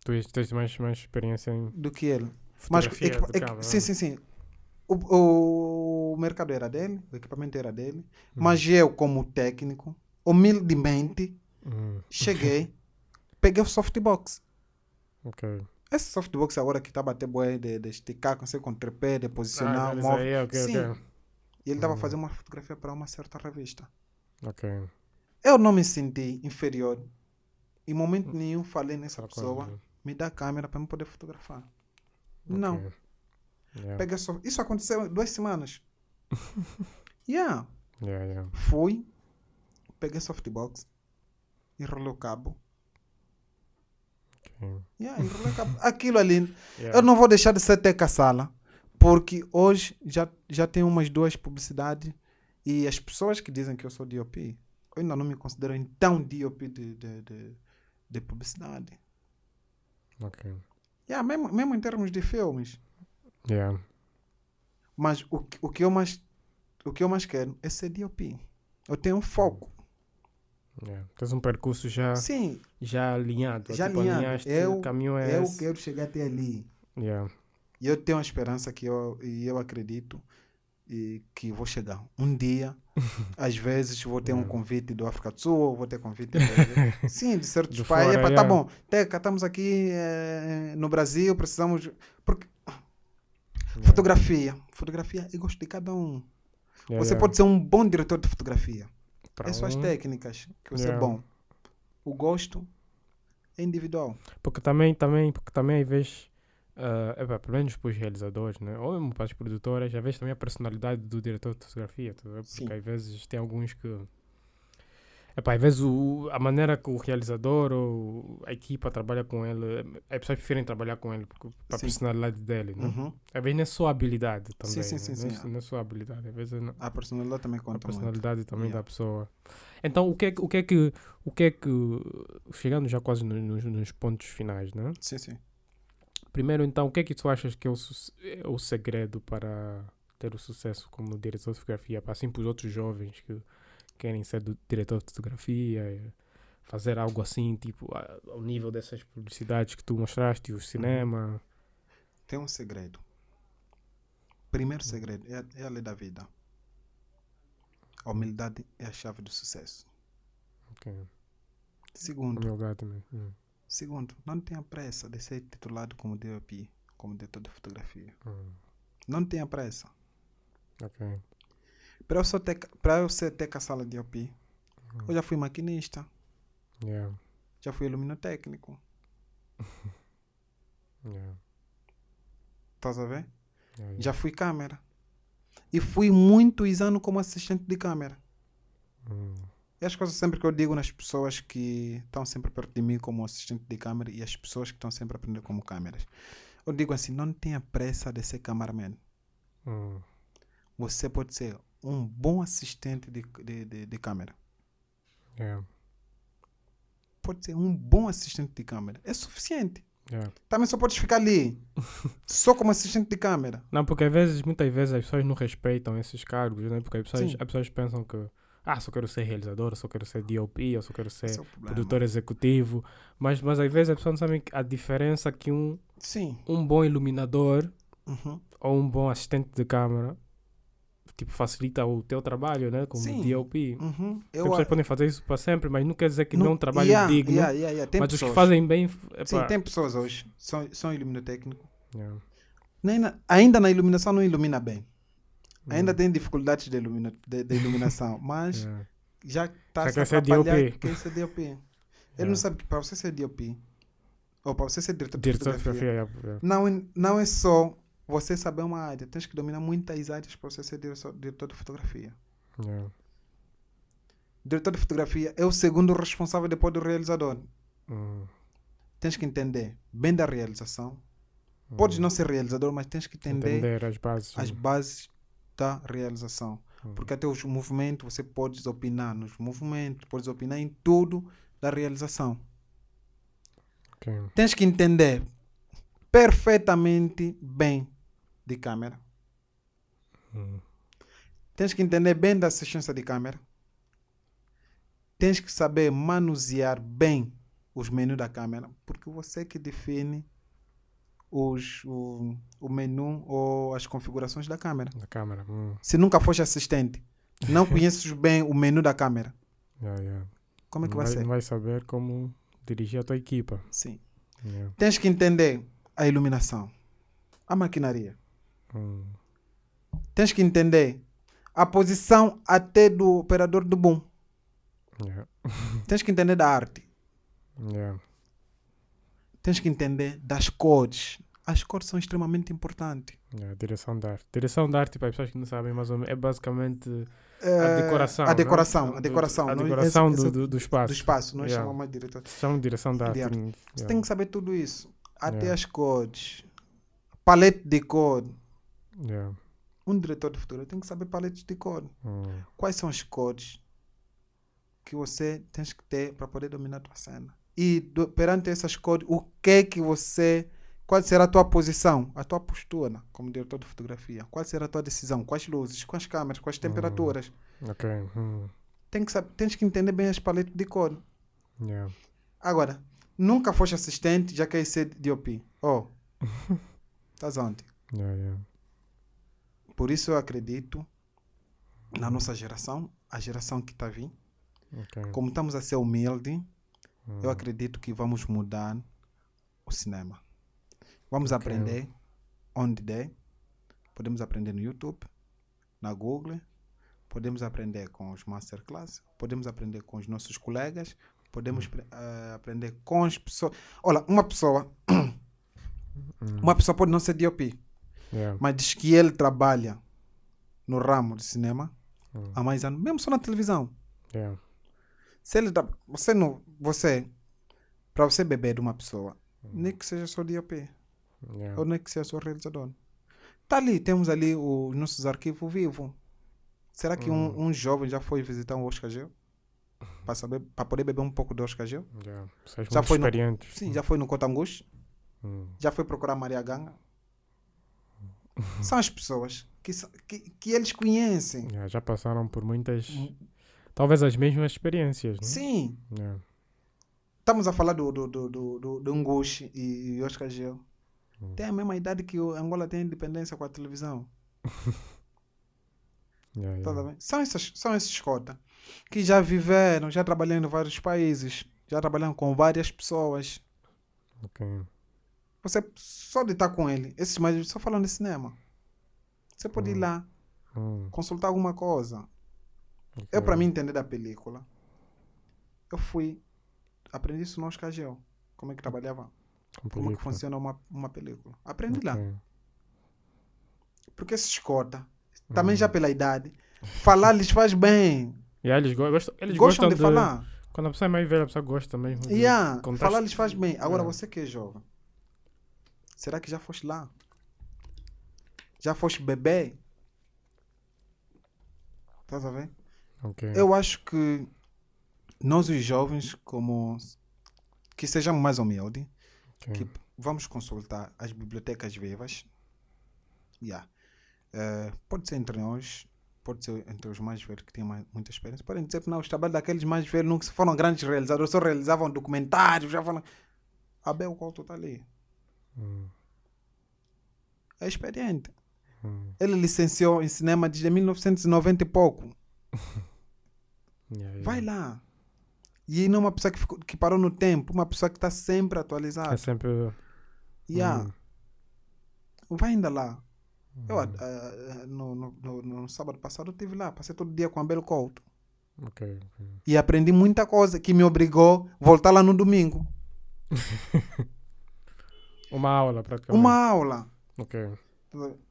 Tu tens mais, mais experiência em do que ele. Mas fotografia do equi- câmera, sim, sim, sim. O, o mercado era dele, o equipamento era dele, Hum. mas eu, como técnico, humildemente, Hum. cheguei, [LAUGHS] peguei o softbox. Ok. Esse softbox agora que está a bater boé de, de esticar, consegue com tripé, de posicionar, Ah, móvel. aí, ok, Sim. ok. E ele estava Hum. fazendo uma fotografia para uma certa revista. Ok. Eu não me senti inferior. Em momento Hum. nenhum falei nessa Tá pessoa, me dá a câmera para eu poder fotografar. Não. Yeah. Peguei só... Isso aconteceu duas semanas. [LAUGHS] yeah. Yeah, yeah. Fui, peguei softbox, enrolei o cabo. Ok. Yeah, enrolei o cabo. Aquilo ali. [LAUGHS] Yeah. Eu não vou deixar de ser teca sala, porque hoje já, já tenho umas duas publicidades e as pessoas que dizem que eu sou DOP, eu ainda não me considero então DOP de, de, de, de publicidade. Ok. Yeah, mesmo, mesmo em termos de filmes. Yeah. Mas o, que- o, que eu mais, o que eu mais quero é ser DOP. Eu tenho um foco. Yeah. Tens um percurso já, Sim, já alinhado. já tipo, alinhado. alinhaste, Eu, o caminho é eu esse. quero chegar até ali. Yeah. E eu tenho a esperança que eu, e eu acredito e que vou chegar. Um dia, [LAUGHS] às vezes, vou ter um convite do África do Sul, vou ter convite de, [LAUGHS] sim, de certos países. tá yeah. bom, Teca, estamos aqui eh, no Brasil, precisamos. Porque. Fotografia, fotografia, eu gosto de cada um. Yeah, Você yeah. pode ser um bom diretor de fotografia. Pra é só as um- técnicas que você é Yeah. bom. O gosto é individual. Porque também, também, porque também às vezes, ah, epá, pelo menos para os realizadores, né? ou mesmo para as produtoras, às vezes também a personalidade do diretor de fotografia, tá porque Sim. às vezes tem alguns que. Epá, às vezes o, a maneira que o realizador ou a equipa trabalha com ele, as pessoas preferem trabalhar com ele para a Sim. personalidade dele. Né? Uhum. Às vezes não é só a habilidade também. sim, né? sim, não, é, sim. não é só a habilidade, às vezes não- A personalidade também a conta muito. personalidade também Yeah. da pessoa. Então, o que é que, o que, é que, o que, é que chegando já quase no- nos, nos pontos finais, né? Sim, sim. Primeiro, então, o que é que tu achas que é o, é o segredo para ter o sucesso como diretor de fotografia? Assim, para os outros jovens que querem ser do, diretor de fotografia, eh, fazer algo assim, tipo, ao nível dessas publicidades que tu mostraste, o cinema. Tem um segredo. Primeiro segredo é, a- é a lei da vida. A humildade é a chave do sucesso. Ok. Segundo, Humildade também. Hum, segundo, não tenha pressa de ser titulado como DOP, como diretor de fotografia. hum, Não tenha pressa. ok. Para eu, só ter, para eu ser teca sala DOP, eu já fui maquinista, Yeah. já fui iluminotécnico. [LAUGHS] Yeah. Estás a ver? Yeah. Já fui câmera. E fui muitos anos como assistente de câmera. Hum, E as coisas sempre que eu digo nas pessoas que estão sempre perto de mim como assistente de câmera e as pessoas que estão sempre aprendendo como câmeras. Eu digo assim, não tenha pressa de ser cameraman. hum, Você pode ser um bom assistente de, de, de, de câmera. yeah. Pode ser um bom assistente de câmera. É suficiente. Yeah. Também só podes ficar ali. [LAUGHS] só como assistente de câmera. Não, porque às vezes, muitas vezes as pessoas não respeitam esses cargos, né? Porque as pessoas, Sim. as pessoas pensam que, ah, só quero ser realizador, só quero ser DOP, eu só quero ser Esse é produtor executivo. Mas, mas às vezes as pessoas não sabem a diferença que um, Sim. um bom iluminador Uhum. ou um bom assistente de câmara, tipo, facilita o teu trabalho, né? Como Sim. DOP. Uhum. Tem Eu, pessoas que podem fazer isso para sempre, mas não quer dizer que não- não é um trabalho yeah, digno. yeah, yeah, mas os pessoas. que fazem bem. epá, Sim, tem pessoas hoje. São, são iluminotécnicos. yeah. Nem na- ainda na iluminação não ilumina bem. Ainda Hum. tem dificuldades de, ilumina, de, de iluminação, [LAUGHS] mas já está se DOP. quer ser DOP. Ele não sabe que para você ser DOP, ou para você ser diretor de fotografia, não, é- não é só você saber uma área, tens que dominar muitas áreas para você ser diretor, diretor de fotografia. Yeah. Diretor de fotografia é o segundo responsável depois do realizador. Hum, Tens que entender bem da realização. Podes hum. não ser realizador, mas tens que entender, entender as bases. as bases da realização. Hum. Porque até os movimentos, você pode opinar nos movimentos, podes opinar em tudo da realização. Ok. Tens que entender perfeitamente bem de câmera. Hum. Tens que entender bem da assistência de câmera. Tens que saber manusear bem os menus da câmera, porque você que define os, o, o menu ou as configurações da câmera. Da câmera. Hum. Se nunca foste assistente, não [LAUGHS] conheces bem o menu da câmera, Yeah, yeah. como é que vai vai, ser? não vai saber como dirigir a tua equipa. Sim. Yeah. Tens que entender a iluminação, a maquinaria. Hum. Tens que entender a posição até do operador do boom. Yeah. [LAUGHS] Tens que entender da arte. Yeah. Tens que entender das cores. As cores são extremamente importantes. Yeah. Direção de arte. Direção de arte, para as pessoas que não sabem, mais ou menos, é basicamente a Eh, decoração. A não? decoração. A Do- decoração. A Nós- decoração do, do, do espaço. do espaço. Nós Yeah. chamamos de diretor. Chama de direção de arte. Arte. hum, Você yeah. tem que saber tudo isso. Até Yeah. as cores. Palete de cor. Yeah. Um diretor de futuro tem que saber paletes de cor. Hum. Quais são as cores que você tem que ter para poder dominar a tua cena? E do- perante essas cores, o que que você. Qual será a tua posição, a tua postura como diretor de fotografia? Qual será a tua decisão? Quais luzes, quais câmeras, quais temperaturas? Ok. hum. Tem que saber, tens que entender bem as paletes de cor. Yeah. Agora, nunca foste assistente, já quer ser DOP. Oh, [LAUGHS] estás onde? Yeah, yeah. Por isso eu acredito na nossa geração, a geração que está a vir, Ok. como estamos a ser humilde, Hum. eu acredito que vamos mudar o cinema. Vamos Ok. aprender onde der. Podemos aprender no YouTube, na Google, podemos aprender com os masterclass, podemos aprender com os nossos colegas, podemos eh, aprender com as pessoas. Olha, uma pessoa, [COUGHS] Hum. uma pessoa pode não ser DOP, Yeah. mas diz que ele trabalha no ramo de cinema Hum. há mais anos, mesmo só na televisão. Yeah. Se ele tá, você não, você, para você beber de uma pessoa, Hum. nem que seja só DOP, Yeah. ou nem que seja só realizador. Tá ali, temos ali os nossos arquivos vivos. Será que Hum. um, um jovem já foi visitar um Oscar Gel? Para saber, para poder beber um pouco do Oscar Gel? Yeah. Já foi no-. Sim, já foi no Cotangus? Já foi procurar Maria Ganga? São as pessoas que, que, que eles conhecem. Já passaram por muitas. Talvez as mesmas experiências, né? Sim, estamos a falar do, do, do, do, do, Ngushi e, Oscar Gel. Hum. Tem a mesma idade que o Angola tem independência com a televisão. [LAUGHS] Yeah, Tá yeah. São, essas, são esses cotas que já viveram, já trabalharam em vários países, já trabalharam com várias pessoas. Ok. Você só de estar com ele, esses mais só falando de cinema. Você pode ir Hum. lá, Hum. consultar alguma coisa. ok. Eu, para mim entender da película, eu fui, aprendi isso no Oscar Gel. Como é que trabalhava, Com como é que funciona uma, uma película. Aprendi lá. Ok. Porque esses cotas, também já Hum. pela idade, falar lhes faz bem. Yeah, eles, go gostam, eles Gostam gostam de, falar. Quando a pessoa é mais velha, a pessoa gosta mesmo. de Yeah, falar lhes faz bem. Agora Yeah. você que é jovem, será que já foste lá? Já foste bebê? Estás a ver? Ok. Eu acho que nós os jovens, como que sejamos mais humildes, ok. que vamos consultar as bibliotecas vivas. Yeah. Eh, pode ser entre nós, pode ser entre os mais velhos que têm mais, muita experiência. Podem dizer que não, os trabalhos daqueles mais velhos não foram grandes realizadores, só realizavam documentários, já falam. Abel Couto está ali. Hum. é experiente. Hum. Ele licenciou em cinema desde 1990 e pouco. Yeah, yeah. Vai lá. E não é uma pessoa que, ficou- que parou no tempo, uma pessoa que está sempre atualizada. É sempre. Yeah. Hum. Vai ainda lá. Eu, Hum. ah, ah, no, no, no, no sábado passado, eu estive lá. Passei todo dia com a Belo Couto. Ok. E aprendi muita coisa que me obrigou a voltar lá no domingo. [LAUGHS] Uma aula, praticamente. Uma aula. Ok.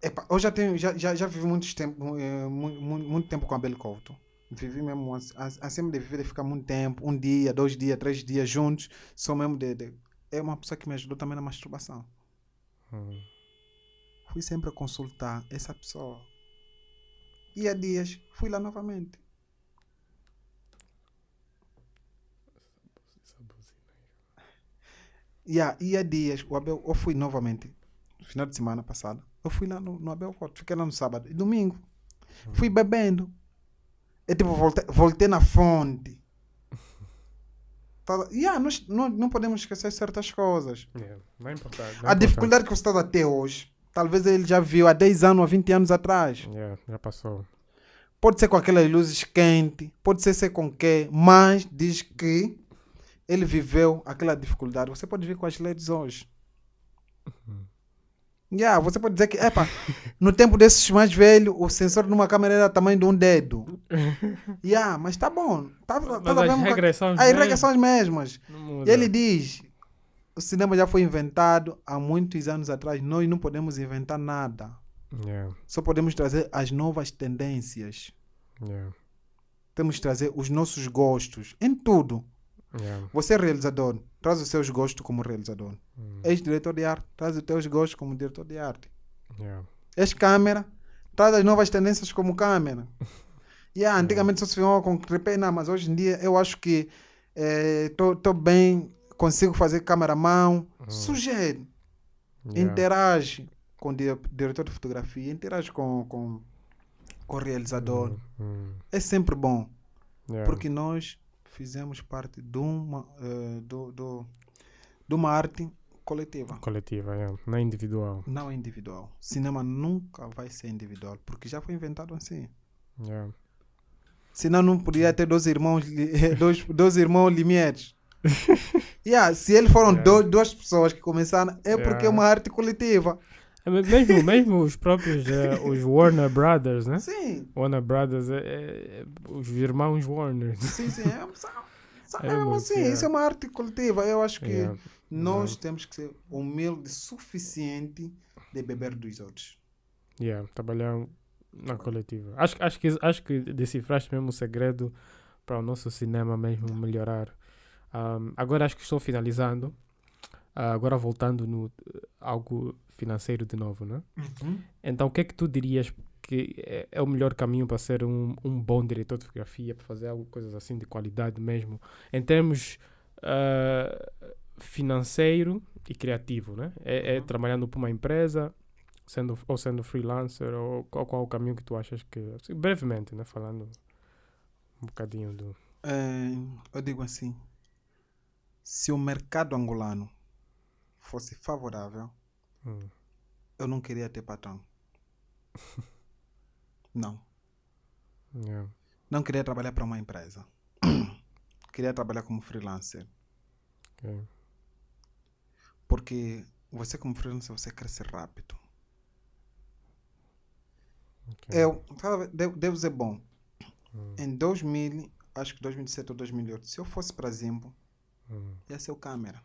Epa, eu já, tenho, já, já, já vivi muito tempo, eh, mu- mu- muito, tempo com a Belo Couto. Vivi mesmo assim, de viver, de ficar muito tempo, um dia, dois dias, três dias juntos. Só mesmo de, de- É uma pessoa que me ajudou também na masturbação. Hum. Fui sempre a consultar essa pessoa. E há dias fui lá novamente. Yeah, e há dias, o Abel, eu fui novamente, no final de semana passada, eu fui lá no, no Abel Couto, fiquei lá no sábado e domingo. Fui bebendo. É tipo, voltei, voltei na fonte. [LAUGHS] Tá, yeah, nós, não, não podemos esquecer certas coisas. Yeah. Não é importante. não é A dificuldade que você está até hoje, talvez ele já viu há 10 anos, há 20 anos atrás. Yeah, já passou. Pode ser com aquelas luzes quentes, pode ser, ser com quê, mas diz que ele viveu aquela dificuldade. Você pode ver com as LEDs hoje. Yeah, você pode dizer que, epa, [LAUGHS] no tempo desses mais velhos, o sensor numa câmera era tamanho de um dedo. [LAUGHS] Yeah, mas tá bom. Tá, tá, Mas tá as são as regras mesmas. são as mesmas. Não muda. E ele diz: o cinema já foi inventado há muitos anos atrás. Nós não podemos inventar nada. Yeah, Só podemos trazer as novas tendências. yeah, Temos que trazer os nossos gostos em tudo. Yeah. Você é realizador, traz os seus gostos como realizador. Hum, És diretor de arte, traz os teus gostos como diretor de arte. yeah. És câmera, traz as novas tendências como câmera. [LAUGHS] Yeah, antigamente só se filmava com tripé, não, mas hoje em dia eu acho que estou bem, consigo fazer câmera à mão. Sugere, Yeah. interage com o dire- diretor de fotografia, interage com, com, com o realizador. Hum, É sempre bom. yeah. Porque nós fizemos parte de uma, eh, do, do, de uma arte coletiva, Coletiva, yeah. não é individual. não individual. Cinema nunca vai ser individual, porque já foi inventado assim. Yeah. Senão não podia ter dois irmãos, [LAUGHS] dois, dois irmãos Limieres. [LAUGHS] yeah, se eles foram Yeah. do- duas pessoas que começaram, é porque é Yeah. uma arte coletiva. É, mesmo, mesmo os próprios, eh, os Warner Brothers, né? Sim, Warner Brothers, é, é- é os irmãos Warner. sim, sim. É, É é assim, yeah. isso é uma arte coletiva. Eu acho que Yeah. nós temos que ser humildes o suficiente de beber dos outros. Yeah, trabalhar na coletiva. Acho, acho, que, acho que decifraste mesmo o segredo para o nosso cinema mesmo melhorar. Um, agora acho que estou finalizando. Ah, agora voltando no eh, algo financeiro de novo, né? Então o que é que tu dirias que é, é o melhor caminho para ser um, um bom diretor de fotografia, para fazer algo, coisas assim de qualidade mesmo, em termos ah, financeiro e criativo, né? É, é trabalhando para uma empresa, sendo ou sendo freelancer ou qual, qual o caminho que tu achas que assim, brevemente, né? Falando um bocadinho do É, eu digo assim: se o mercado angolano fosse favorável, Hum. eu não queria ter patrão. [LAUGHS] Não. yeah. Não queria trabalhar para uma empresa. [CLEARS THROAT] queria trabalhar como freelancer. ok. Porque você, como freelancer, você cresce rápido. ok. Eu, sabe, Deus, Deus é bom. Hum. Em 2000, acho que 2007 ou 2008, se eu fosse para Zimbo, Hum. ia ser o câmera.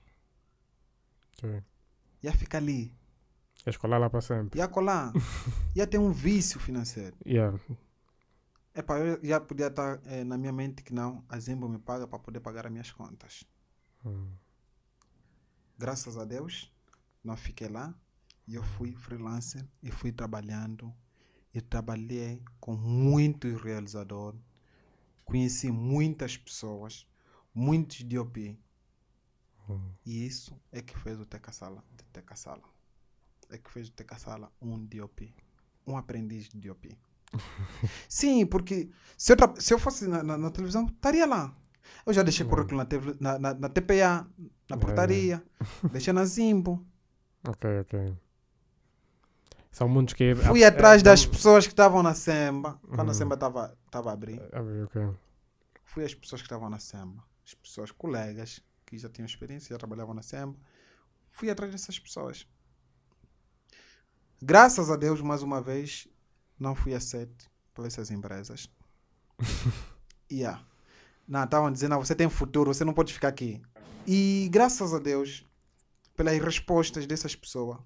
Ok. Ia ficar ali. É escolar lá para sempre. Ia colar. [LAUGHS] ia ter um vício financeiro. Yeah. Epá, eu já podia estar eh, na minha mente que não, a Zimbo me paga para poder pagar as minhas contas. Hum. Graças a Deus, não fiquei lá. E eu fui freelancer e fui trabalhando. E trabalhei com muitos realizadores. Conheci muitas pessoas, muitos DOP. Hum. E isso é que fez o Teca Sala de Teca Sala. É que fez o Teca Sala um DOP. Um aprendiz de DOP. [LAUGHS] Sim, porque se eu, se eu fosse na, na- na televisão, estaria lá. Eu já deixei currículo na, na, na, TPA, na É. portaria, deixei na Zimbo. Ok, ok. São mundos que. Fui é- atrás é- das pessoas que estavam na Semba, quando a Uhum. Semba estava tava a abrir. Ah, ok. Fui às pessoas que estavam na Semba, as pessoas, colegas, que já tinham experiência, já trabalhavam na Semba. Fui atrás dessas pessoas. Graças a Deus, mais uma vez, não fui aceito por essas empresas. [LAUGHS] yeah. Não, estavam dizendo, "Ah, você tem futuro, você não pode ficar aqui. E graças a Deus, pelas respostas dessas pessoas,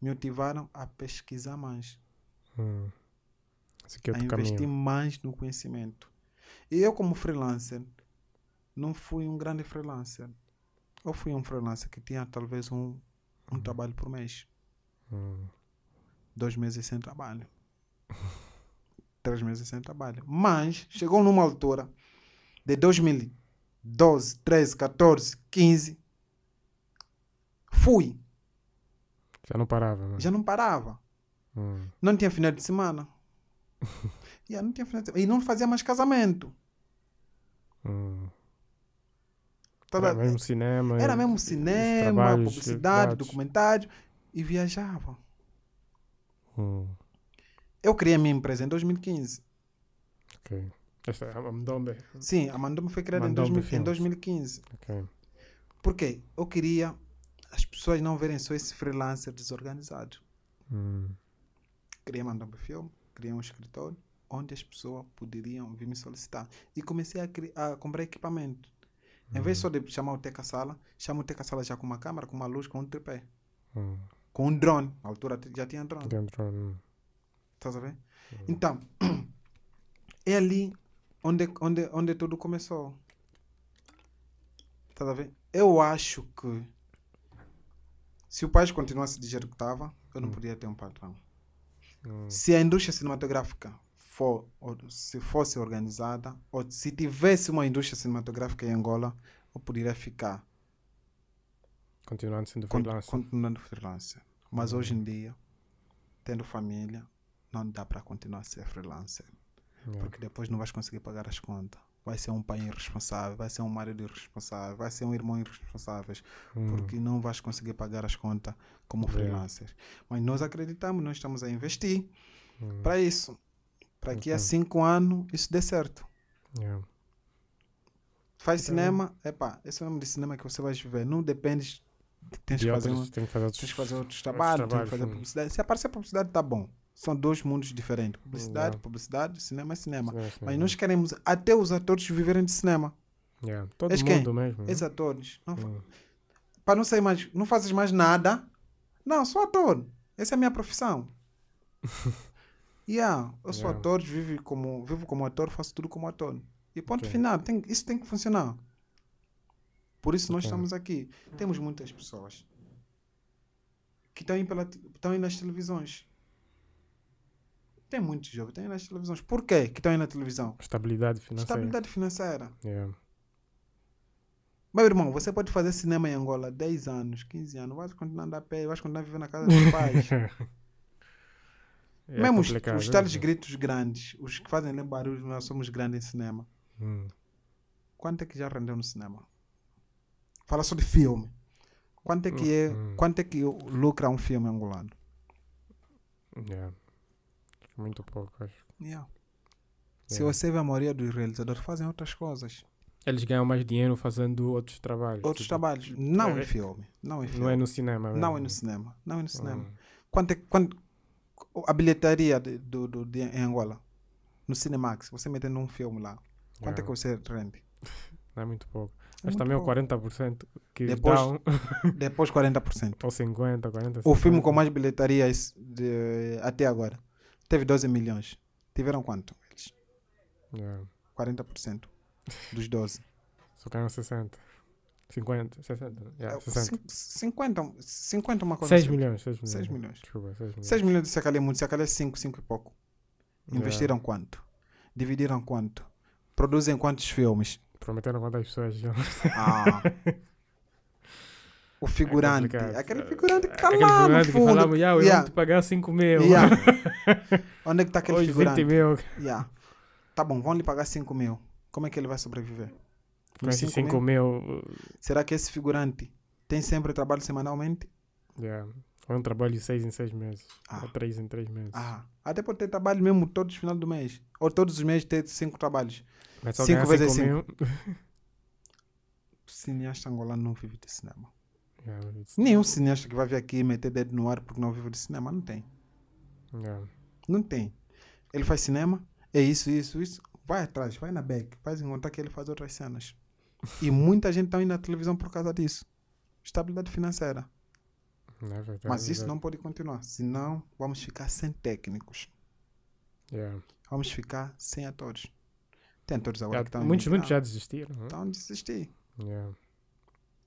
me motivaram a pesquisar mais Hum. É a investir caminho. mais no conhecimento. E eu, como freelancer, não fui um grande freelancer. Eu fui um freelancer que tinha talvez um, um trabalho por mês. Hum. Dois meses sem trabalho. [LAUGHS] Três meses sem trabalho. Mas chegou numa altura de 2012, 13, 14, 15. Fui. Já não parava, né? Já não parava. Hum. Não tinha final de semana. [LAUGHS] Yeah, não tinha final de semana. E não fazia mais casamento. Hum. Era mesmo cinema. Era mesmo cinema, trabalhos, publicidade, documentário e viajava. Hum. Eu criei a minha empresa em 2015. Ok. Esta é a Mdombe. Sim, a Mandombe foi criada em, Mandombe 2000 em Films. 2015. Ok. Por quê? Eu queria as pessoas não verem só esse freelancer desorganizado. Hum. Criei a Mandombe Film, criei um escritório onde as pessoas poderiam vir me solicitar. E comecei a, cri- a comprar equipamento. Em vez só de chamar o Teca Sala, chamo o Teca Sala já com uma câmera, com uma luz, com um tripé. Hum. Com um drone. Na altura já tinha drone. Dentro. Hum. Estás a ver? Então, [CLEARS THROAT] é ali onde, onde, onde tudo começou. Estás a ver? Eu acho que se o país continuasse do jeito que estava, eu não podia ter um patrão. Hum. Se a indústria cinematográfica for, ou se fosse organizada, ou se tivesse uma indústria cinematográfica em Angola, eu poderia ficar Continuando sendo freelancer. continuando freelancer. Mas hoje em dia, tendo família, não dá para continuar a ser freelancer. Yeah. Porque depois não vais conseguir pagar as contas. Vai ser um pai irresponsável, vai ser um marido irresponsável, vai ser um irmão irresponsável, Hum. porque não vais conseguir pagar as contas como Yeah. freelancer. Mas nós acreditamos, nós estamos a investir Hum. para isso. Para que a Ok. cinco anos isso dê certo. Yeah. Faz Então- cinema, epá, esse é o nome de cinema que você vai ver. Não depende, tens De que fazer, outros, um- tem que fazer outros, tens que fazer outros outros trabalhos, tens que trabalhos, fazer publicidade. Se aparecer publicidade, tá bom. São dois mundos diferentes. Publicidade, Yeah. publicidade, cinema é cinema. Mas nós queremos até os atores viverem de cinema. Yeah. Todo És quem? mundo mesmo. né? Esses atores. Não, Hum. Para não sair mais, não fazes mais nada. Não, sou ator. Essa é a minha profissão. [LAUGHS] yeah, eu sou Yeah. ator, vivo como, vivo como ator, faço tudo como ator. E ponto Ok. final. Tem, isso tem que funcionar. Por isso nós Ok. estamos aqui. Temos muitas pessoas que estão aí, pela, te- estão aí nas televisões. Tem muitos jovens, estão aí nas televisões. Por quê que estão aí na televisão? Estabilidade financeira. Estabilidade financeira. Yeah. Meu irmão, você pode fazer cinema em Angola 10 anos, 15 anos, vai continuar andando a pé, vai continuar vivendo na casa dos pais. [LAUGHS] É Mesmo os, os né? tales gritos grandes, os que fazem barulho, nós somos grandes em cinema. Hum. Quanto é que já rendeu no cinema? Fala só de filme. Quanto é que, é, Hum. quanto é que lucra um filme angolano? Yeah. Muito pouco, acho. Yeah. Se Yeah. você vê a maioria dos realizadores fazem outras coisas, Eles ganham mais dinheiro fazendo outros trabalhos. outros tipo, trabalhos, não é- em filme, não em filme, Não é no cinema. não é mesmo. no cinema, não é no cinema. Hum. Quanto é, quanto, a bilheteria de, do, do, de, em Angola, no Cinemax, você metendo um filme lá, quanto é que Yeah. você rende? Não é muito pouco. É Mas também o pouco. 40% que Depois- dão, [LAUGHS] Depois 40%. ou 50%, 40%. O filme com 50%. mais bilhetarias de, até agora teve 12 milhões. Tiveram quanto? Eles? Yeah. 40% dos 12. Só ganham 60. 50, 60. Yeah, É, 60. cin- 50, 50 uma coisa 6 assim. milhões, 6 milhões. 6 milhões. Desculpa, 6 milhões. 6 milhões de Sacalé é muito, Sacalé é 5, 5 e pouco. Yeah. Investiram quanto? Dividiram quanto? Produzem quantos filmes? Prometeram quantas pessoas já. Ah. [LAUGHS] O figurante. complicado. aquele figurante que tá Aquele lá no figurante que fundo. falava, "Ya, eu Yeah. vou te pagar 5 mil. Yeah. [LAUGHS] Onde é que está aquele Hoje figurante? 20 mil. Yeah. Tá bom, vão lhe pagar 5 mil. Como é que ele vai sobreviver? Com esses 5 5 mil? mil. Será que esse figurante tem sempre trabalho semanalmente? Yeah. É um trabalho de seis em seis meses. Ah. Ou três em três meses. Ah, até pode ter trabalho mesmo todos os final do mês. Ou todos os meses ter cinco trabalhos. Mas só cinco ganhar vezes cinco cinco. mil- [LAUGHS] Cineasta angolano não vive de cinema. Yeah, Nenhum cineasta que vai vir aqui meter dedo no ar porque não vive de cinema. Não tem. yeah. Não tem. Ele faz cinema, é isso, isso, isso. Vai atrás, vai na back. Vai encontrar que ele faz outras cenas. E muita gente está indo na televisão por causa disso. Estabilidade financeira. É verdade, Mas é isso verdade. não pode continuar. Senão, vamos ficar sem técnicos. Yeah. Vamos ficar sem atores. Tem atores agora que estão muitos, muitos já desistiram. né? Estão a desistir. Yeah.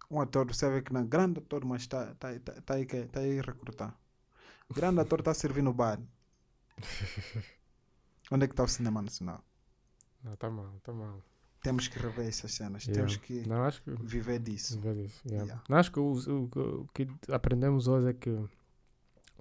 Um ator, você vê que não é grande ator, mas está tá, tá, tá aí, tá aí recrutar. Grande ator está servindo bar. [LAUGHS] Onde é que está o cinema nacional? Não, tá mal, tá mal. Temos que rever essas cenas. Yeah. Temos que Não, acho que. viver disso. Ver isso, yeah. Yeah. Não, Acho que o, o- o que aprendemos hoje é que o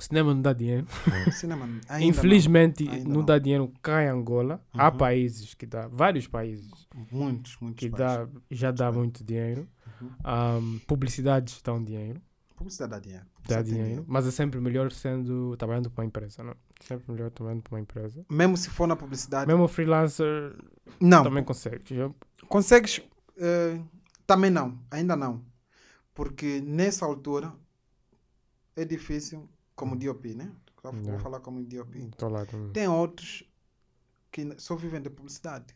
cinema não dá dinheiro. cinema Infelizmente, Ainda não, não. dá dinheiro cá em Angola. Há Uhum. países que dá, vários países não. Muitos, muitos. que países. dá, já dá muito dinheiro. Uhum. Ahm, publicidades dão dinheiro, Publicidade dá dinheiro. dá Publicidade tem dinheiro, mas é sempre melhor sendo trabalhando para uma empresa, não? Sempre melhor trabalhando para uma empresa. Mesmo se for na publicidade. Mesmo freelancer Não, também consegue. Já- Consegues? eh, também não, ainda não. Porque nessa altura é difícil, como DOP, né? Vou Yeah. falar como DOP. Tô lá também. Tem outros que só vivem de publicidade,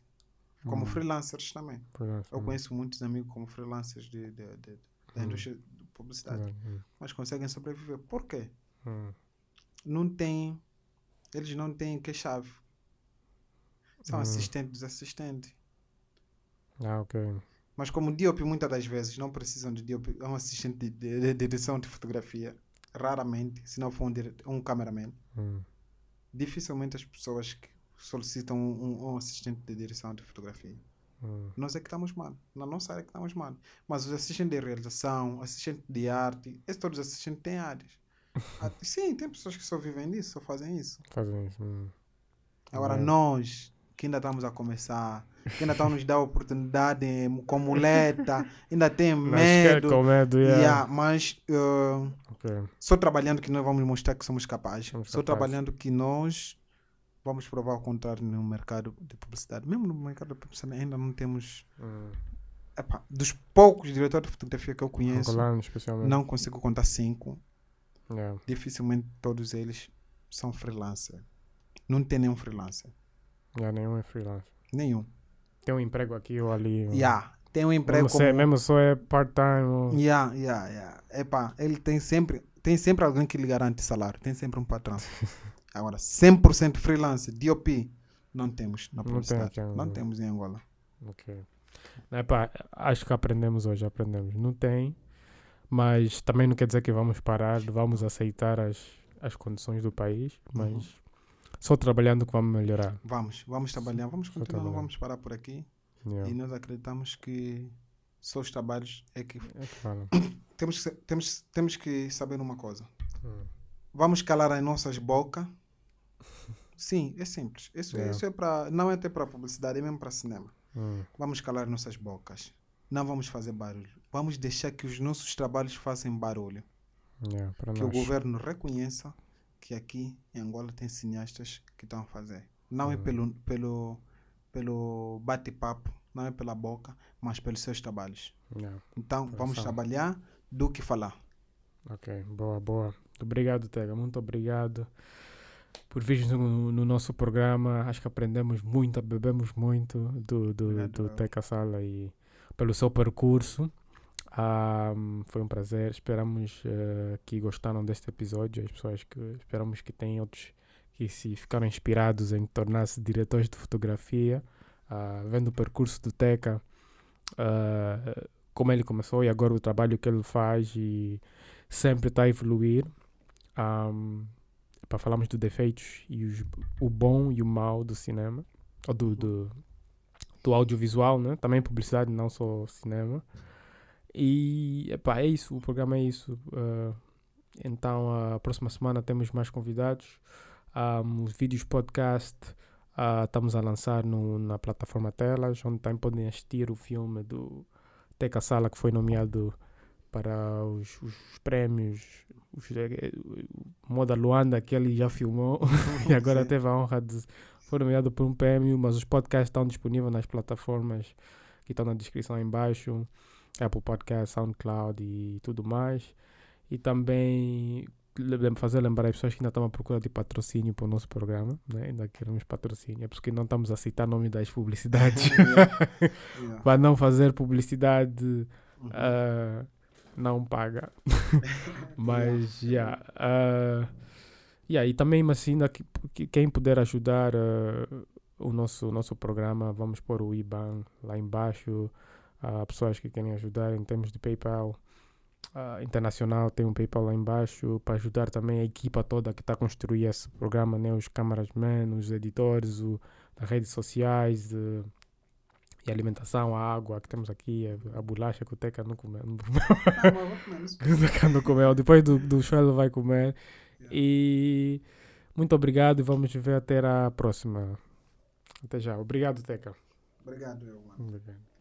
como Hum. freelancers também. freelancer, Eu hum, conheço muitos amigos como freelancers de, de- de- da Hum. indústria de publicidade, hum, mas conseguem sobreviver. Por quê? hum. Não tem. Eles não têm que chave. São Hum. assistentes dos assistentes. Ah, ok. Mas como DOP muitas das vezes não precisam de DOP, é um assistente de, de, de direção de fotografia, raramente, se não for um, dire- um cameraman, Hum. dificilmente as pessoas que solicitam um, um assistente de direção de fotografia. hum. Nós é que estamos mal, na nossa área é que estamos mal. Mas os assistentes de realização, assistente de arte, esses todos os assistentes têm áreas. Ah, Sim, tem pessoas que só vivem disso, só fazem isso. Fazem isso. hum. Agora, Yeah. nós, que ainda estamos a começar, que ainda estamos nos dar oportunidade com muleta, ainda tem medo. com medo, yeah. Yeah, mas uh, Ok. só trabalhando que nós vamos mostrar que somos capazes. Somos só capazes. trabalhando que nós vamos provar o contrário no mercado de publicidade. Mesmo no mercado de publicidade ainda não temos... Hum. epá, dos poucos diretores de fotografia que eu conheço, Angolano, não consigo contar cinco. Yeah. Dificilmente todos eles são freelancer. Não tem nenhum freelancer. Yeah, nenhum é freelance. Nenhum. Tem um emprego aqui ou ali. ou- Yeah. Tem um emprego mesmo, como... se, é- mesmo só é part-time. ou- Yeah, yeah, yeah. Epá, ele tem sempre, tem sempre alguém que lhe garante salário, tem sempre um patrão. [LAUGHS] Agora, 100% freelance, DOP, não temos na Não tem publicidade. aqui em Não, temos em Angola. Ok. Não, epá, acho que aprendemos hoje, aprendemos. Não tem, mas também não quer dizer que vamos parar, vamos aceitar as, as condições do país, mas Uhum. só trabalhando que vamos melhorar. Vamos, vamos trabalhar, vamos continuar, não vamos parar por aqui. Yeah. E nós acreditamos que só os trabalhos é que... É claro. [COUGHS] Temos que, temos, temos que saber uma coisa. Hum. Vamos calar as nossas bocas. [LAUGHS] Sim, é simples. Isso, Yeah. isso é para não é até para publicidade, é mesmo para cinema. Hum. Vamos calar nossas bocas. Não vamos fazer barulho. Vamos deixar que os nossos trabalhos façam barulho. Yeah, para Que nós. o governo reconheça que aqui em Angola tem cineastas que estão a fazer. Não é Uhum. pelo, pelo, pelo bate-papo, não é pela boca, mas pelos seus trabalhos. Yeah. Então, vamos trabalhar do que falar. Ok, boa, boa. Obrigado, Tega. Muito obrigado por vir no, no nosso programa. Acho que aprendemos muito, bebemos muito do, do, Obrigado, do. Teca Sala e pelo seu percurso. Ah, foi um prazer. Esperamos eh, que gostaram deste episódio. As pessoas que esperamos que tenham outros que se ficaram inspirados em tornar-se diretores de fotografia, ah, vendo o percurso do Teca, ah, como ele começou e agora o trabalho que ele faz e sempre está a evoluir. Um, para falarmos dos defeitos e os, o bom e o mau do cinema, ou do, do, do audiovisual, né? também publicidade, não só cinema. E epá, é isso, o programa é isso. Uh, então, a próxima semana temos mais convidados. Um, os vídeos podcast uh, estamos a lançar no, na plataforma Telas, onde também podem assistir o filme do Teca Sala, que foi nomeado para os, os prémios. Os, eh, Moda Luanda, que ele já filmou [LAUGHS] e agora Sim. teve a honra de foi nomeado por um prêmio, mas os podcasts estão disponíveis nas plataformas que estão na descrição aí embaixo, Apple Podcast, SoundCloud e tudo mais. E também fazer lembrar as pessoas que ainda estão à procura de patrocínio para o nosso programa, né? ainda queremos patrocínio, é porque não estamos a citar nome das publicidades. [LAUGHS] Yeah. [LAUGHS] para não fazer publicidade ah, não paga. [LAUGHS] Mas, yeah. ah, yeah, e também, mas ainda que, que- quem puder ajudar ah, o nosso, nosso programa, vamos pôr o IBAN lá embaixo. Há pessoas que querem ajudar em termos de PayPal. ah, internacional tem um PayPal lá embaixo para ajudar também a equipa toda que está a construir esse programa, né? os cameramen, os editores, o, as redes sociais, eh, e a alimentação, a água que temos aqui, a, a bolacha que o Teca não comeu. Não comeu. Mas vou comer isso. que o Teca não comeu. Depois do, do show ele vai comer. E muito obrigado e vamos ver até a próxima. Até já. Obrigado, Teca. Obrigado, eu, mano. Obrigado.